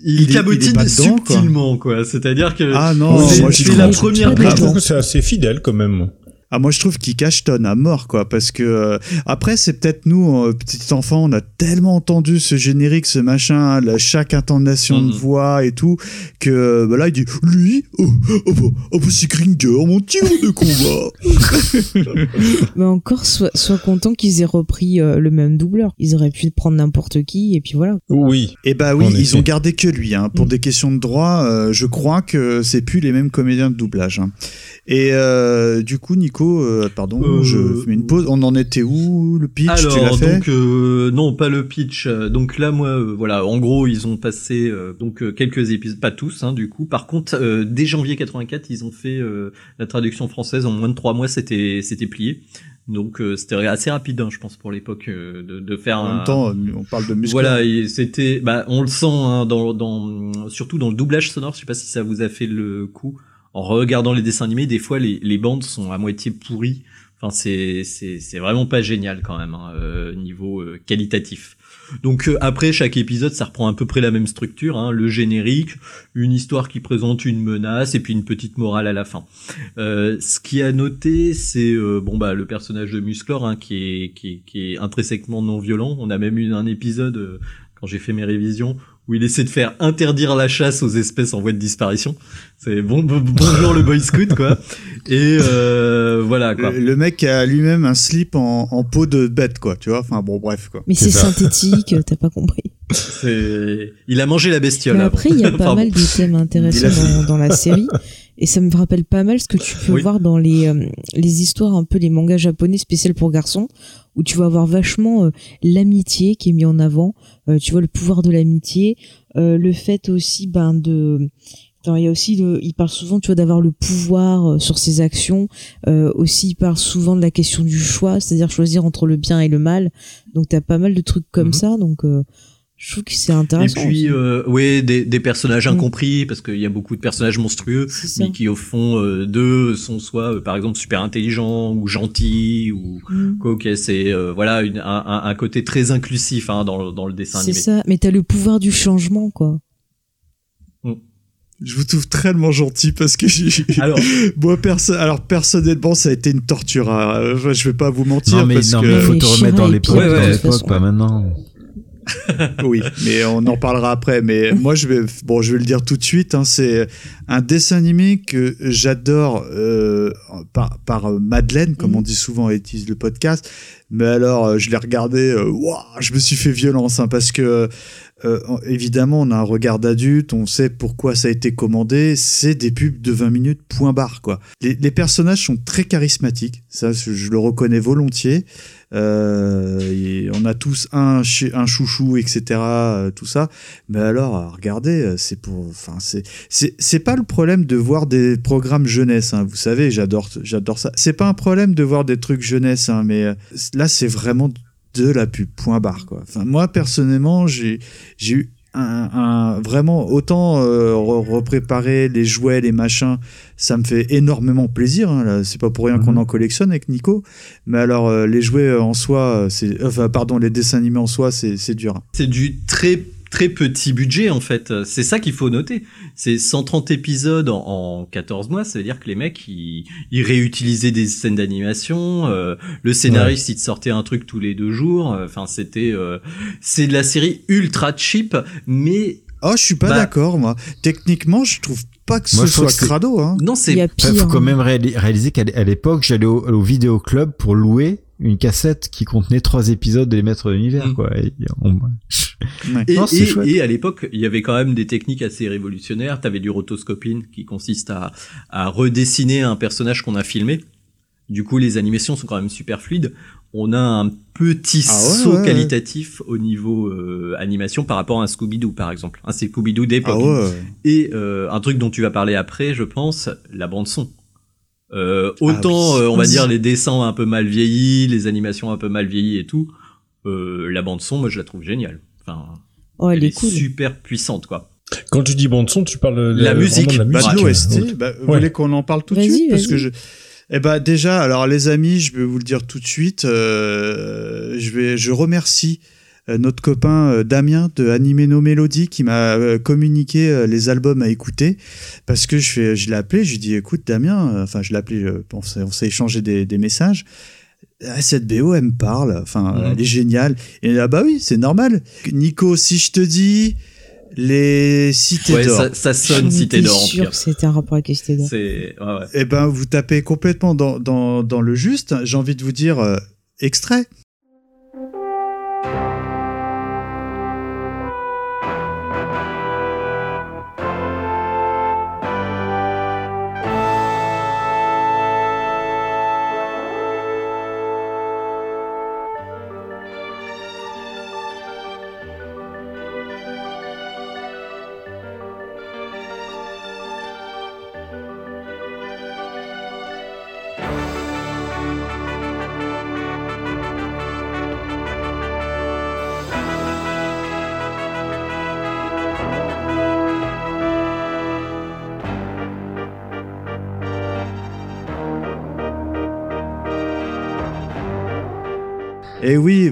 Il est- il est cabotine pas dedans, quoi. subtilement, quoi. C'est-à-dire que Ah non, c'est la première pas Je trouve que c'est assez fidèle quand même. Ah moi je trouve qu'il cachetonne à mort quoi parce que euh, après c'est peut-être nous euh, petits enfants on a tellement entendu ce générique ce machin la, chaque intonation de Mhm. voix et tout que euh, bah là il dit lui oh, oh, bah, oh, bah, c'est Kringer mon tigre de combat Mais encore, sois, sois content qu'ils aient repris euh, le même doubleur. Ils auraient pu prendre n'importe qui et puis voilà. Oui. Et bah oui En ils effet. ont gardé que lui hein. pour Mm. des questions de droit euh, je crois que c'est plus les mêmes comédiens de doublage hein. et euh, du coup Nico euh, pardon Euh, je fais une pause on en était où le pitch tu l'as Alors fait donc euh, non pas le pitch. Euh, Donc là moi euh, voilà en gros ils ont passé euh, donc euh, quelques épisodes pas tous hein, du coup. Par contre euh, dès janvier 84 ils ont fait euh, la traduction française en moins de trois mois c'était c'était plié. Donc euh, c'était assez rapide hein, je pense pour l'époque euh, de, de faire en un, même temps euh, on parle de muscle Voilà, c'était, bah, on le sent hein, dans, dans, surtout dans le doublage sonore. Je sais pas si ça vous a fait le coup. En regardant les dessins animés, des fois les, bandes sont à moitié pourries. Enfin, c'est vraiment pas génial quand même hein, euh, niveau euh, qualitatif. Donc euh, après chaque épisode, ça reprend à peu près la même structure, hein, le générique, une histoire qui présente une menace et puis une petite morale à la fin. Ce qui a noté, c'est bon bah le personnage de Musclor hein, qui est qui est intrinsèquement non violent. On a même eu un épisode quand j'ai fait mes révisions où il essaie de faire interdire la chasse aux espèces en voie de disparition. C'est bon, bon- bonjour le boy scout quoi. Et euh, voilà quoi. Le, le mec a lui-même un slip en, en peau de bête, quoi, tu vois. Enfin bon, bref, quoi. Mais c'est synthétique, euh, t'as pas compris. C'est il a mangé la bestiole. Mais après, il y a pas Enfin, mal de thèmes intéressants dans la série. Et ça me rappelle pas mal ce que tu peux Oui. voir dans les, euh, les histoires, un peu les mangas japonais spéciaux pour garçons, où tu vas avoir vachement euh, l'amitié qui est mis en avant, euh, tu vois, le pouvoir de l'amitié, euh, le fait aussi ben, de... Il y a aussi le, il parle souvent tu vois d'avoir le pouvoir euh, sur ses actions euh, aussi il parle souvent de la question du choix c'est-à-dire choisir entre le bien et le mal donc t'as pas mal de trucs comme Mhm. ça donc euh, je trouve que c'est Et intéressant puis, aussi. euh, ouais, des, des personnages Mm. incompris, parce qu'il y a beaucoup de personnages monstrueux, C'est mais qui au fond euh, d'eux sont soit, euh, par exemple, super intelligents ou gentils ou Mm. quoi. Ok, c'est euh, voilà une- un, un, côté très inclusif hein, dans, le- dans le dessin C'est animé. ça, mais t'as le pouvoir du changement, quoi. Je vous trouve tellement gentil parce que j'ai. Alors, Moi, perso alors personnellement, ça a été une torture. hein. Je vais pas vous mentir Non mais, parce non, que. mais il faut te remettre dans toute l'époque, façon. pas maintenant. oui, mais on en parlera après. Mais moi, je vais, bon, je vais le dire tout de suite. Hein, c'est un dessin animé que j'adore euh, par, par Madeleine, comme Mhm. on dit souvent, et utilise le podcast. Mais alors, euh, je l'ai regardé. euh, je me suis fait violence hein, parce que euh, évidemment, on a un regard d'adulte, on sait pourquoi ça a été commandé. C'est des pubs de 20 minutes, point barre, quoi. Les, personnages sont très charismatiques, ça, je le reconnais volontiers. Euh, on a tous un, chouchou, etc., euh, tout ça. Mais alors, euh, regardez, euh, c'est pour, enfin, c'est, pas le problème de voir des programmes jeunesse, hein. Vous savez, j'adore, ça. C'est pas un problème de voir des trucs jeunesse, hein, mais là, c'est vraiment de la pub, point barre, quoi. Enfin, moi, personnellement, j'ai, eu un, un- vraiment autant euh, re- repréparer les jouets, les machins, ça me fait énormément plaisir. Hein, c'est pas pour rien qu'on Mhm. en collectionne avec Nico. Mais alors, euh, les jouets en soi, c'est, enfin, pardon, les dessins animés en soi, c'est, c'est dur. c'est du très très petit budget en fait. C'est ça qu'il faut noter. C'est 130 épisodes en, en 14 mois. Ça veut dire que les mecs ils, ils réutilisaient des scènes d'animation. euh, le scénariste il te sortait un truc tous les deux jours. Enfin c'était euh, c'est de la série ultra cheap, mais Oh, je suis pas Bah- d'accord, moi. Techniquement, je trouve pas que Moi, ce soit que crado. Hein. non Il c'est pire. faut quand hein. même réali- réaliser qu'à l'époque, j'allais au, au vidéoclub pour louer une cassette qui contenait trois épisodes des Maîtres de l'univers, Mm. quoi. Et on- Ouais. Et, Non, et- à l'époque, il y avait quand même des techniques assez révolutionnaires. T'avais du rotoscoping qui consiste à, à redessiner un personnage qu'on a filmé. Du coup, les animations sont quand même super fluides. On a un petit Ah ouais, saut ouais, ouais. qualitatif au niveau euh, animation par rapport à un Scooby-Doo, par exemple. Un Scooby-Doo d'époque. Ah ouais. Et euh, un truc dont tu vas parler après, je pense, la bande son. Euh, autant, Ah oui. euh, on va Oui. dire les dessins un peu mal vieillis, les animations un peu mal vieillies et tout. Euh, la bande son, moi, je la trouve géniale. Enfin, Oh, elle, elle est est cool. super puissante, quoi. Quand tu dis bande son, tu parles de La musique. de la Bah, musique. de l'OST, ouais. bah, vous Ouais. voulez qu'on en parle tout de suite? Parce que je. Eh ben déjà, alors les amis, je vais vous le dire tout de suite. euh, je vais, je remercie euh, notre copain euh, Damien de Anime No Melody qui m'a euh, communiqué euh, les albums à écouter parce que je, je l'ai appelé, je lui ai dit écoute Damien, euh, enfin je l'ai appelé, euh, on s'est on s'est échangé des, des messages. Ah, cette BO, elle me parle, enfin, elle est géniale. Et là, bah oui, c'est normal. Nico, si je te dis les cités Ouais, d'or, ça, ça sonne Cité d'or en sûre pire. que c'était un rapport avec les Cités d'or. C'est ouais, ouais. eh ben, vous tapez complètement dans, dans, dans le juste. J'ai envie de vous dire euh, extrait.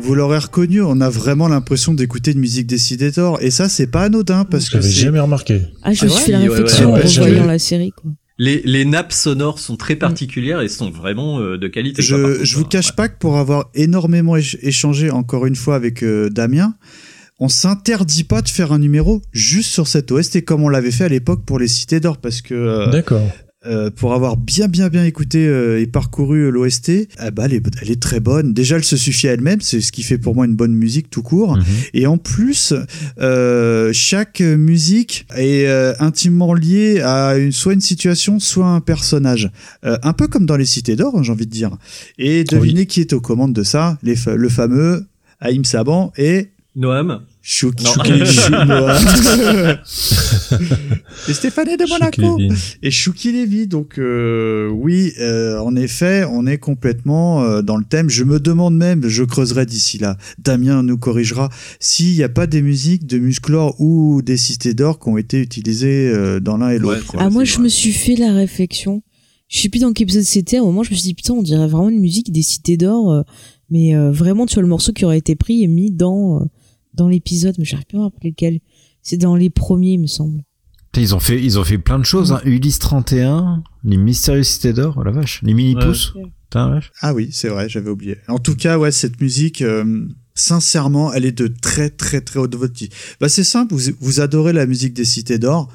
Vous l'aurez reconnu, on a vraiment l'impression d'écouter une musique des cités d'or. Et ça, c'est pas anodin parce que J'avais jamais remarqué. Ah, je suis fait la Ouais, ouais, réflexion ouais. en revoyant la série, quoi. Les, les nappes sonores sont très particulières et sont vraiment euh, de qualité. quoi, Je, contre, je vous hein. cache pas que pour avoir énormément éch- échangé encore une fois avec euh, Damien, on s'interdit pas de faire un numéro juste sur cette OST comme on l'avait fait à l'époque pour les cités d'or parce que euh, D'accord. Euh, pour avoir bien bien bien écouté euh, et parcouru l'OST, eh ben, elle, est, elle est très bonne. Déjà, elle se suffit à elle-même, c'est ce qui fait pour moi une bonne musique tout court. Mhm. Et en plus, euh, chaque musique est euh, intimement liée à une, soit une situation, soit un personnage. Euh, un peu comme dans les Cités d'Or, hein, j'ai envie de dire. Et devinez qui est aux commandes de ça? Les Le fameux Haïm Saban et Noam. Chouk Chou- et Stéphanie de Monaco et Chouki Lévy. Donc euh, oui, euh, en effet, on est complètement euh, dans le thème. Je me demande même, je creuserai d'ici là. Damien nous corrigera s'il n'y a pas des musiques de Musclor ou des Cités d'Or qui ont été utilisées euh, dans l'un et l'autre. Ouais. Ah, moi, je vrai. me suis fait la réflexion. Je sais plus dans quel épisode c'était. À un moment, je me suis dit, putain, on dirait vraiment une musique des Cités d'Or. euh, mais euh, vraiment, tu vois, le morceau qui aurait été pris et mis dans, euh, dans l'épisode. Mais j'arrive pas à me rappeler lequel. C'est dans les premiers, il me semble. Ils ont fait, ils ont fait plein de choses. Hein. Ulysse 31, les mystérieuses cités d'or, oh la vache, les mini vache. Ah oui, c'est vrai, j'avais oublié. En tout cas, ouais, cette musique, euh, sincèrement, elle est de très très très haute voltige. Bah c'est simple, vous, vous adorez la musique des Cités d'Or.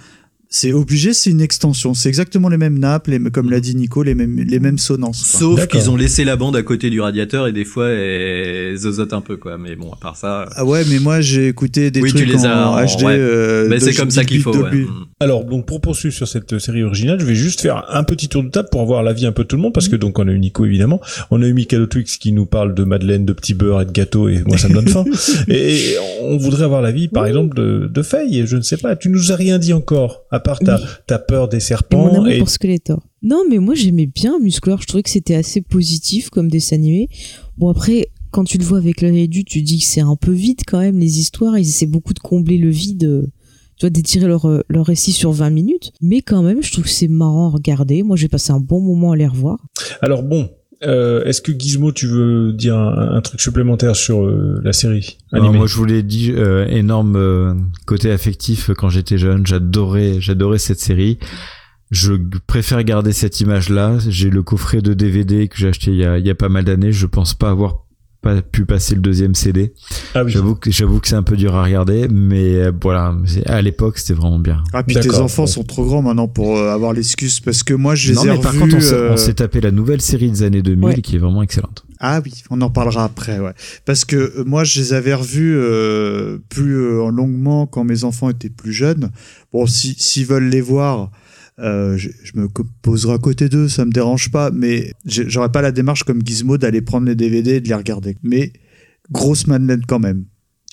C'est obligé, c'est une extension. C'est exactement les mêmes nappes, les, comme l'a dit Nico, les mêmes, les mêmes quoi. Sauf qu'ils ont laissé la bande à côté du radiateur et des fois elles zozotent un peu quoi. Mais bon, à part ça. Ah ouais, mais moi j'ai écouté des Oui, tu trucs les en, as HD. ouais. euh, Mais c'est comme ça qu'il faut. ouais. Mm. Alors, donc, pour poursuivre sur cette série originale, je vais juste faire un petit tour de table pour avoir l'avis un peu de tout le monde, parce que donc, on a eu Nico, évidemment. On a eu Michael Twix qui nous parle de madeleine, de petits beurre et de gâteau, et moi, ça me donne faim. et on voudrait avoir l'avis, par exemple, de, de Faye. Je ne sais pas, tu nous as rien dit encore, à part ta, Oui. ta peur des Et mon serpents amour et, pour Skeletor. Non, mais moi j'aimais bien Musclor. Je trouvais que c'était assez positif comme dessin animé. Bon après, quand tu le vois avec le réduit, tu dis que c'est un peu vide quand même les histoires. Ils essaient beaucoup de combler le vide. euh, Tu vois, d'étirer leur, euh, leur récit sur 20 minutes. Mais quand même, je trouve que c'est marrant à regarder. Moi, j'ai passé un bon moment à les revoir. Alors bon, euh, est-ce que Gizmo, tu veux dire un, un truc supplémentaire sur euh, la série Alors, animée? moi, je vous l'ai dit, euh, énorme euh, côté affectif quand j'étais jeune. J'adorais, j'adorais cette série. Je préfère garder cette image-là. J'ai le coffret de DVD que j'ai acheté il y a, il y a pas mal d'années. Je pense pas avoir pas pu passer le deuxième CD. Ah oui. J'avoue que j'avoue que c'est un peu dur à regarder, mais euh, voilà, à l'époque c'était vraiment bien. Ah, puis tes enfants sont trop grands maintenant pour euh, avoir l'excuse, parce que moi je les non, ai mais par contre, on s'est- euh, s'est tapé la nouvelle série des années 2000 Ouais. qui est vraiment excellente. Ah oui, on en parlera après, ouais. Parce que moi, je les avais revus euh, plus euh, longuement quand mes enfants étaient plus jeunes. Bon, si s'ils veulent les voir, euh, je, me poserai à côté d'eux, ça me dérange pas. Mais j'aurais pas la démarche comme Gizmo d'aller prendre les DVD et de les regarder. Mais grosse Madeleine quand même.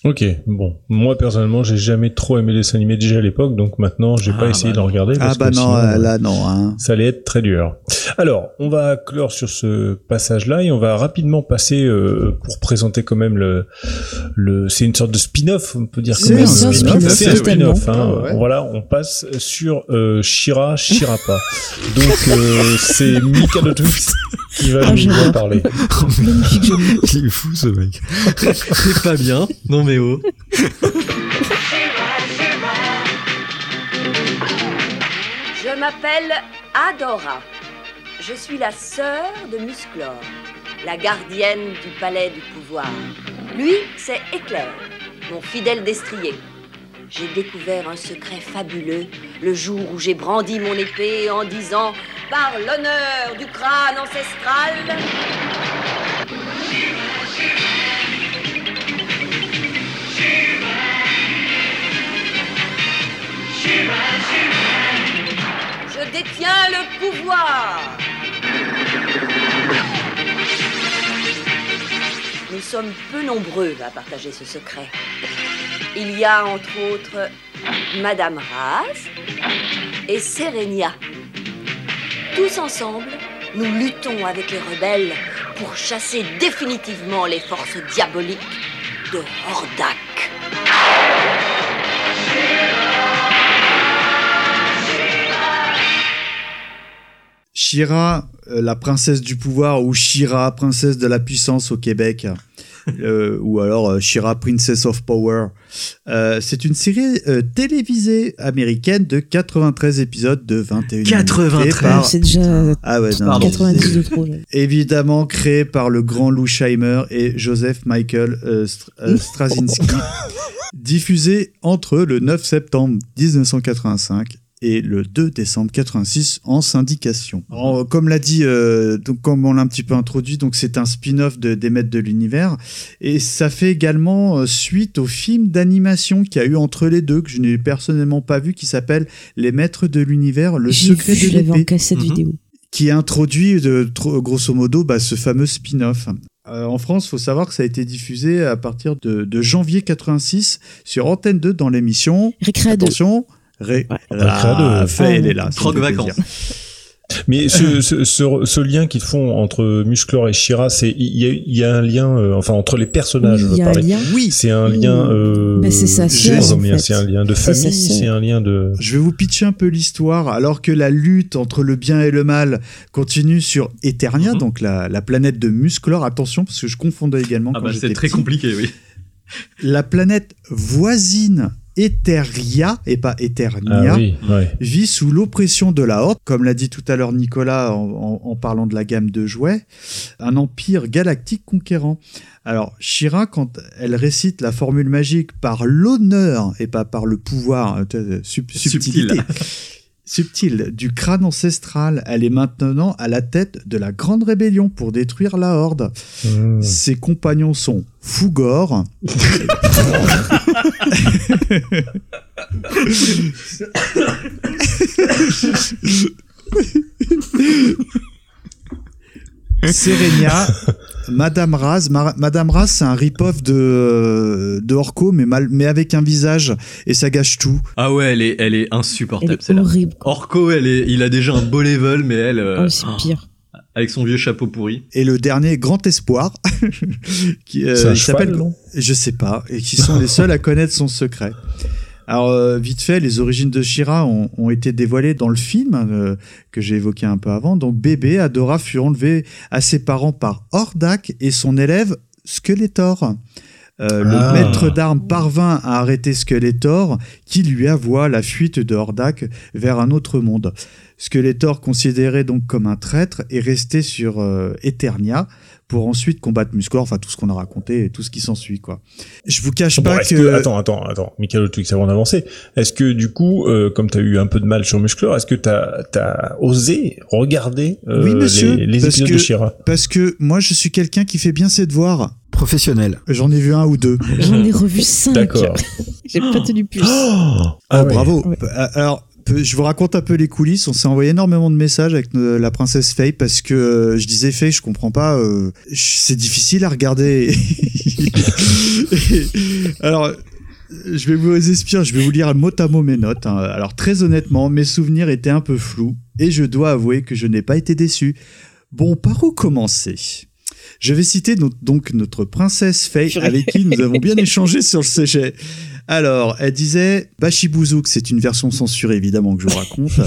Ok, bon. Moi, personnellement, j'ai jamais trop aimé les dessins animés déjà à l'époque, donc maintenant, j'ai Ah, pas essayé bah d'en regarder. Ah bah que non, sinon, euh, euh, là non. Hein. Ça allait être très dur. Alors, on va clore sur ce passage-là et on va rapidement passer euh, pour présenter quand même le, le c'est une sorte de spin-off, on peut dire. C'est un spin-off, C'est un spin-off. Hein. Ah ouais. Voilà, on passe sur euh, Shira Shirapa. Donc euh, c'est Mikado Twix qui va Ah, nous parler. Jeu. Il est fou ce mec. C'est pas bien. Non mais oh. Je m'appelle Adora. Je suis la sœur de Musclor, la gardienne du palais du pouvoir. Lui, c'est Éclair, mon fidèle destrier. J'ai découvert un secret fabuleux le jour où j'ai brandi mon épée en disant Par l'honneur du crâne ancestral. Je détiens le pouvoir. Nous sommes peu nombreux à partager ce secret. Il y a entre autres Madame Raz et Serenia. Tous ensemble, nous luttons avec les rebelles pour chasser définitivement les forces diaboliques de Hordak. Shira, euh, la princesse du pouvoir, ou Shira, princesse de la puissance au Québec, euh, ou alors euh, Shira, princess of power. Euh, c'est une série euh, télévisée américaine de 93 épisodes de 21 minutes. 93. créée par- C'est déjà Ah ouais, non, Pardon. 90 de trop. évidemment créé par le grand Lou Scheimer et Joseph Michael Str- euh, Straczynski, diffusé entre le 9 septembre 1985 et le 2 décembre 86 en syndication. Alors, comme l'a dit, euh, donc comme on l'a un petit peu introduit, donc c'est un spin-off de des Maîtres de l'univers et ça fait également euh, suite au film d'animation qu'il y a eu entre les deux que je n'ai personnellement pas vu qui s'appelle Les Maîtres de l'univers, le secret vu, je de l'avais en l'épée cassette Mhm. vidéo. qui introduit de, grosso modo bah, ce fameux spin-off. Euh, en France, faut savoir que ça a été diffusé à partir de, de janvier 86 sur Antenne 2 dans l'émission. Récréa 2. Attention, Ré... Ouais. Ah, Récréa 2. fait, elle est là. Troc vacances. Mais ce, ce, ce, ce lien qu'ils font entre Musclor et Shira, c'est il y a, il y a un lien, euh, enfin entre les personnages. Oui, je il y veux a un parler. lien. Oui, C'est un lien. Euh, c'est un lien de famille. C'est un lien de. je vais vous pitcher un peu l'histoire. Alors que la lutte entre le bien et le mal continue sur Eternia, Mhm. donc la, la planète de Musclor. Attention, parce que je confondais également Ah bah c'est très petit. compliqué, oui. La planète voisine Eteria, et pas Eternia, Ah oui, ouais. vit sous l'oppression de la Horde, comme l'a dit tout à l'heure Nicolas en, en- en parlant de la gamme de jouets, un empire galactique conquérant. Alors, Shira, quand elle récite la formule magique par l'honneur et pas par le pouvoir, euh, euh, sub- subtilité, subtil du crâne ancestral, elle est maintenant à la tête de la grande rébellion pour détruire la Horde. Mmh. Ses compagnons sont Fugor. Serenia, Madame Raz. Ma- Madame Raz, c'est un rip-off de, de Orko, mais, mal, mais avec un visage, et ça gâche tout. Ah ouais, elle est, elle est Elle insupportable, est celle-là. Orko, elle est, il a déjà un beau level, mais elle, euh, Oh, c'est pire. avec son vieux chapeau pourri. Et le dernier, Grand Espoir, qui euh, s'appelle Je sais pas, et qui sont les seuls à connaître son secret. Alors, euh, vite fait, les origines de Shira ont, ont été dévoilées dans le film euh, que j'ai évoqué un peu avant. Donc, bébé, Adora fut enlevée à ses parents par Hordak et son élève Skeletor. Euh, Ah. Le maître d'armes parvint à arrêter Skeletor, qui lui avoua la fuite de Hordak vers un autre monde. Skeletor, considéré donc comme un traître, est resté sur euh, Eternia pour ensuite combattre Musclor, enfin tout ce qu'on a raconté et tout ce qui s'ensuit quoi. Je vous cache Bon, pas que, que... Attends, attends, attends. Michael Twix, avant d'avancer, est-ce que du coup, euh, comme tu as eu un peu de mal sur Musclor, est-ce que tu as, osé regarder euh, Oui, monsieur, les, les parce épisodes que- de Shira parce que moi je suis quelqu'un qui fait bien ses devoirs. Professionnel. J'en ai vu un ou deux. J'en ai revu 5. D'accord. J'ai pas tenu plus. Ah, Ah, ouais. bravo. Ouais. Euh, Alors, je vous raconte un peu les coulisses. On s'est envoyé énormément de messages avec euh, la princesse Faye parce que euh, je disais Faye, je comprends pas. euh, c'est difficile à regarder. Alors. Je vais vous expliquer, je vais vous lire mot à mot mes notes. hein. Alors très honnêtement, mes souvenirs étaient un peu flous et je dois avouer que je n'ai pas été déçu. Bon, par où commencer? Je vais citer donc notre princesse Faye avec qui nous avons bien échangé sur le sujet. Alors, elle disait Bachibouzouk, c'est une version censurée évidemment que je vous raconte.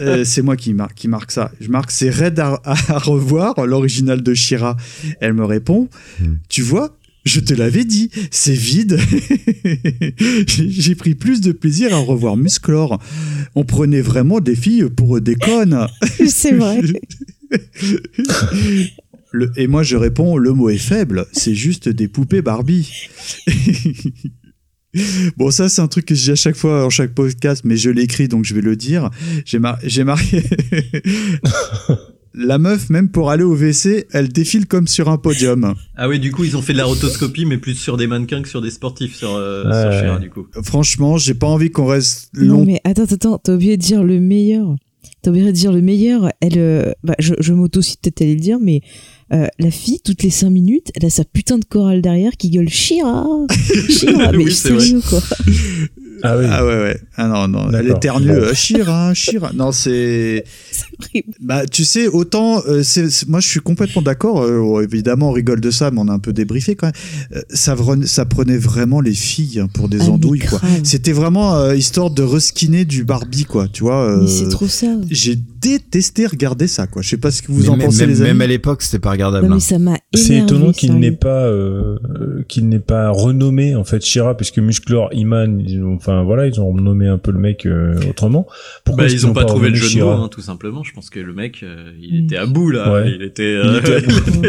Euh, c'est moi qui marque, qui marque ça. Je marque c'est raide à, à revoir, l'original de Shira. Elle me répond Tu vois, je te l'avais dit, c'est vide. J'ai j'ai pris plus de plaisir à revoir Musclor. On prenait vraiment des filles pour des connes. C'est vrai. Le- et moi je réponds, le mot est faible, c'est juste des poupées Barbie. bon ça c'est un truc que je dis à chaque fois dans chaque podcast, mais je l'écris donc je vais le dire. J'ai mar- j'ai marqué... La meuf, même pour aller au WC, elle défile comme sur un podium. Ah oui, du coup, ils ont fait de la rotoscopie, mais plus sur des mannequins que sur des sportifs, sur, euh, sur Ouais. Cher, du coup. Franchement, j'ai pas envie qu'on reste Non, long. mais attends, attends, t'as oublié de dire le meilleur. T'as oublié de dire le meilleur. Elle, euh, bah, je, je m'auto-cite peut-être aller le dire, mais euh, la fille, toutes les cinq minutes, elle a sa putain de chorale derrière qui gueule Shira, Shira, mais Oui, c'est quoi. Ah oui. Ah ouais, ouais. Ah non, non. Elle D'accord. éternue. Bon. euh, Shira, Shira. Non, c'est. Bah, tu sais, autant. euh, c'est- c'est- moi, je suis complètement d'accord. euh, oh, évidemment, on rigole de ça, mais on a un peu débriefé quand même. Euh, ça, ça prenait vraiment les filles hein, pour des Ah, andouilles, quoi. C'était vraiment euh, histoire de reskiner du Barbie, quoi. Tu vois. euh, Mais c'est trop ça. J'ai détesté regarder ça, quoi. Je sais pas ce que vous Mais en même, pensez, même- les amis. même à l'époque, c'était pas regardable. Non, hein. mais ça m'a C'est étonnant qu'il n'ait pas euh, euh, qu'il n'ait pas renommé en fait Shira puisque Musclor, Iman, ils ont, enfin voilà, ils ont nommé un peu le mec euh, autrement. Pourquoi Bah, ils qu'ils ont pas trouvé le renommé jeu de mots, hein, tout simplement. Je pense que le mec, euh, il était à bout, là. Ouais. Il était, euh, Il était bout.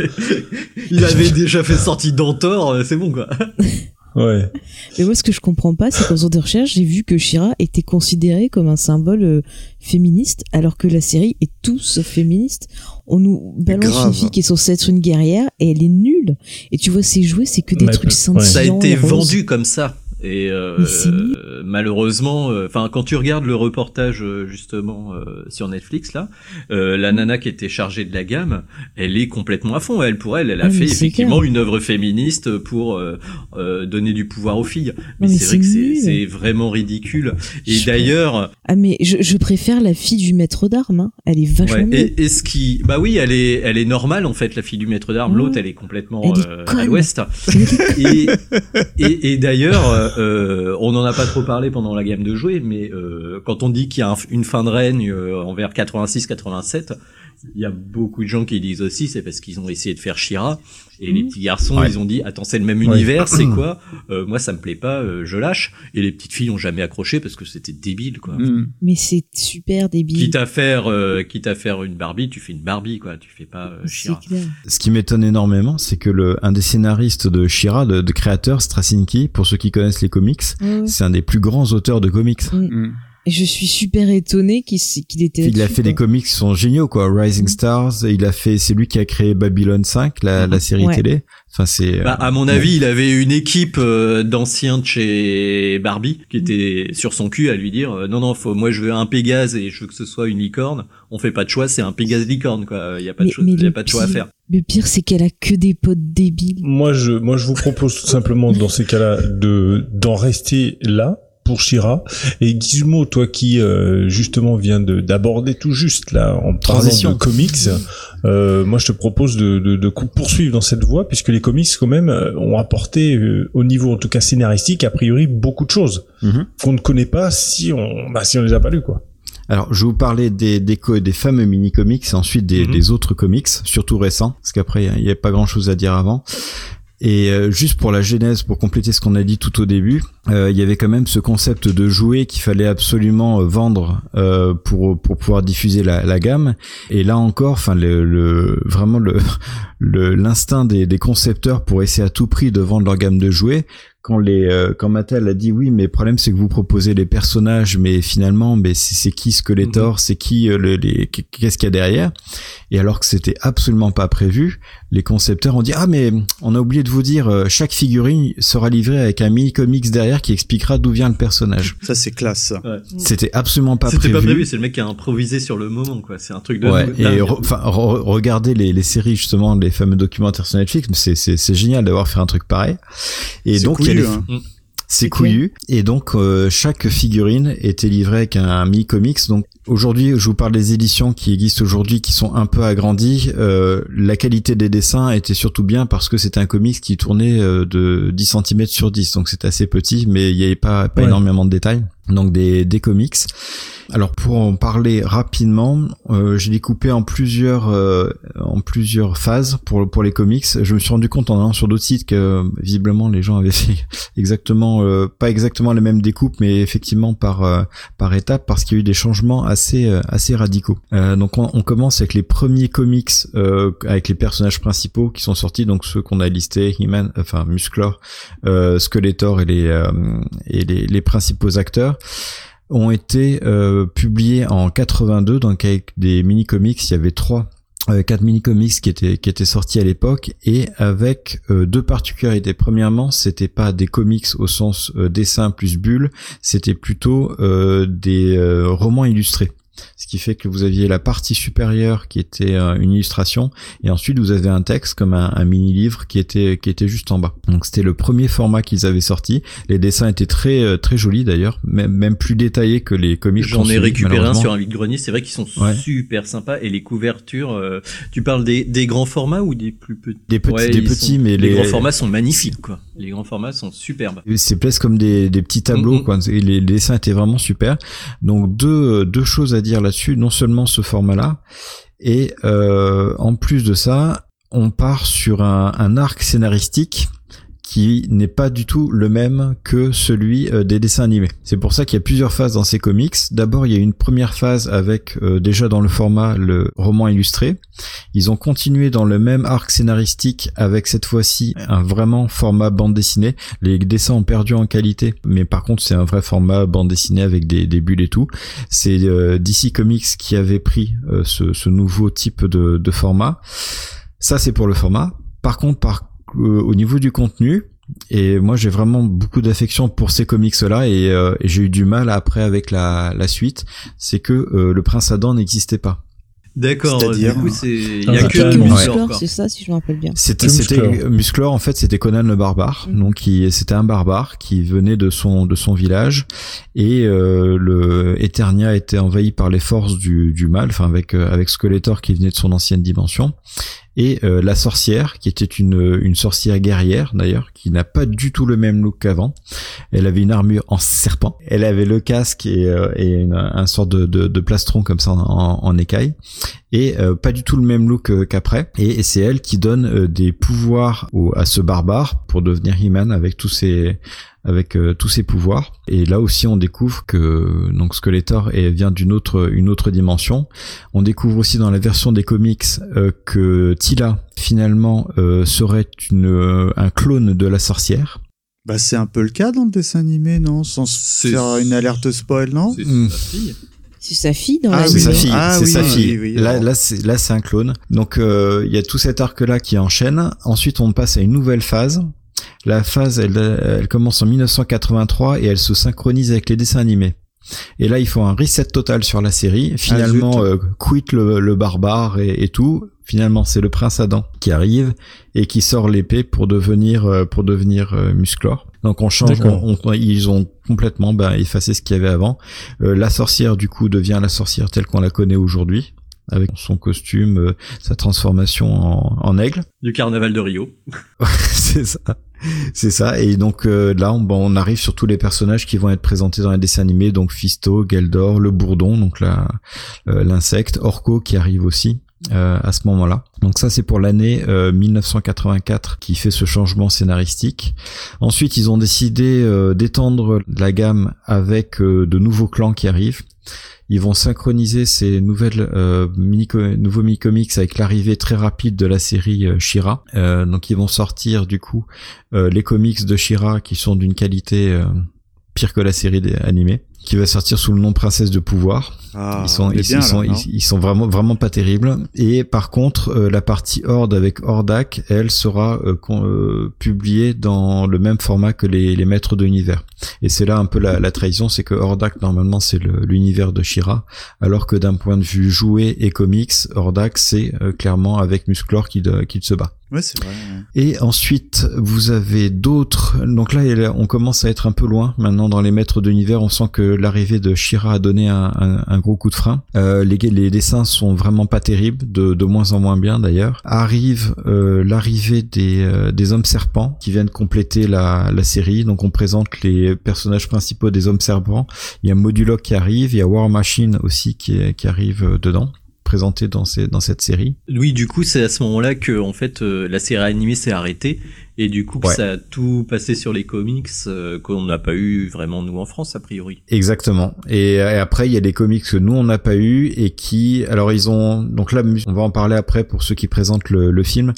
il avait déjà fait sortie d'Antor, euh, c'est bon, quoi. Ouais. Mais moi, ce que je comprends pas, c'est qu'en faisant des recherches, j'ai vu que Shira était considérée comme un symbole euh, féministe, alors que la série est tout sauf féministe. On nous balance Grave. une fille qui est censée être une guerrière et elle est nulle. Et tu vois, ses jouets, c'est que des Ouais, trucs scintillants. Ça a été vendu comme ça. Et euh, malheureusement, euh, enfin quand tu regardes le reportage euh, justement euh, sur Netflix là, euh, la nana qui était chargée de la gamme, elle est complètement à fond. Elle pour elle, elle a Ah, fait effectivement clair. une œuvre féministe pour euh, euh, donner du pouvoir aux filles. Mais, mais c'est vrai que c'est- vraiment ridicule. Et d'ailleurs, Ah, mais je, je préfère la fille du maître d'armes. hein. Elle est vachement Ouais, et, et ce qui, bah oui, elle est, elle est normale en fait, la fille du maître d'armes. Ouais. L'autre, elle est complètement Elle est euh, à l'ouest. et, et, et d'ailleurs, euh, on n'en a pas trop parlé pendant la gamme de jouets, mais euh, quand on dit qu'il y a un- une fin de règne euh, envers 86-87, il y a beaucoup de gens qui disent aussi c'est parce qu'ils ont essayé de faire Shira et les Mhm. petits garçons Ouais. ils ont dit attends c'est le même Ouais. univers c'est quoi? Euh, moi ça me plaît pas euh, je lâche et les petites filles ont jamais accroché parce que c'était débile quoi Hmm. Mais c'est super débile. quitte à faire euh, quitte à faire une Barbie tu fais une Barbie quoi tu fais pas euh, Shira. Ce qui m'étonne énormément, c'est que le, un des scénaristes de Shira, de, de créateur, Straczynski, pour ceux qui connaissent les comics, c'est un des plus grands auteurs de comics. Et je suis super étonnée qu'il qu'il était. Il a fait des comics qui sont géniaux, quoi. Rising Stars, il a fait, c'est lui qui a créé Babylon 5, la, la série Ouais. télé. Enfin, c'est. Bah, à mon avis, il avait une équipe euh, d'anciens de chez Barbie qui était sur son cul à lui dire euh, non non faut moi je veux un Pégase et je veux que ce soit une licorne. On fait pas de choix, c'est un Pégase licorne quoi. Il y a pas de Mais- choix, mais il y a pas de choix à faire. Le pire, c'est qu'elle a que des potes débiles. Moi je moi je vous propose tout simplement dans ces cas-là de d'en rester là pour Shira et Gizmo toi qui euh, justement vient de d'aborder tout juste là en Transition. parlant de comics euh, moi je te propose de, de, de poursuivre dans cette voie puisque les comics quand même euh, ont apporté euh, au niveau en tout cas scénaristique a priori beaucoup de choses Mhm. qu'on ne connaît pas si on bah, si on les a pas lus quoi Alors, je vais vous parler des, des, des fameux mini-comics et ensuite des, Mhm. des autres comics, surtout récents, parce qu'après, il n'y a pas grand-chose à dire avant. Et euh, juste pour la genèse, pour compléter ce qu'on a dit tout au début, euh, il y avait quand même ce concept de jouet qu'il fallait absolument vendre euh, pour pour pouvoir diffuser la, gamme. Et là encore, enfin le, vraiment le le l'instinct des, des concepteurs pour essayer à tout prix de vendre leur gamme de jouets. Quand les euh, quand Mattel a dit oui, mais le problème c'est que vous proposez les personnages, mais finalement, mais c'est qui Skeletor, c'est qui euh, le, les qu'est-ce qu'il y a derrière? Et alors que c'était absolument pas prévu, les concepteurs ont dit ah mais on a oublié de vous dire euh, chaque figurine sera livrée avec un mini comics derrière qui expliquera d'où vient le personnage. Ça, c'est classe. ça. Ouais. C'était absolument pas C'était prévu. pas prévu, c'est le mec qui a improvisé sur le moment quoi. C'est un truc de Ouais, et enfin re- regardez les, les séries justement, les fameux documentaires sur Netflix, c'est c'est c'est génial d'avoir fait un truc pareil. Et donc couillu, hein. c'est couillu. Et donc euh, chaque figurine était livrée avec un, mini comics. Donc aujourd'hui, je vous parle des éditions qui existent aujourd'hui, qui sont un peu agrandies. Euh, la qualité des dessins était surtout bien parce que c'était un comics qui tournait euh, de 10 cm sur 10, donc c'était assez petit, mais il n'y avait pas pas énormément de détails. Donc des des comics. Alors pour en parler rapidement, euh, j'ai découpé en plusieurs euh, en plusieurs phases pour pour les comics. Je me suis rendu compte en allant sur d'autres sites que visiblement les gens avaient fait exactement euh, pas exactement les mêmes découpes, mais effectivement par euh, par étapes parce qu'il y a eu des changements assez euh, assez radicaux. donc on, on, commence avec les premiers comics avec les personnages principaux qui sont sortis, donc ceux qu'on a listés, He-Man, enfin Musclor, Skeletor et les et les, les principaux acteurs ont été euh, publiés en 82 donc avec des mini comics il y avait trois euh, quatre mini comics qui étaient qui étaient sortis à l'époque. Et avec euh, deux particularités. Premièrement c'était pas des comics au sens dessin plus bulle. C'était plutôt des romans illustrés ce qui fait que vous aviez la partie supérieure qui était euh, une illustration et ensuite vous avez un texte comme un, mini livre qui était qui était juste en bas. Donc c'était le premier format qu'ils avaient sorti. Les dessins étaient très euh, très jolis d'ailleurs, même, même plus détaillés que les comics. J'en ai récupéré un sur un vide grenier. C'est vrai qu'ils sont super sympas et les couvertures. Euh, tu parles des, des grands formats ou des plus petits? Des petits, des petits, mais les... grands formats sont magnifiques quoi. Les grands formats sont superbes. C'est presque comme des, des petits tableaux quoi. les, les dessins étaient vraiment super. Donc deux deux choses à dire là-dessus. Non seulement ce format-là, et euh, en plus de ça, on part sur un, un arc scénaristique qui n'est pas du tout le même que celui euh, des dessins animés. C'est pour ça qu'il y a plusieurs phases dans ces comics. D'abord, il y a une première phase avec euh, déjà dans le format le roman illustré. Ils ont continué dans le même arc scénaristique avec cette fois-ci un vraiment format bande dessinée. Les dessins ont perdu en qualité, mais par contre c'est un vrai format bande dessinée avec des, bulles et tout. C'est euh, DC Comics qui avait pris ce, ce, nouveau type de, de format. Ça c'est pour le format. Par contre, par euh, au niveau du contenu. Et moi, j'ai vraiment beaucoup d'affection pour ces comics-là, et, euh, et j'ai eu du mal après avec la, la suite. C'est que euh, le Prince Adam n'existait pas. D'accord. C'est-à-dire, il y a que Musclor, c'est ça, si je me rappelle bien. C'était, c'était Musclor. En fait, c'était Conan le barbare. Mm. Donc, c'était un barbare qui venait de son de son village et euh, le Eternia était envahi par les forces du du mal, enfin avec avec Skeletor qui venait de son ancienne dimension et euh, la sorcière qui était une, une sorcière guerrière d'ailleurs qui n'a pas du tout le même look qu'avant. Elle avait une armure en serpent. Elle avait le casque et, euh, et une, un sort de, de, de, plastron comme ça en, en écaille et euh, pas du tout le même look qu'après et, c'est elle qui donne des pouvoirs au, à ce barbare pour devenir He-Man avec tous ses avec euh, tous ses pouvoirs. Et là aussi, on découvre que donc Skeletor est, vient d'une autre une autre dimension. On découvre aussi dans la version des comics euh, que Tila finalement euh, serait une un clone de la sorcière. Bah c'est un peu le cas dans le dessin animé, non? Sans faire une alerte spoil, non? C'est sa fille. C'est sa fille dans ah, la C'est sa fille. Ah, c'est sa fille. là, là, c'est là, c'est un clone. Donc, il y a tout cet arc-là qui enchaîne. Ensuite, on passe à une nouvelle phase la phase, elle, elle commence en 1983 et elle se synchronise avec les dessins animés. Et là, ils font un reset total sur la série. Finalement, ah, euh, quitte le, barbare et, tout. Finalement, c'est le prince Adam qui arrive et qui sort l'épée pour devenir euh, pour devenir euh, Musclor. Donc on change, ils ont complètement ben, effacé ce qu'il y avait avant. la sorcière du coup devient la sorcière telle qu'on la connaît aujourd'hui avec son costume, sa transformation en, en aigle. Du carnaval de Rio. c'est ça. C'est ça. Et donc euh, là, on, bon, on arrive sur tous les personnages qui vont être présentés dans les dessins animés. Donc Fisto, Geldor, le bourdon, donc euh, l'insecte, Orko qui arrive aussi. Euh, à ce moment-là. Donc ça c'est pour l'année 1984 qui fait ce changement scénaristique. Ensuite ils ont décidé d'étendre la gamme avec de nouveaux clans qui arrivent. Ils vont synchroniser ces nouvelles euh, mini nouveaux mini comics avec l'arrivée très rapide de la série euh, Shira. Euh, donc ils vont sortir du coup les comics de Shira qui sont d'une qualité pire que la série animée. Qui va sortir sous le nom Princesse de pouvoir. Ah, ils sont ils, bien, ils sont là, ils, ils sont vraiment vraiment pas terribles. Et par contre euh, la partie Horde avec Hordak elle sera euh, euh, publiée dans le même format que les, les maîtres de l'univers. Et c'est là un peu la, la trahison c'est que Hordak normalement c'est l'univers de Shira alors que d'un point de vue jouet et comics Hordak c'est euh, clairement avec Musclor qui qui se bat Et ensuite, vous avez d'autres. Donc là, on commence à être un peu loin. Maintenant, dans les maîtres de l'univers, on sent que l'arrivée de Shira a donné un, gros coup de frein. Euh, les, les dessins sont vraiment pas terribles, de, moins en moins bien d'ailleurs. Arrive euh, l'arrivée des, euh, des hommes serpents qui viennent compléter la, série. Donc on présente les personnages principaux des hommes serpents. Il y a Moduloc qui arrive, il y a War Machine aussi qui, arrive dedans présenté dans, ces, dans cette série. Oui, du coup, c'est à ce moment-là que en fait euh, la série animée s'est arrêtée et du coup Ouais. ça a tout passé sur les comics euh, qu'on n'a pas eu vraiment nous en France a priori. Exactement. Et, et après, il y a des comics que nous on n'a pas eu et qui, alors ils ont, donc là, on va en parler après pour ceux qui présentent le, le film.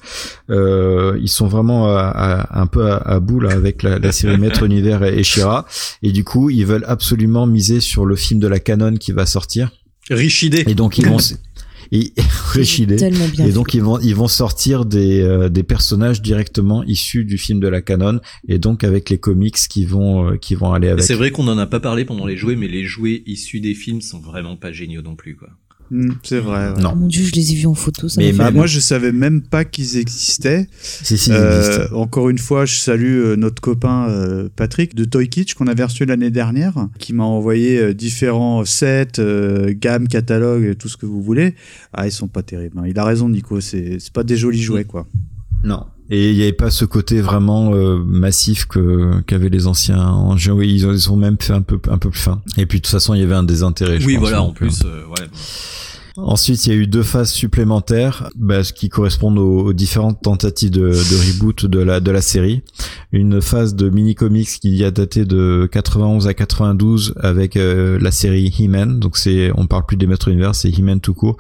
Euh, ils sont vraiment à- à- un peu à, à bout là avec la, la série Maître Univers et, et Shira. Et du coup, ils veulent absolument miser sur le film de la canon qui va sortir. Richidé. Et donc ils vont. Et, Richidé. Tellement bien et donc ils vont ils vont sortir des euh, des personnages directement issus du film de la canon et donc avec les comics qui vont euh, qui vont aller avec. C'est vrai qu'on en a pas parlé pendant les jouets, mais les jouets issus des films sont vraiment pas géniaux non plus quoi. Hmm, c'est vrai. ouais. Non. Oh mon dieu, je les ai vus en photo. Ça Mais Bah, moi, je savais même pas qu'ils existaient. Si si. ils Euh, existent. encore une fois, je salue euh, notre copain euh, Patrick de Toy Kitsch qu'on avait reçu l'année dernière, qui m'a envoyé euh, différents sets, euh, gammes, catalogues, tout ce que vous voulez. Ah, ils sont pas terribles. hein. Il a raison, Nico. C'est c'est pas des jolis jouets, quoi. Non. Et il n'y avait pas ce côté vraiment euh, massif que qu'avaient les anciens en jeu. Oui, ils ont, ils ont même fait un peu un peu plus fin. Et puis de toute façon, il y avait un désintérêt. je oui, pense, voilà, en plus, euh. euh, ouais. Ensuite, il y a eu deux phases supplémentaires, bah, ce qui correspondent aux, aux différentes tentatives de, de reboot de la de la série. Une phase de mini comics qui a daté de 91 à 92 avec euh, la série He-Man. Donc c'est, on parle plus des maîtres univers, c'est He-Man tout court.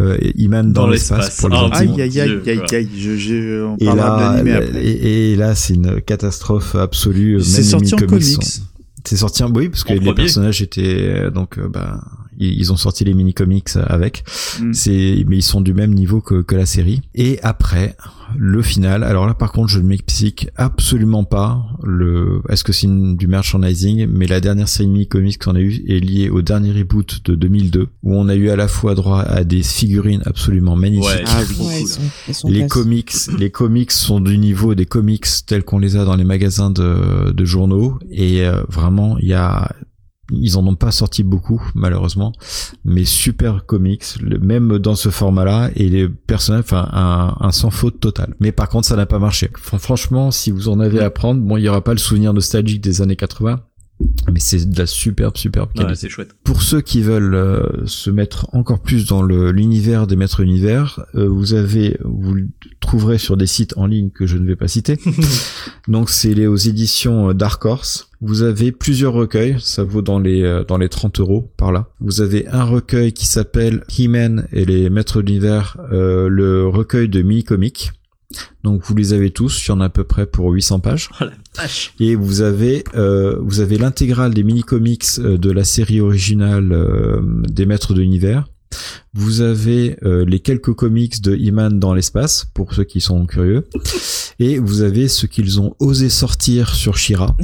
Euh, He-Man dans, Dans l'espace pour les Ah, intimes. Aïe, aïe, aïe, aïe, aïe. Je, je, on Et là, après. et, et là, c'est une catastrophe absolue. Même C'est les sorti en mini-comics comics. C'est sorti en oui parce que En les premier. personnages étaient euh, donc euh, bah ils, ils ont sorti les mini comics avec. Mm. C'est mais ils sont du même niveau que, que la série. Et après le final. Alors là par contre je ne m'explique absolument pas le. Est-ce que c'est du merchandising Mais la dernière série mini comics qu'on a eu est liée au dernier reboot de 2002 où on a eu à la fois droit à des figurines absolument magnifiques. Ouais, Ah Ouais, cool. ils sont- ils sont Les classe. comics, les comics sont du niveau des comics tels qu'on les a dans les magasins de, de journaux et euh, vraiment il y a ils en ont pas sorti beaucoup malheureusement mais super comics le- même dans ce format là et les personnages enfin un, un sans faute total. Mais par contre ça n'a pas marché. Fran- franchement si vous en avez à prendre bon il y aura pas le souvenir nostalgique des années 80 mais c'est de la superbe superbe Ouais, qualité c'est chouette. pour ceux qui veulent euh, se mettre encore plus dans l'univers des maîtres univers, euh, vous avez, vous le trouverez sur des sites en ligne que je ne vais pas citer. Donc c'est les aux éditions euh, Dark Horse. Vous avez plusieurs recueils, ça vaut dans les euh, dans les 30 euros par là. Vous avez un recueil qui s'appelle He-Man et les maîtres de l'univers, euh, le recueil de mini-comics. Donc vous les avez tous, il y en a à peu près pour 800 pages. Oh la vache. Et vous avez euh, vous avez l'intégrale des mini comics de la série originale euh, des Maîtres de l'univers. Vous avez euh, les quelques comics de He-Man dans l'espace pour ceux qui sont curieux. Et vous avez ce qu'ils ont osé sortir sur Shira.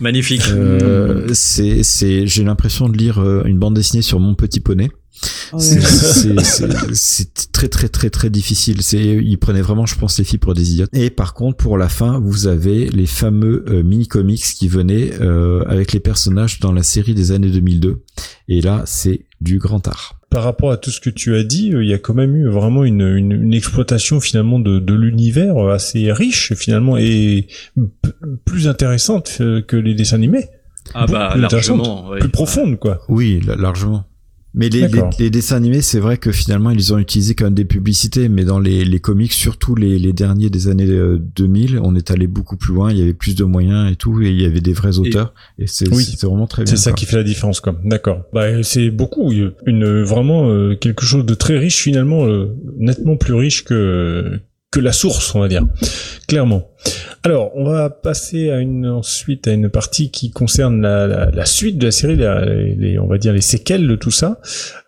Magnifique. Euh, c'est c'est j'ai l'impression de lire euh, une bande dessinée sur mon petit poney. Oh C'est- là là. c'est c'est- c'est très très très très difficile. C'est ils prenaient vraiment, je pense, les filles pour des idiotes. Et par contre, pour la fin, vous avez les fameux euh, mini comics qui venaient euh, avec les personnages dans la série des années 2002. Et là, c'est du grand art. Par rapport à tout ce que tu as dit, euh, il y a quand même eu vraiment une, une, une exploitation finalement de, de l'univers assez riche finalement et plus intéressante euh, que les dessins animés, Ah bah largement. ouais. plus profonde quoi. Oui, la- largement. Mais les, les, les dessins animés, c'est vrai que finalement, ils ont utilisé quand même des publicités, mais dans les, les comics, surtout les, les derniers des années euh, 2000, on est allé beaucoup plus loin, il y avait plus de moyens et tout, et il y avait des vrais auteurs, et, c'est Oui. vraiment très bien. C'est ça quoi. qui fait la différence quoi. D'accord. Bah c'est beaucoup une vraiment euh, quelque chose de très riche finalement euh, nettement plus riche que que la source, on va dire, clairement. Alors, on va passer à une ensuite à une partie qui concerne la, la, la suite de la série, la- les, on va dire les séquelles de tout ça.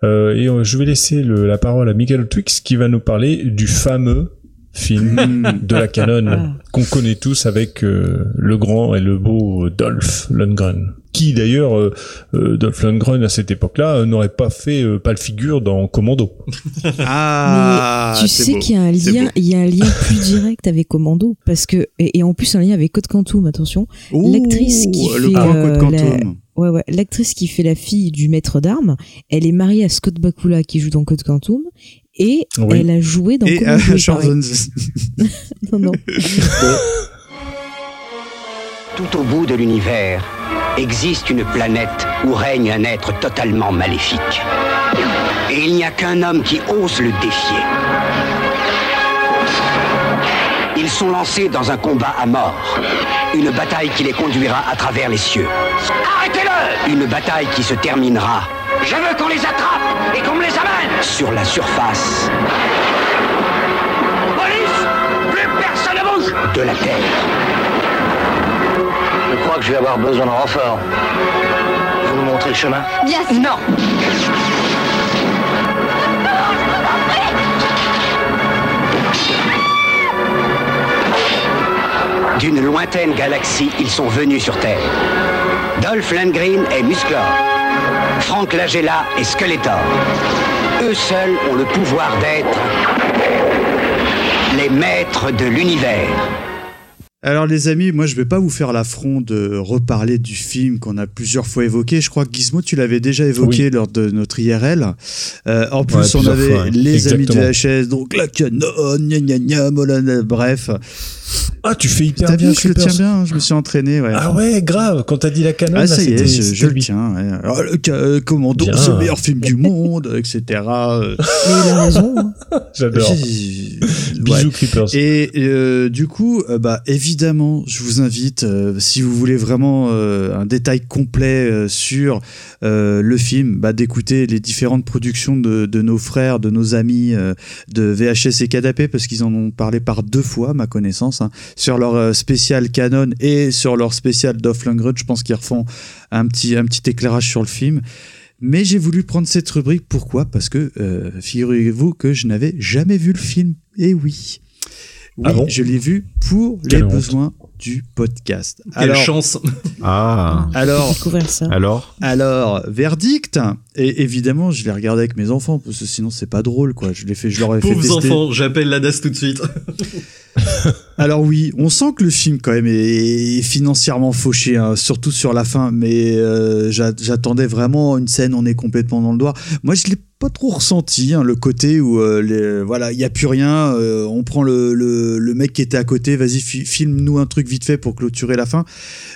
Euh, et euh, je vais laisser le- la parole à Michael Twix qui va nous parler du fameux film de la canon qu'on connaît tous avec euh, le grand et le beau Dolph Lundgren. Qui d'ailleurs, euh, euh, Dolph Lundgren à cette époque-là euh, n'aurait pas fait euh, pas le figure dans Commando. Ah, Mais tu sais qu'il y a un lien, il y a un lien plus direct avec Commando parce que et, et en plus un lien avec Code Quantum. Attention, l'actrice qui le fait euh, Code la- ouais ouais, l'actrice qui fait la fille du maître d'armes, elle est mariée à Scott Bakula qui joue dans Code Quantum et Oui. elle a joué dans Et euh, non non. Tout au bout de l'univers existe une planète où règne un être totalement maléfique. Et il n'y a qu'un homme qui ose le défier. Ils sont lancés dans un combat à mort. Une bataille qui les conduira à travers les cieux. Arrêtez-le Une bataille qui se terminera. Je veux qu'on les attrape et qu'on me les amène Sur la surface. Police Plus personne ne bouge De la Terre. Je crois que je vais avoir besoin de renfort. Vous nous montrez le chemin? Bien sûr. Non. D'une lointaine galaxie, ils sont venus sur Terre. Dolph Lundgren et Musclor. Frank Lagella et Skeletor. Eux seuls ont le pouvoir d'être les maîtres de l'univers. Alors les amis, moi je vais pas vous faire l'affront de reparler du film qu'on a plusieurs fois évoqué. Je crois que Gizmo, tu l'avais déjà évoqué Oui. lors de notre IRL. Euh, en plus, Ouais, on avait fois, ouais. les amis de VHS, donc la canon, gna gna gna, molana, bref. Ah, tu fais hyper bien, vu, je le tiens bien, je me suis entraîné. Ouais. Ah ouais, grave. Quand t'as dit la canon, Ah, là, ça y est, c'était- je, le tiens. ouais. Alors, le ca- euh, Commando, c'est le meilleur film du monde, etc. Euh, Mais il a raison. hein. J'adore. Bisous, Ouais. Creepers. Et euh, du coup, euh, bah évidemment, je vous invite, euh, si vous voulez vraiment euh, un détail complet euh, sur le film, bah, d'écouter les différentes productions de, nos frères, de nos amis de VHS et Canapé, parce qu'ils en ont parlé par deux fois, ma connaissance, hein, sur leur spécial Canon et sur leur spécial Dolph Lundgren. Je pense qu'ils refont un petit, un petit éclairage sur le film. Mais j'ai voulu prendre cette rubrique. Pourquoi? Parce que figurez-vous que je n'avais jamais vu le film. Et oui. Oui, Ah bon je l'ai vu pour Quelle les honte. besoin du podcast. Quelle chance Ah. Alors, Découvrir ça. Alors alors, verdict. Et évidemment, je l'ai regardé avec mes enfants parce que sinon c'est pas drôle, quoi. Je l'ai fait, je leur ai fait Pauvres tester. enfants, j'appelle la DAS tout de suite. Alors oui, on sent que le film quand même est financièrement fauché, hein, surtout sur la fin. Mais euh, j'a- j'attendais vraiment une scène, on est complètement dans le doigt. Moi, je l'ai pas trop ressenti, hein, le côté où euh, les- voilà, il y a plus rien. euh, on prend le, le, le mec qui était à côté, vas-y, fi- filme-nous un truc vite fait pour clôturer la fin.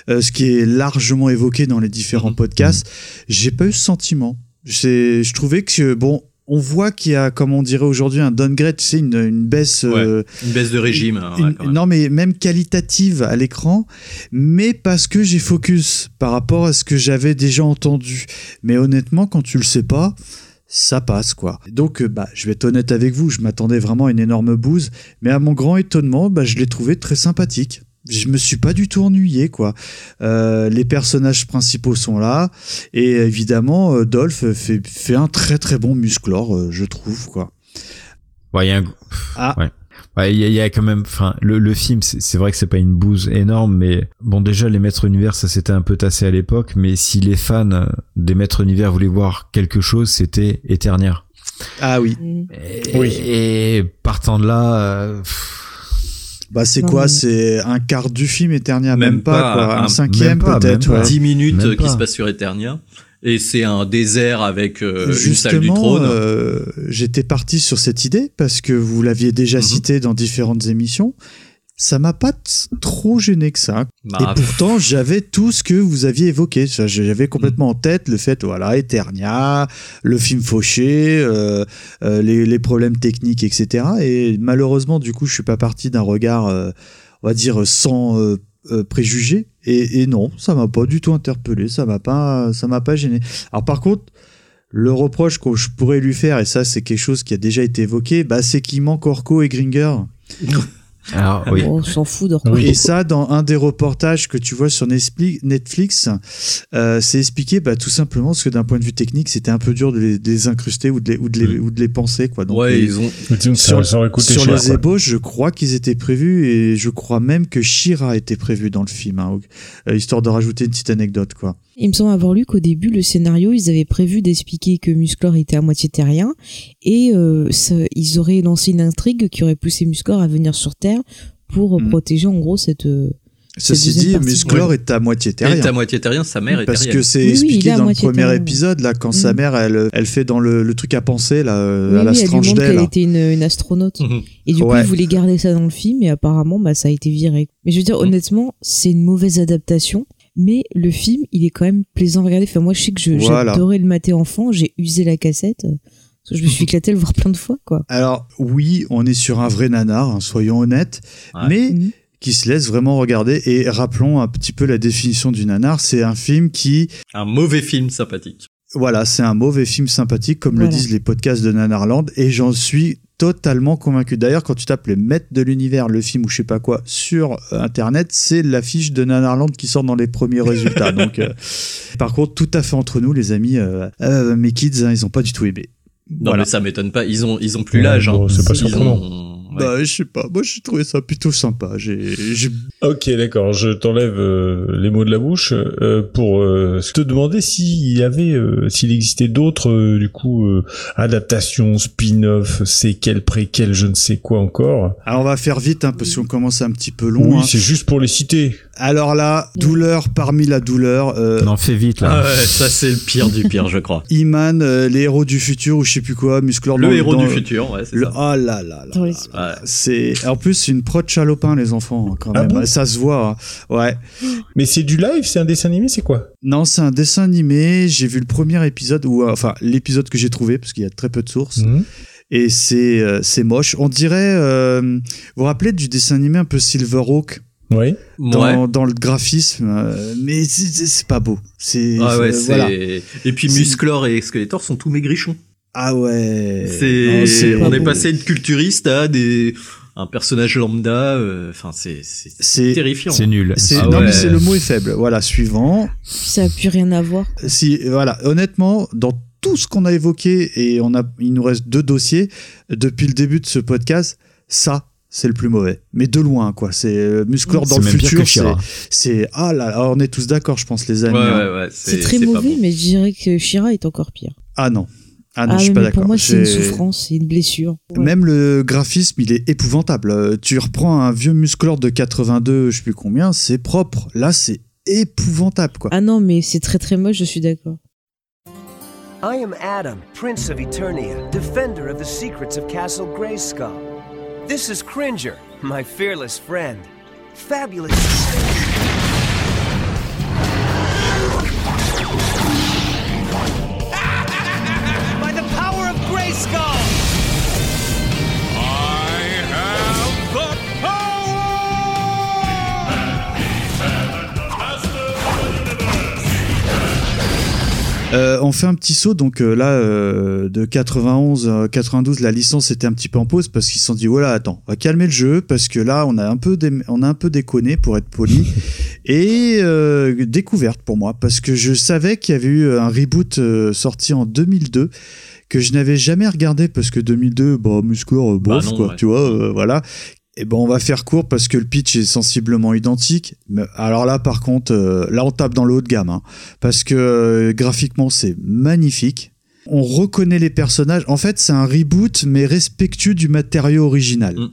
Euh, ce qui est largement évoqué dans les différents podcasts. J'ai pas eu ce sentiment. C'est- Je trouvais que bon. On voit qu'il y a, comme on dirait aujourd'hui, un downgrade, tu sais, une, une baisse euh, Une baisse de régime. hein, une- ouais, quand même. non, mais même qualitative à l'écran, mais parce que j'ai focus par rapport à ce que j'avais déjà entendu. Mais honnêtement, quand tu le sais pas, ça passe quoi. Donc, euh, bah, je vais être honnête avec vous, je m'attendais vraiment à une énorme bouse, mais à mon grand étonnement, bah, je l'ai trouvé très sympathique. Je me suis pas du tout ennuyé quoi. Euh, les personnages principaux sont là et évidemment euh, Dolph fait, fait un très très bon musclor, euh, je trouve quoi. Ouais, il y a un... Ah. Ouais. Ouais, il y, a- il y a quand même, enfin, le, le film, c'est c'est vrai que c'est pas une bouse énorme, mais bon, déjà, les Maîtres Univers, ça s'était un peu tassé à l'époque, mais si les fans des Maîtres Univers voulaient voir quelque chose, c'était Eternia. Ah oui. Et, Oui. et partant de là, euh, pff, Bah c'est quoi? mais- C'est un quart du film Eternia, même, Même pas, pas, quoi. Un, un- cinquième peut-être. ouais. 10 minutes Même qui pas. se passent sur Eternia. Et c'est un désert avec euh, une salle du Justement, trône. euh, j'étais parti sur cette idée parce que vous l'aviez déjà Mhm. cité dans différentes émissions. Ça m'a pas trop gêné que ça. Bah, Et pourtant, j'avais tout ce que vous aviez évoqué. J'avais complètement en tête le fait, voilà, Eternia, le film fauché, euh, euh, les, les problèmes techniques, etc. Et malheureusement, du coup, je suis pas parti d'un regard, euh, on va dire, sans préjugés. Et, et non, ça m'a pas du tout interpellé. Ça m'a pas, ça m'a pas gêné. Alors par contre, le reproche que je pourrais lui faire, et ça c'est quelque chose qui a déjà été évoqué, bah, c'est qu'il manque Orko et Gringer. Alors, oui. On s'en fout de Et ça, dans un des reportages que tu vois sur Netflix, euh, c'est expliqué bah, tout simplement parce que d'un point de vue technique, c'était un peu dur de les, de les incruster ou de les, ou de les, ou de les penser. Quoi. Donc, Ouais, les- ils ont- sur, ça sur cher, les quoi. ébauches, je crois qu'ils étaient prévus et je crois même que Shira était prévu dans le film, hein, euh, histoire de rajouter une petite anecdote. quoi. Il me semble avoir lu qu'au début, le scénario, ils avaient prévu d'expliquer que Musclor était à moitié terrien et euh, ça- ils auraient lancé une intrigue qui aurait poussé Musclor à venir sur Terre pour euh, protéger en gros cette. euh, cette Ceci dit. Musclor est à moitié terrien. Il est à moitié terrien, sa mère est Parce terrienne. que c'est Oui, expliqué dans le premier terrien. épisode, là, quand sa Mhm. mère, elle, elle fait dans le, le truc à penser, là, Oui, à la elle strange qu'elle là. était une, une astronaute. Mhm. Et du coup, ils voulaient garder ça dans le film et apparemment, bah, ça a été viré. Mais je veux dire, Mm. honnêtement, c'est une mauvaise adaptation. Mais le film, il est quand même plaisant à regarder. Enfin, moi, je sais que je- Voilà. j'adorais le mater enfant. J'ai usé la cassette. Je me suis éclaté le voir plein de fois, quoi. Alors, oui, on est sur un vrai nanar, hein, soyons honnêtes, Ouais. mais Mhm. qui se laisse vraiment regarder. Et rappelons un petit peu la définition du nanar, c'est un film qui, Un mauvais film sympathique. voilà, c'est un mauvais film sympathique, comme Voilà. le disent les podcasts de Nanarland, et j'en suis totalement convaincu. D'ailleurs, quand tu tapes les maîtres de l'univers, le film ou je sais pas quoi, sur euh, Internet, c'est l'affiche de Nanarland qui sort dans les premiers résultats. Donc, euh, par contre, tout à fait entre nous, les amis, euh, euh, mes kids, hein, ils ont pas du tout aimé. Non, Voilà. mais ça m'étonne pas. Ils ont, ils ont plus l'âge. hein. c'est pas surprenant. ont- ouais. Bah, je sais pas. Moi, j'ai trouvé ça plutôt sympa. J'ai, Ok, d'accord. Je t'enlève euh, les mots de la bouche euh, pour euh, te demander s'il y avait, euh, s'il existait d'autres, euh, du coup, euh, adaptations, spin-off, séquelles, préquelles, je ne sais quoi encore. Alors, on va faire vite, hein, parce qu'on commence un petit peu long. oui, hein. c'est juste pour les citer. Alors là, douleur parmi la douleur. Euh, Non, fais vite, Ah là. ouais, ça c'est le pire du pire, je crois. Iman, euh, les héros du futur ou je sais plus quoi, Musclor Le dans- héros dans- du futur, ouais, c'est Le, ça. oh là là là. Les- Ouais. C'est en plus c'est une prod chalopin les enfants hein, quand Ah même. bon ça se voit. hein. Ouais. Mais c'est du live, c'est un dessin animé, c'est quoi? Non, c'est un dessin animé. J'ai vu le premier épisode ou euh, enfin l'épisode que j'ai trouvé parce qu'il y a très peu de sources Mhm. et c'est euh, c'est moche. On dirait. euh, vous vous rappelez du dessin animé un peu Silverhawk Oui. dans, Ouais. dans le graphisme, euh, mais c'est- pas beau. C'est Ah ouais, voilà. Et puis Musclor et Skeletor sont tous maigrichons. Ah ouais. C'est. Non, c'est On est beau. passé de culturiste à des. Un personnage lambda. euh, Enfin, c'est. C'est C'est terrifiant. C'est nul. c'est- Ah non ouais. mais c'est le mot est faible. Voilà, suivant. Ça a plus rien à voir. Si voilà, honnêtement, dans tout ce qu'on a évoqué et on a, il nous reste deux dossiers depuis le début de ce podcast. Ça, c'est le plus mauvais, mais de loin quoi. C'est euh, Musclor dans C'est le futur. C'est c'est- ah là, là, on est tous d'accord, je pense les amis. hein. ouais, ouais. C'est très mauvais, bon. mais je dirais que Shira est encore pire. Ah non, ah non, Ah, je suis pas pour d'accord. moi, c'est une souffrance, c'est une blessure. Ouais. Même le graphisme, il est épouvantable. Euh, Tu reprends un vieux Musclor de 82, je sais plus combien, c'est propre. Là, c'est épouvantable quoi. Ah non, mais c'est très très moche, je suis d'accord. I am Adam, Prince of Eternia, defender of the secrets of Castle Grayskull. This is Cringer, my fearless friend. Fabulous. Euh, on fait un petit saut, donc euh, là, euh, de 91, euh, 92, la licence était un petit peu en pause parce qu'ils se sont dit, voilà, attends, on va calmer le jeu parce que là, on a un peu, on a un peu déconné pour être poli. Et découverte pour moi parce que je savais qu'il y avait eu un reboot sorti en 2002 que je n'avais jamais regardé parce que 2002, bah, Musclor, euh, bof, non, quoi, ouais. tu vois, euh, voilà. Et ben on va faire court parce que le pitch est sensiblement identique. Mais alors là par contre, euh, là on tape dans le haut de gamme hein, parce que euh, graphiquement c'est magnifique. On reconnaît les personnages. En fait, c'est un reboot mais respectueux du matériau original. Mm.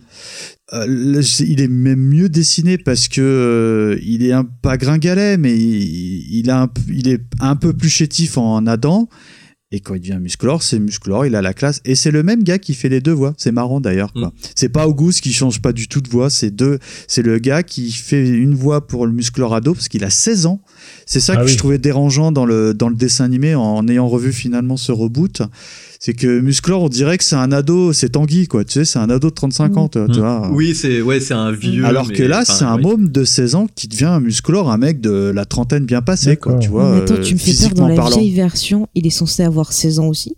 Euh, il est même mieux dessiné parce que euh, il est un pas gringalet mais il, il a un, il est un peu plus chétif en Adam. Et quand il devient Musclor, c'est Musclor, il a la classe. Et c'est le même gars qui fait les deux voix. C'est marrant d'ailleurs. quoi. C'est pas Auguste qui change pas du tout de voix. C'est deux. C'est le gars qui fait une voix pour le Musclor ado parce qu'il a 16 ans. C'est ça Ah que oui. je trouvais dérangeant dans le, dans le dessin animé en ayant revu finalement ce reboot. C'est que Musclor, on dirait que c'est un ado, c'est Tanguy, quoi. Tu sais, c'est un ado de 35 ans, tu vois. Oui, c'est ouais, c'est un vieux. Alors mais- que là, c'est un oui. môme de 16 ans qui devient un musclor, un mec de la trentaine bien passé, quoi, tu vois. Mais attends, euh, tu me fais peur, dans la parlant. vieille version, il est censé avoir 16 ans aussi?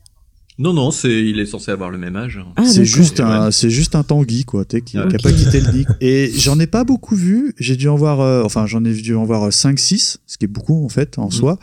Non, non, c'est, il est censé avoir le même âge. Ah, c'est juste un, ouais. c'est juste un Tanguy quoi, tu sais, qui, qui a Ok. pas quitté le nick. Et j'en ai pas beaucoup vu. J'ai dû en voir, euh, enfin j'en ai dû en voir 5-6, ce qui est beaucoup en fait en soi.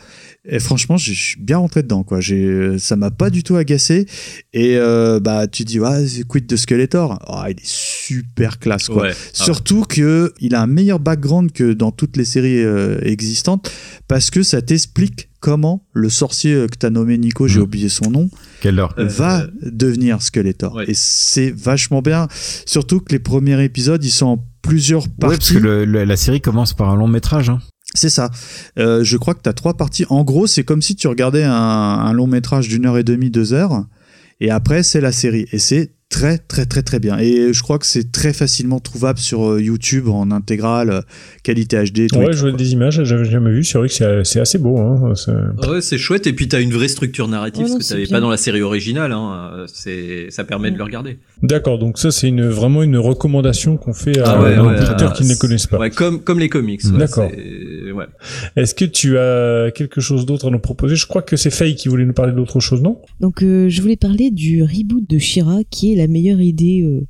Et franchement, je suis bien rentré dedans quoi. J'ai, ça m'a pas du tout agacé. Et euh, bah tu dis ouais, c'est quid de Skeletor? Ah, il est super classe quoi. Ouais. Ah Surtout que il a un meilleur background que dans toutes les séries euh, existantes parce que ça t'explique comment le sorcier euh, que t'as nommé Nico, j'ai Mhm. oublié son nom, Quelle heure? Euh, va devenir Skeletor. ouais. Et c'est vachement bien. Surtout que les premiers épisodes, ils sont en plusieurs Ouais, parce parties. que le- le- la série commence par un long métrage. Hein. C'est ça. Euh, je crois que tu as trois parties. En gros, c'est comme si tu regardais un, un long métrage d'une heure et demie, deux heures. Et après, c'est la série. Et c'est très, très, très, très bien. Et je crois que c'est très facilement trouvable sur euh, YouTube en intégrale, euh, qualité HD. tout Ouais, je vois des images, j'avais jamais vu. C'est vrai que c'est assez beau. Hein. c'est- Ouais, c'est chouette. Et puis t'as une vraie structure narrative, Ouais, ce que t'avais pas dans la série originale. Hein. C'est, ça permet de le regarder. D'accord, donc ça c'est une vraiment une recommandation qu'on fait à Ah ouais, qui ne les connaissent pas. Ouais, comme comme les comics. ouais, D'accord. Est-ce que tu as quelque chose d'autre à nous proposer? Je crois que c'est Faye qui voulait nous parler d'autre chose, non? Donc euh, je voulais parler du reboot de Shira qui est la meilleure idée euh,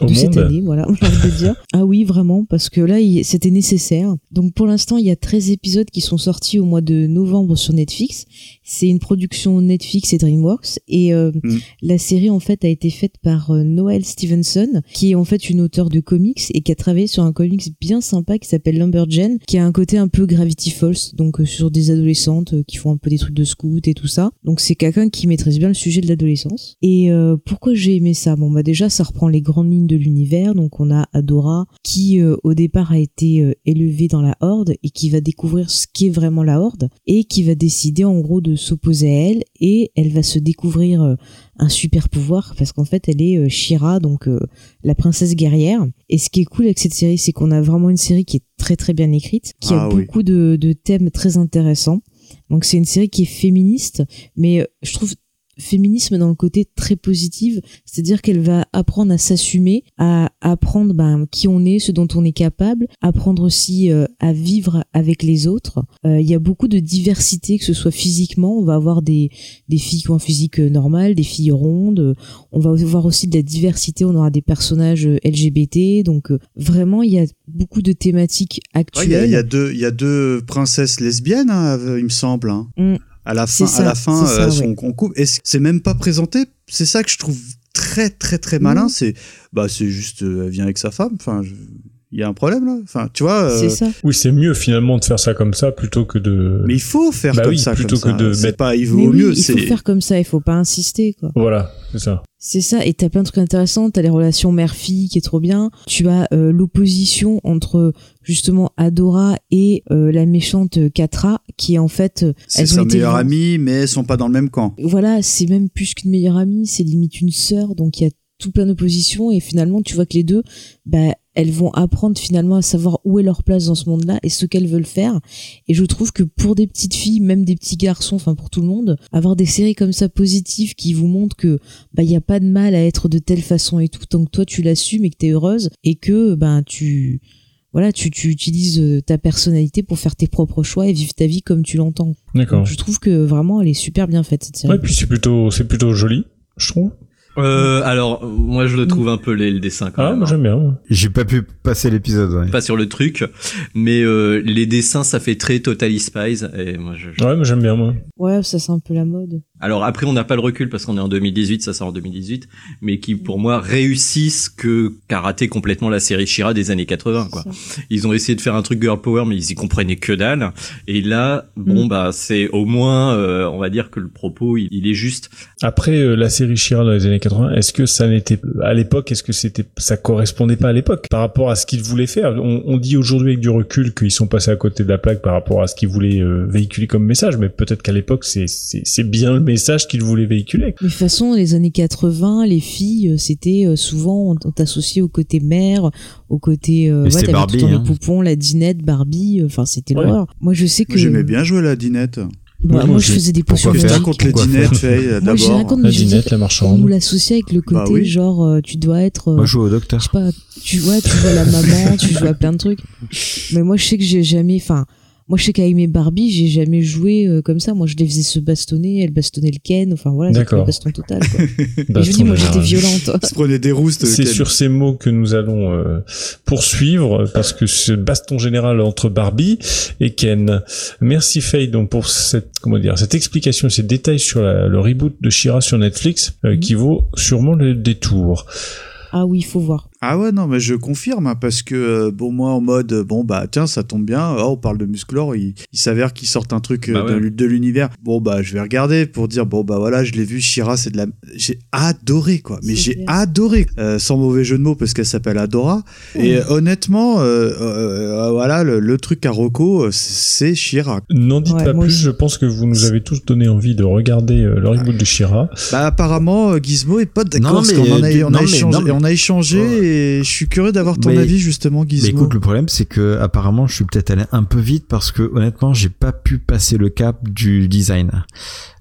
Au de cette année, voilà, j'ai envie de dire. Ah oui, vraiment, parce que là, c'était nécessaire. Donc pour l'instant, il y a 13 épisodes qui sont sortis au mois de novembre sur Netflix. C'est une production Netflix et DreamWorks. Et euh, Mm. la série, en fait, a été faite par euh, Noelle Stevenson, qui est en fait une auteure de comics et qui a travaillé sur un comics bien sympa qui s'appelle Lumberjane, qui a un côté un peu Gravity Falls, donc euh, sur des adolescentes euh, qui font un peu des trucs de scout et tout ça. Donc c'est quelqu'un qui maîtrise bien le sujet de l'adolescence. Et pourquoi j'ai aimé ça? Bon bah déjà ça reprend les grandes lignes de l'univers. Donc on a Adora qui euh, au départ a été euh, élevée dans la Horde et qui va découvrir ce qu'est vraiment la Horde et qui va décider en gros de s'opposer à elle et elle va se découvrir euh, un super pouvoir parce qu'en fait elle est Shira donc la princesse guerrière et ce qui est cool avec cette série c'est qu'on a vraiment une série qui est très très bien écrite qui a Ah oui. beaucoup de, de thèmes très intéressants donc c'est une série qui est féministe mais je trouve féminisme dans le côté très positif, c'est-à-dire qu'elle va apprendre à s'assumer, à apprendre ben, qui on est, ce dont on est capable, apprendre aussi euh, à vivre avec les autres. Euh, Il y a beaucoup de diversité, que ce soit physiquement, on va avoir des, des filles qui ont un physique euh, normal, des filles rondes, on va avoir aussi de la diversité, on aura des personnages LGBT, donc euh, vraiment il y a beaucoup de thématiques actuelles. Il y, a- il y a deux, il y a deux princesses lesbiennes, hein, il me semble. hein. Mm. À la fin, ça, à la fin, c'est ça, ouais. en couple. Et c'est même pas présenté? C'est ça que je trouve très, très, très malin. Mm. C'est, bah, c'est juste, euh, elle vient avec sa femme. Enfin, je- il y a un problème là. Enfin, tu vois. euh, C'est ça. Oui, c'est mieux finalement de faire ça comme ça plutôt que de. Mais il faut faire Bah comme oui, ça. plutôt comme que ça. de mettre- pas, il vaut Mais oui, mieux. il faut c'est faire comme ça, il faut pas insister quoi. Voilà, c'est ça. C'est ça, et t'as plein de trucs intéressants, t'as les relations mère-fille qui est trop bien, tu as euh, l'opposition entre justement Adora et euh, la méchante Katra, qui est en fait... euh, c'est sa été meilleure vend- amie, mais elles sont pas dans le même camp. Voilà, c'est même plus qu'une meilleure amie, c'est limite une sœur, donc il y a tout plein d'oppositions, et finalement tu vois que les deux, bah, elles vont apprendre finalement à savoir où est leur place dans ce monde-là et ce qu'elles veulent faire. Et je trouve que pour des petites filles, même des petits garçons, enfin pour tout le monde, avoir des séries comme ça positives qui vous montrent que bah il y a pas de mal à être de telle façon et tout tant que toi tu l'assumes et que t'es heureuse et que ben tu voilà tu, tu utilises euh, ta personnalité pour faire tes propres choix et vivre ta vie comme tu l'entends. D'accord. Je trouve que vraiment elle est super bien faite cette série. Ouais, puis c'est plutôt, c'est plutôt joli, je trouve. Euh, alors, moi, je le trouve un peu laid, le dessin quand Ah, même. moi hein. j'aime bien. moi. J'ai pas pu passer l'épisode. Ouais. Pas sur le truc, mais euh, les dessins, ça fait très Totally Spies. Et moi, je, je- Ouais, moi j'aime bien moi. Ouais, ça c'est un peu la mode. Alors après, on n'a pas le recul parce qu'on est en 2018, ça sort en 2018, mais qui pour moi réussissent que qu'a raté complètement la série Shira des années 80. Quoi. Ils ont essayé de faire un truc girl power, mais ils y comprenaient que dalle. Et là, bon Mm. bah c'est au moins, euh, on va dire que le propos, il, il est juste. Après euh, la série Shira dans les années 80, est-ce que ça n'était à l'époque, est-ce que c'était ça correspondait pas à l'époque par rapport à ce qu'ils voulaient faire? On, on dit aujourd'hui avec du recul qu'ils sont passés à côté de la plaque par rapport à ce qu'ils voulaient euh, véhiculer comme message, mais peut-être qu'à l'époque c'est c'est c'est bien le message qu'ils voulaient véhiculer. Mais de toute façon, les années 80, les filles, euh, c'était euh, souvent on, on t'associait au côté mère, au côté euh, ouais, Barbie, tout hein. les poupons, la dinette, Barbie, euh, enfin c'était Ouais. l'horreur. Moi je sais que Moi, J'aimais bien jouer à la dinette. Bah, Moi, je faisais des potions magiques. contre les dinettes, Faye, Moi j'ai rien d'abord. contre, La je dinette, la on marchande. nous l'associait avec le côté Bah oui. genre euh, tu dois être euh, Moi, je joue au je docteur. sais pas tu vois tu vois la maman tu joues à plein de trucs mais moi je sais que j'ai jamais enfin Moi, je sais qu'avec mes Barbie, j'ai jamais joué euh, comme ça. Moi, je les faisais se bastonner, elle bastonnait le Ken. Enfin voilà, c'était le baston total. Quoi. Je dis, moi, j'étais violente. Se prenait des roustes. C'est sur ces mots que nous allons euh, poursuivre parce que ce baston général entre Barbie et Ken. Merci Faye donc pour cette comment dire cette explication, ces détails sur la- le reboot de Shira sur Netflix euh, qui vaut sûrement le détour. Ah oui, il faut voir. Ah ouais, non, mais je confirme, hein, parce que, euh, bon, moi, en mode, euh, bon, bah, tiens, ça tombe bien, oh, on parle de Musclor, il, il s'avère qu'ils sortent un truc euh, Bah ouais. de, l'u- de l'univers. Bon, bah, je vais regarder pour dire, bon, bah, voilà, je l'ai vu, Shira, c'est de la... J'ai adoré, quoi, mais j'ai adoré, Euh, sans mauvais jeu de mots, parce qu'elle s'appelle Adora. Et honnêtement, euh, euh, voilà, le, le truc à Rocco, c'est Shira. N'en dites Ouais, pas plus, aussi. je pense que vous nous avez tous donné envie de regarder euh, le reboot de Shira. Bah, apparemment, euh, Gizmo est pas d'accord, parce mais, qu'on en a, a échangé, on a échangé et je suis curieux d'avoir ton Mais- avis, justement, Mais Gizmo. écoute, le problème, c'est que apparemment, je suis peut-être allé un peu vite parce que honnêtement, j'ai pas pu passer le cap du design.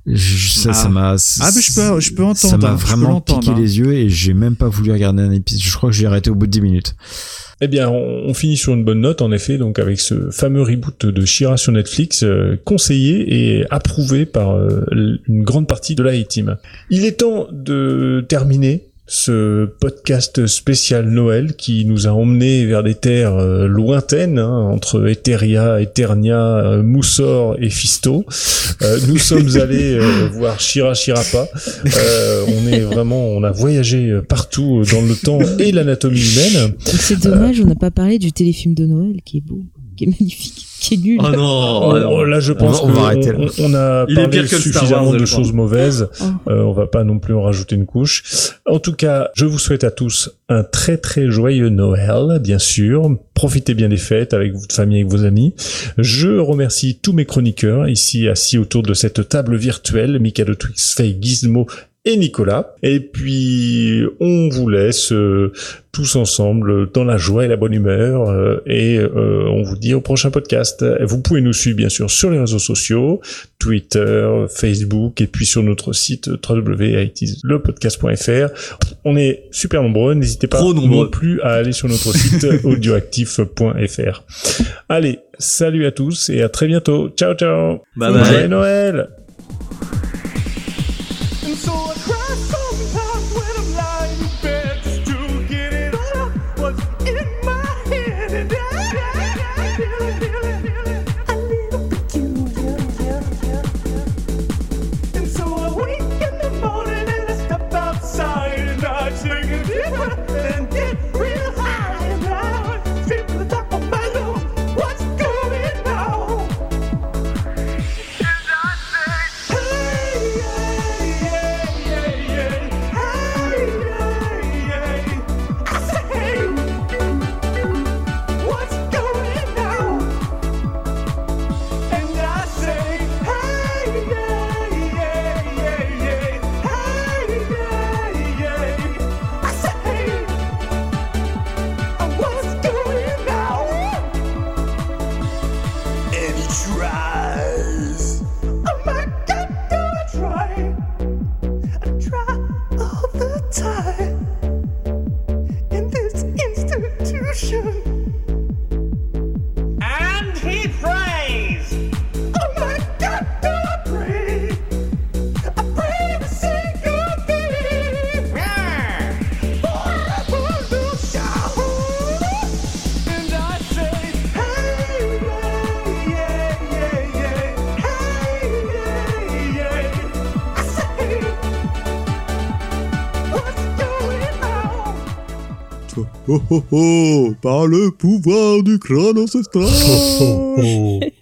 Je- ça, Ah. ça m'a. Ah, mais je peux- je peux entendre, Ça m'a hein, vraiment piqué hein. les yeux et j'ai même pas voulu regarder un épisode. Je crois que j'ai arrêté au bout de 10 minutes. Eh bien, on, on finit sur une bonne note, en effet, donc avec ce fameux reboot de Shira sur Netflix, euh, conseillé et approuvé par euh, une grande partie de la A-Team. Il est temps de terminer ce podcast spécial Noël qui nous a emmenés vers des terres euh, lointaines, hein, entre Eteria, Eternia, euh, Moussor et Fisto. Euh, nous sommes allés euh, voir Shira Shirapa. Euh, on est vraiment, on a voyagé partout dans le temps et l'anatomie humaine. C'est dommage, on n'a pas parlé du téléfilm de Noël qui est beau, qui est magnifique, qui est nul. Oh non, Oh, non. là, je pense On va- on va qu'on- arrêter là. on, on a Il parlé que suffisamment Wars, de choses mauvaises. Oh. Euh, on va pas non plus en rajouter une couche. En tout cas, je vous souhaite à tous un très très joyeux Noël, bien sûr. Profitez bien des fêtes avec votre famille, avec vos amis. Je remercie tous mes chroniqueurs ici assis autour de cette table virtuelle, Mika de Twix, Faye, Gizmo et Nicolas. Et puis, on vous laisse euh, tous ensemble dans la joie et la bonne humeur. euh, et euh, on vous dit au prochain podcast. Vous pouvez nous suivre, bien sûr, sur les réseaux sociaux, Twitter, Facebook, et puis sur notre site www.itislepodcast.fr. On est super nombreux. N'hésitez pas Trop non plus à aller sur notre site audioactif.fr. Allez, salut à tous et à très bientôt. Ciao, ciao. Bye bye. Joyeux Noël. Oh oh oh, par le pouvoir du crâne ancestral.